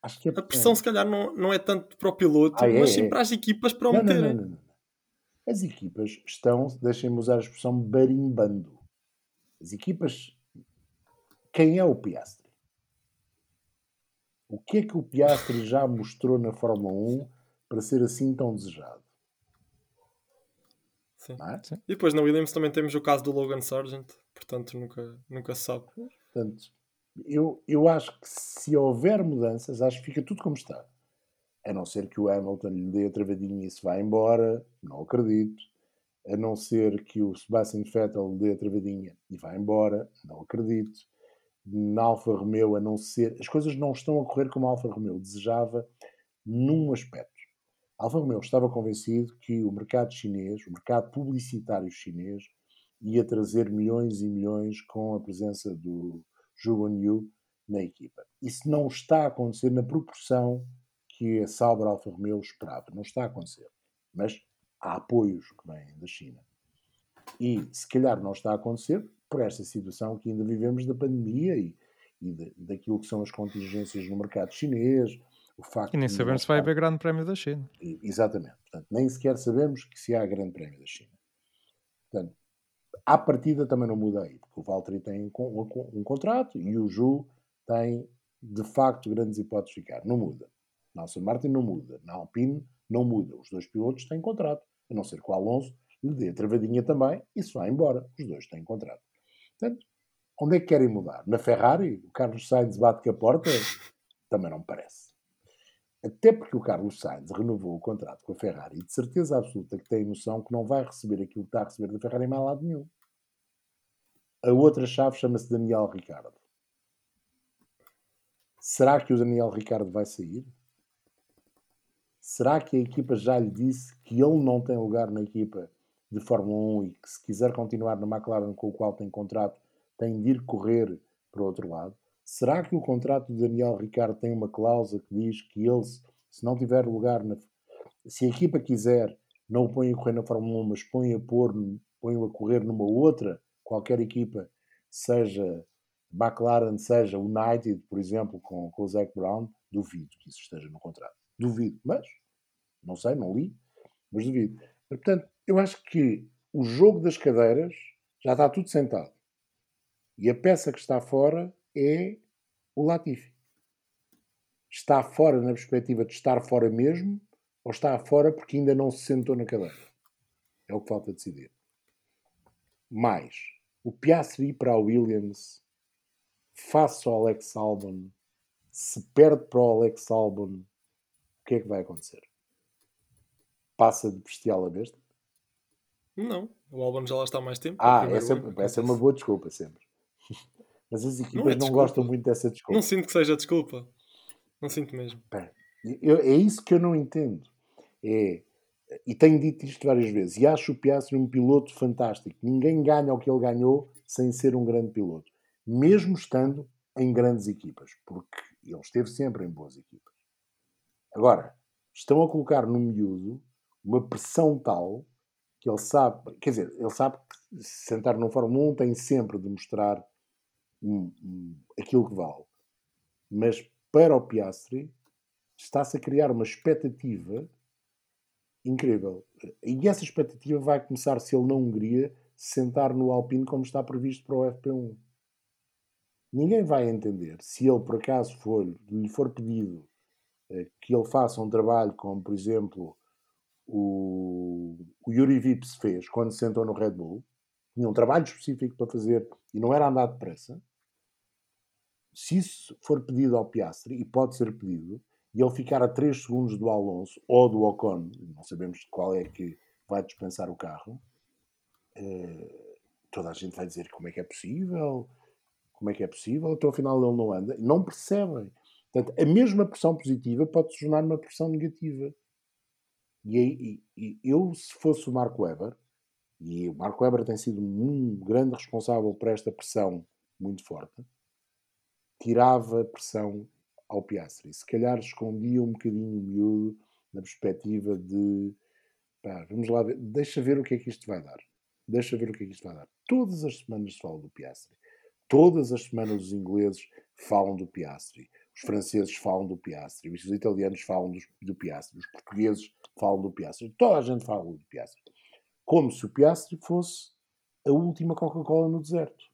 Acho que é a pressão, se calhar, não, não é tanto para o piloto, Ah, é, mas sim é. para as equipas para o meterem. não, não. As equipas estão, deixem-me usar a expressão, barimbando. As equipas. Quem é o Piastri? O que é que o Piastri já mostrou na Fórmula 1 para ser assim tão desejado? Sim. É? E depois na Williams também temos o caso do Logan Sargent, portanto nunca, nunca se sabe. Portanto, eu, eu acho que se houver mudanças, acho que fica tudo como está. A não ser que o Hamilton lhe dê a travadinha e se vá embora, não acredito. A não ser que o Sebastian Vettel lhe dê a travadinha e vá embora, não acredito. Na Alfa Romeo, a não ser. As coisas não estão a correr como a Alfa Romeo desejava num aspecto. Alfa Romeo estava convencido que o mercado chinês, o mercado publicitário chinês, ia trazer milhões e milhões com a presença do Zhu Yu na equipa. Isso não está a acontecer na proporção que a Sauber Alfa Romeo esperava. Não está a acontecer. Mas há apoios que vêm da China. E se calhar não está a acontecer por esta situação que ainda vivemos da pandemia e, e de, daquilo que são as contingências no mercado chinês. O facto E nem sabemos se vai haver grande prémio da China. Exatamente. Portanto, nem sequer sabemos que se há grande prémio da China. Portanto, à partida também não muda aí, porque o Valtteri tem um, con- contrato e o Ju tem, de facto, grandes hipóteses de ficar. Não muda. Na Aston Martin não muda. Na Alpine não muda. Os dois pilotos têm contrato. A não ser que o Alonso lhe dê a travadinha também e se vai embora. Os dois têm contrato. Portanto, onde é que querem mudar? Na Ferrari? O Carlos Sainz bate com a porta? Também não me parece. Até porque o Carlos Sainz renovou o contrato com a Ferrari e de certeza absoluta que tem noção que não vai receber aquilo que está a receber da Ferrari em mais lado nenhum. A outra chave chama-se Daniel Ricardo. Será que o Daniel Ricardo vai sair? Será que a equipa já lhe disse que ele não tem lugar na equipa de Fórmula 1 e que se quiser continuar na McLaren com o qual tem contrato, tem de ir correr para o outro lado? Será que o contrato do Daniel Ricardo tem uma cláusula que diz que ele, se não tiver lugar na. Se a equipa quiser, não o põe a correr na Fórmula 1, mas põe a pôr, põe a correr numa outra, qualquer equipa, seja McLaren, seja United, por exemplo, com, com o Zac Brown, duvido que isso esteja no contrato. Duvido, mas não sei, não li, mas duvido. Portanto, eu acho que o jogo das cadeiras já está tudo sentado. E a peça que está fora é o Latifi. Está fora na perspectiva de estar fora mesmo ou está fora porque ainda não se sentou na cadeira? É o que falta decidir. Mais, o Piastri para a Williams face ao Alex Albon, se perde para o Alex Albon, o que é que vai acontecer? Passa de bestial a besta? Não, o Albon já lá está há mais tempo. Ah, é essa, ano, essa é uma boa desculpa sempre. Mas as equipas não, é desculpa. gostam muito dessa desculpa. Não sinto que seja desculpa. Não sinto mesmo. Eu- é isso que eu não entendo. É, e tenho dito isto várias vezes, e acho o Piastri um piloto fantástico. Ninguém ganha o que ele ganhou sem ser um grande piloto. Mesmo estando em grandes equipas, porque ele esteve sempre em boas equipas. Agora, estão a colocar no miúdo uma pressão tal que ele sabe, quer dizer, ele sabe que se sentar no Fórmula 1 tem sempre de mostrar hum, hum, aquilo que vale. Mas para o Piastri está-se a criar uma expectativa incrível. E essa expectativa vai começar, se ele na Hungria, se sentar no Alpine como está previsto para o FP1. ninguém vai entender se ele por acaso for, lhe for pedido eh, que ele faça um trabalho como, por exemplo, o, o Yuri Vips fez quando se sentou no Red Bull, tinha um trabalho específico para fazer e não era andar depressa. Se isso for pedido ao Piastri, e pode ser pedido, e ele ficar a 3 segundos do Alonso ou do Ocon, não sabemos qual é que vai dispensar o carro, eh, toda a gente vai dizer como é que é possível, como é que é possível, então afinal ele não anda. Não percebem. Portanto, a mesma pressão positiva pode se tornar uma pressão negativa. E, e, e, eu, se fosse o Marco Weber, e o Marco Weber tem sido um grande responsável por esta pressão muito forte, tirava pressão ao Piastri. Se calhar escondia um bocadinho o miúdo na perspectiva de pá, vamos lá ver, deixa ver o que é que isto vai dar. Deixa ver o que é que isto vai dar. Todas as semanas se fala do Piastri. Todas as semanas os ingleses falam do Piastri. Os franceses falam do Piastri. Os italianos falam do Piastri. Os portugueses falam do Piastri. Toda a gente fala do Piastri. Como se o Piastri fosse a última Coca-Cola no deserto.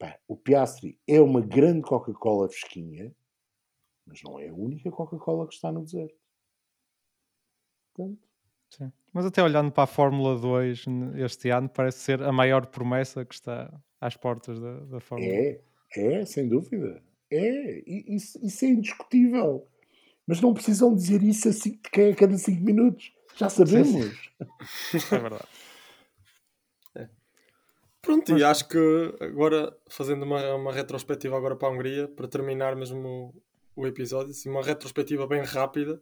Pá, o Piastri é uma grande Coca-Cola fresquinha, mas não é a única Coca-Cola que está no deserto. Portanto, Sim. Mas até olhando para a Fórmula 2 este ano, parece ser a maior promessa que está às portas da, da Fórmula É, é, sem dúvida. É, isso, isso é indiscutível. Mas não precisam dizer isso a, cinco, a cada 5 minutos. Já sabemos. é verdade. Pronto, Mas... e acho que agora, fazendo uma, uma retrospectiva agora para a Hungria, para terminar mesmo o, o episódio, assim, uma retrospectiva bem rápida.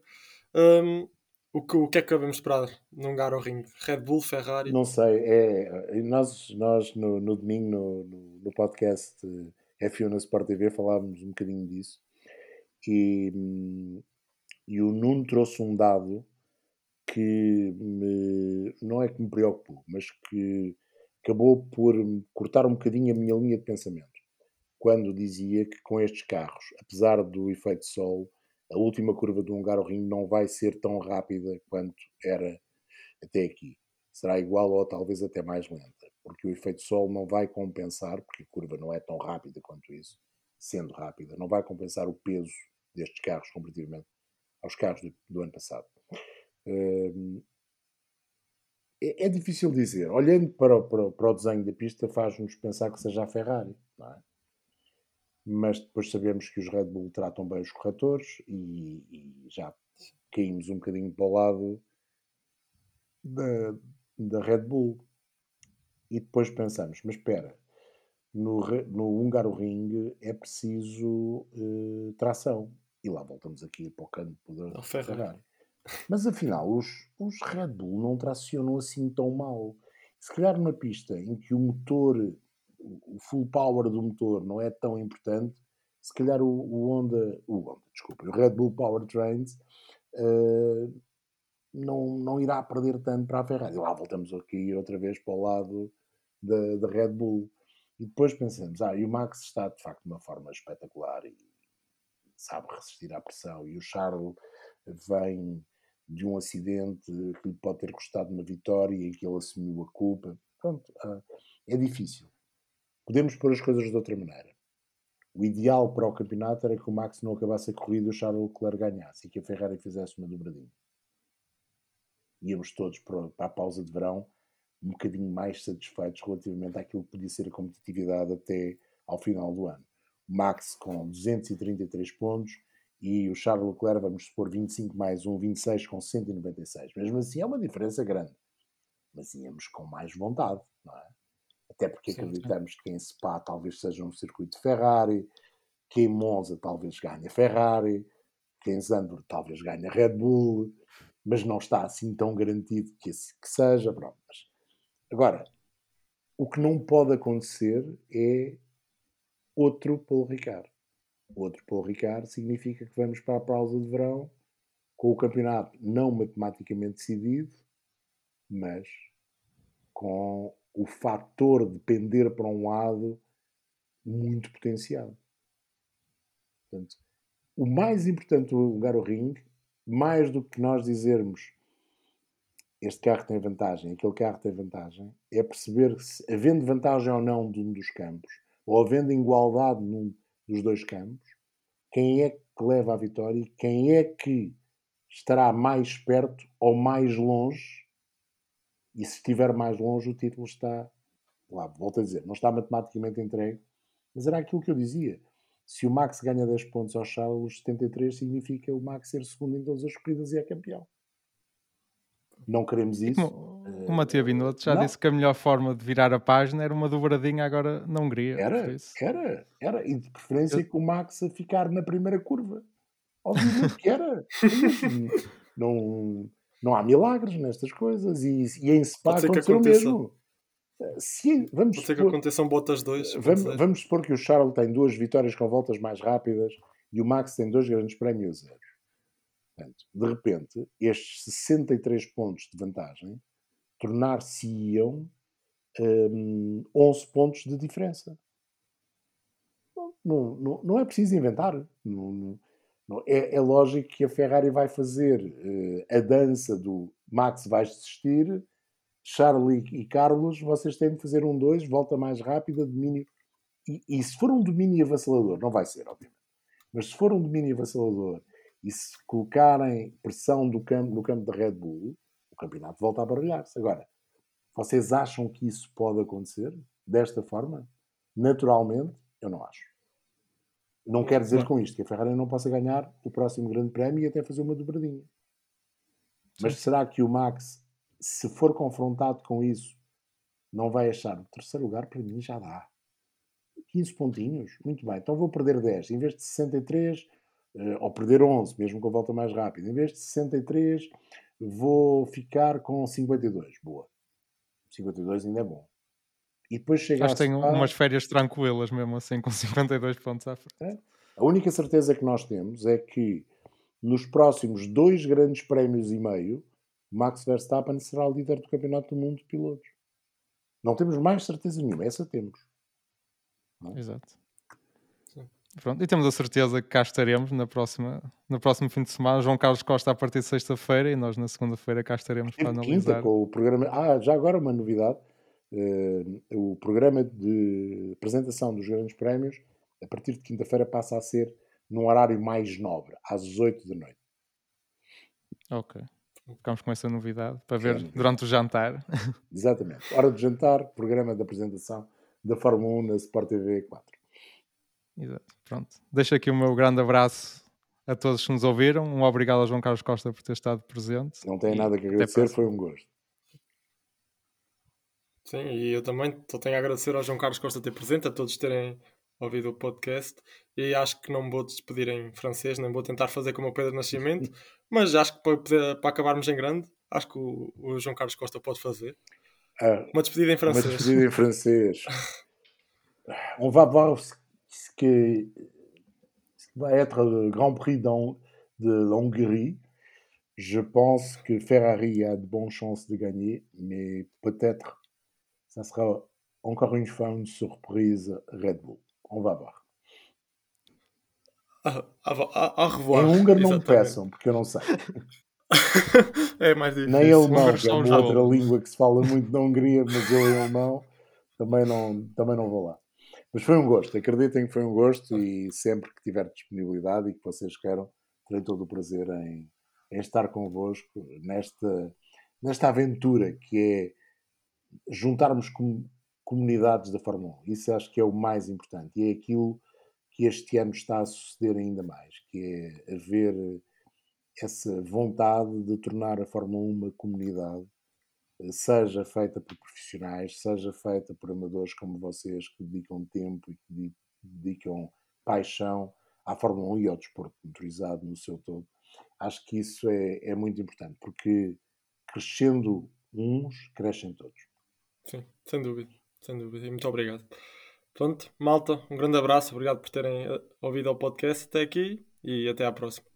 Um, o que, o que é que devemos esperar num Garo Ring? Red Bull, Ferrari? Não sei. É, nós nós no, no domingo, no, no, no podcast F1 na Sport TV, falávamos um bocadinho disso. E, e o Nuno trouxe um dado que me, não é que me preocupou, mas que acabou por cortar um bocadinho a minha linha de pensamento. Quando dizia que com estes carros, apesar do efeito sol, a última curva do Hungaroring não vai ser tão rápida quanto era até aqui. Será igual ou talvez até mais lenta, porque o efeito sol não vai compensar, porque a curva não é tão rápida quanto isso, sendo rápida, não vai compensar o peso destes carros comparativamente aos carros do, do ano passado. Hum, é, é, difícil dizer. Olhando para o, para, para o desenho da pista, faz-nos pensar que seja a Ferrari. É? mas depois sabemos que os Red Bull tratam bem os corretores e, e já caímos um bocadinho para o lado da, da Red Bull. E depois pensamos, mas espera, no, no Húngaro Ring é preciso uh, tração. E lá voltamos aqui para o campo da Ferrari. Mas afinal, os, os Red Bull não tracionam assim tão mal. Se calhar numa pista em que o motor o full power do motor não é tão importante, se calhar o, o Honda, o Honda, desculpa, o Red Bull Powertrains uh, não, não irá perder tanto para a Ferrari. Lá voltamos aqui outra vez para o lado da, da Red Bull. E depois pensamos, ah, e o Max está de facto de uma forma espetacular e sabe resistir à pressão. E o Charles vem de um acidente que lhe pode ter custado uma vitória em que ele assumiu a culpa. Pronto, uh, é difícil. Podemos pôr as coisas de outra maneira. O ideal para o campeonato era que o Max não acabasse a corrida e o Charles Leclerc ganhasse e que a Ferrari fizesse uma dobradinha. Íamos todos para a pausa de verão um bocadinho mais satisfeitos relativamente àquilo que podia ser a competitividade até ao final do ano. Max com 233 pontos e o Charles Leclerc, vamos supor, 25 mais 1, 26 com 196. Mesmo assim é uma diferença grande. Mas íamos com mais vontade, não é? até porque sim, acreditamos sim. que em Spa talvez seja um circuito de Ferrari, que em Monza talvez ganhe Ferrari, que em Zandvoort talvez ganhe Red Bull, mas não está assim tão garantido que, que seja. Pronto. Mas, agora, o que não pode acontecer é outro Paul Outro Paul Ricard significa que vamos para a pausa de verão com o campeonato não matematicamente decidido, mas com o fator de pender para um lado muito potenciado. Portanto, o mais importante do lugar ao ringue, mais do que nós dizermos este carro tem vantagem, aquele carro tem vantagem, é perceber se, havendo vantagem ou não de um dos campos, ou havendo igualdade num dos dois campos, quem é que leva a vitória e quem é que estará mais perto ou mais longe. E se estiver mais longe, o título está lá. Volto a dizer, não está matematicamente entregue, mas era aquilo que eu dizia. Se o Max ganha 10 pontos ao Charles, os 73 significa o Max ser segundo em todas as corridas e é campeão. Não queremos isso. O, Matia Binotto já não. disse que a melhor forma de virar a página era uma dobradinha agora na Hungria. Era, era, era. E de preferência eu... com o Max a ficar na primeira curva. Obviamente que era. não, não há milagres nestas coisas. E, e em Spa aconteceu o mesmo. Se, vamos Pode ser supor, que aconteçam botas dois. Vamos, vamos supor que o Charles tem duas vitórias com voltas mais rápidas e o Max tem dois grandes prémios. Portanto, de repente, estes 63 pontos de vantagem tornar-se-iam um, 11 pontos de diferença. Não, não, não é preciso inventar. Não, não, é, é, lógico que a Ferrari vai fazer uh, a dança do Max vai desistir, Charlie e Carlos, vocês têm de fazer um 2, volta mais rápida, domínio. E, e se for um domínio avassalador, não vai ser, obviamente, mas se for um domínio avassalador e se colocarem pressão do campo, no campo da Red Bull, campeonato volta a baralhar-se. Agora, vocês acham que isso pode acontecer desta forma? Naturalmente, eu não acho. Não quer dizer com isto que a Ferrari não possa ganhar o próximo Grande Prémio e até fazer uma dobradinha. Mas será que o Max, se for confrontado com isso, não vai achar o terceiro lugar? Para mim já dá. 15 pontinhos, muito bem. Então vou perder 10. Em vez de 63, uh, ou perder 11, mesmo com a volta mais rápida. Em vez de 63, vou ficar com 52. Boa. 52 ainda é bom. E depois chega Acho que tem umas férias tranquilas mesmo assim, com 52 pontos à frente. É? A única certeza que nós temos é que nos próximos dois grandes prémios e meio, Max Verstappen será o líder do Campeonato do Mundo de Pilotos. Não temos mais certeza nenhuma, essa temos. É? Exato. Pronto, e temos a certeza que cá estaremos na próxima, no próximo fim de semana. João Carlos Costa a partir de sexta-feira e nós na segunda-feira cá estaremos para analisar. Quinta, com o programa. Ah, já agora uma novidade. Uh, o programa de apresentação dos grandes prémios, a partir de quinta-feira, passa a ser num horário mais nobre, às 8 da noite. Ok. Ficamos com essa novidade para ver durante o jantar. Exatamente. Hora de jantar, programa de apresentação da Fórmula 1 na Sport TV 4. Exato. Pronto. Deixo aqui o meu grande abraço a todos que nos ouviram. Um obrigado a João Carlos Costa por ter estado presente. Não tem nada que agradecer, foi um gosto. Sim, e eu também só tenho a agradecer ao João Carlos Costa ter presente, a todos terem ouvido o podcast. E acho que não me vou despedir em francês, nem vou tentar fazer como o Pedro Nascimento, mas acho que para, para acabarmos em grande, acho que o, o João Carlos Costa pode fazer. Ah, uma despedida em francês. Uma despedida em francês. On va voir ce qui, va être le Grand Prix de la Hongrie. Je pense que Ferrari a de bonnes chances de gagner, mais peut-être ça sera encore une fois une surprise Red Bull. On va voir. Au revoir. Em húngaro peçam, porque eu não sei. é mais difícil. Nem alemão, que é uma outra língua que se fala muito na Hungria, mas eu em alemão também não, também não vou lá. Mas foi um gosto, acreditem que foi um gosto e sempre que tiver disponibilidade e que vocês queiram, terei todo o prazer em, em estar convosco nesta, nesta aventura que é juntarmos com, comunidades da Fórmula 1. Isso acho que é o mais importante e é aquilo que este ano está a suceder ainda mais, que é haver essa vontade de tornar a Fórmula 1 uma comunidade seja feita por profissionais, seja feita por amadores como vocês que dedicam tempo e que dedicam paixão à Fórmula 1 e ao desporto motorizado no seu todo. Acho que isso é, é muito importante, porque crescendo uns, crescem todos. Sim, sem dúvida, sem dúvida. E muito obrigado. Pronto, malta, um grande abraço, obrigado por terem eh, ouvido o podcast até aqui e até à próxima.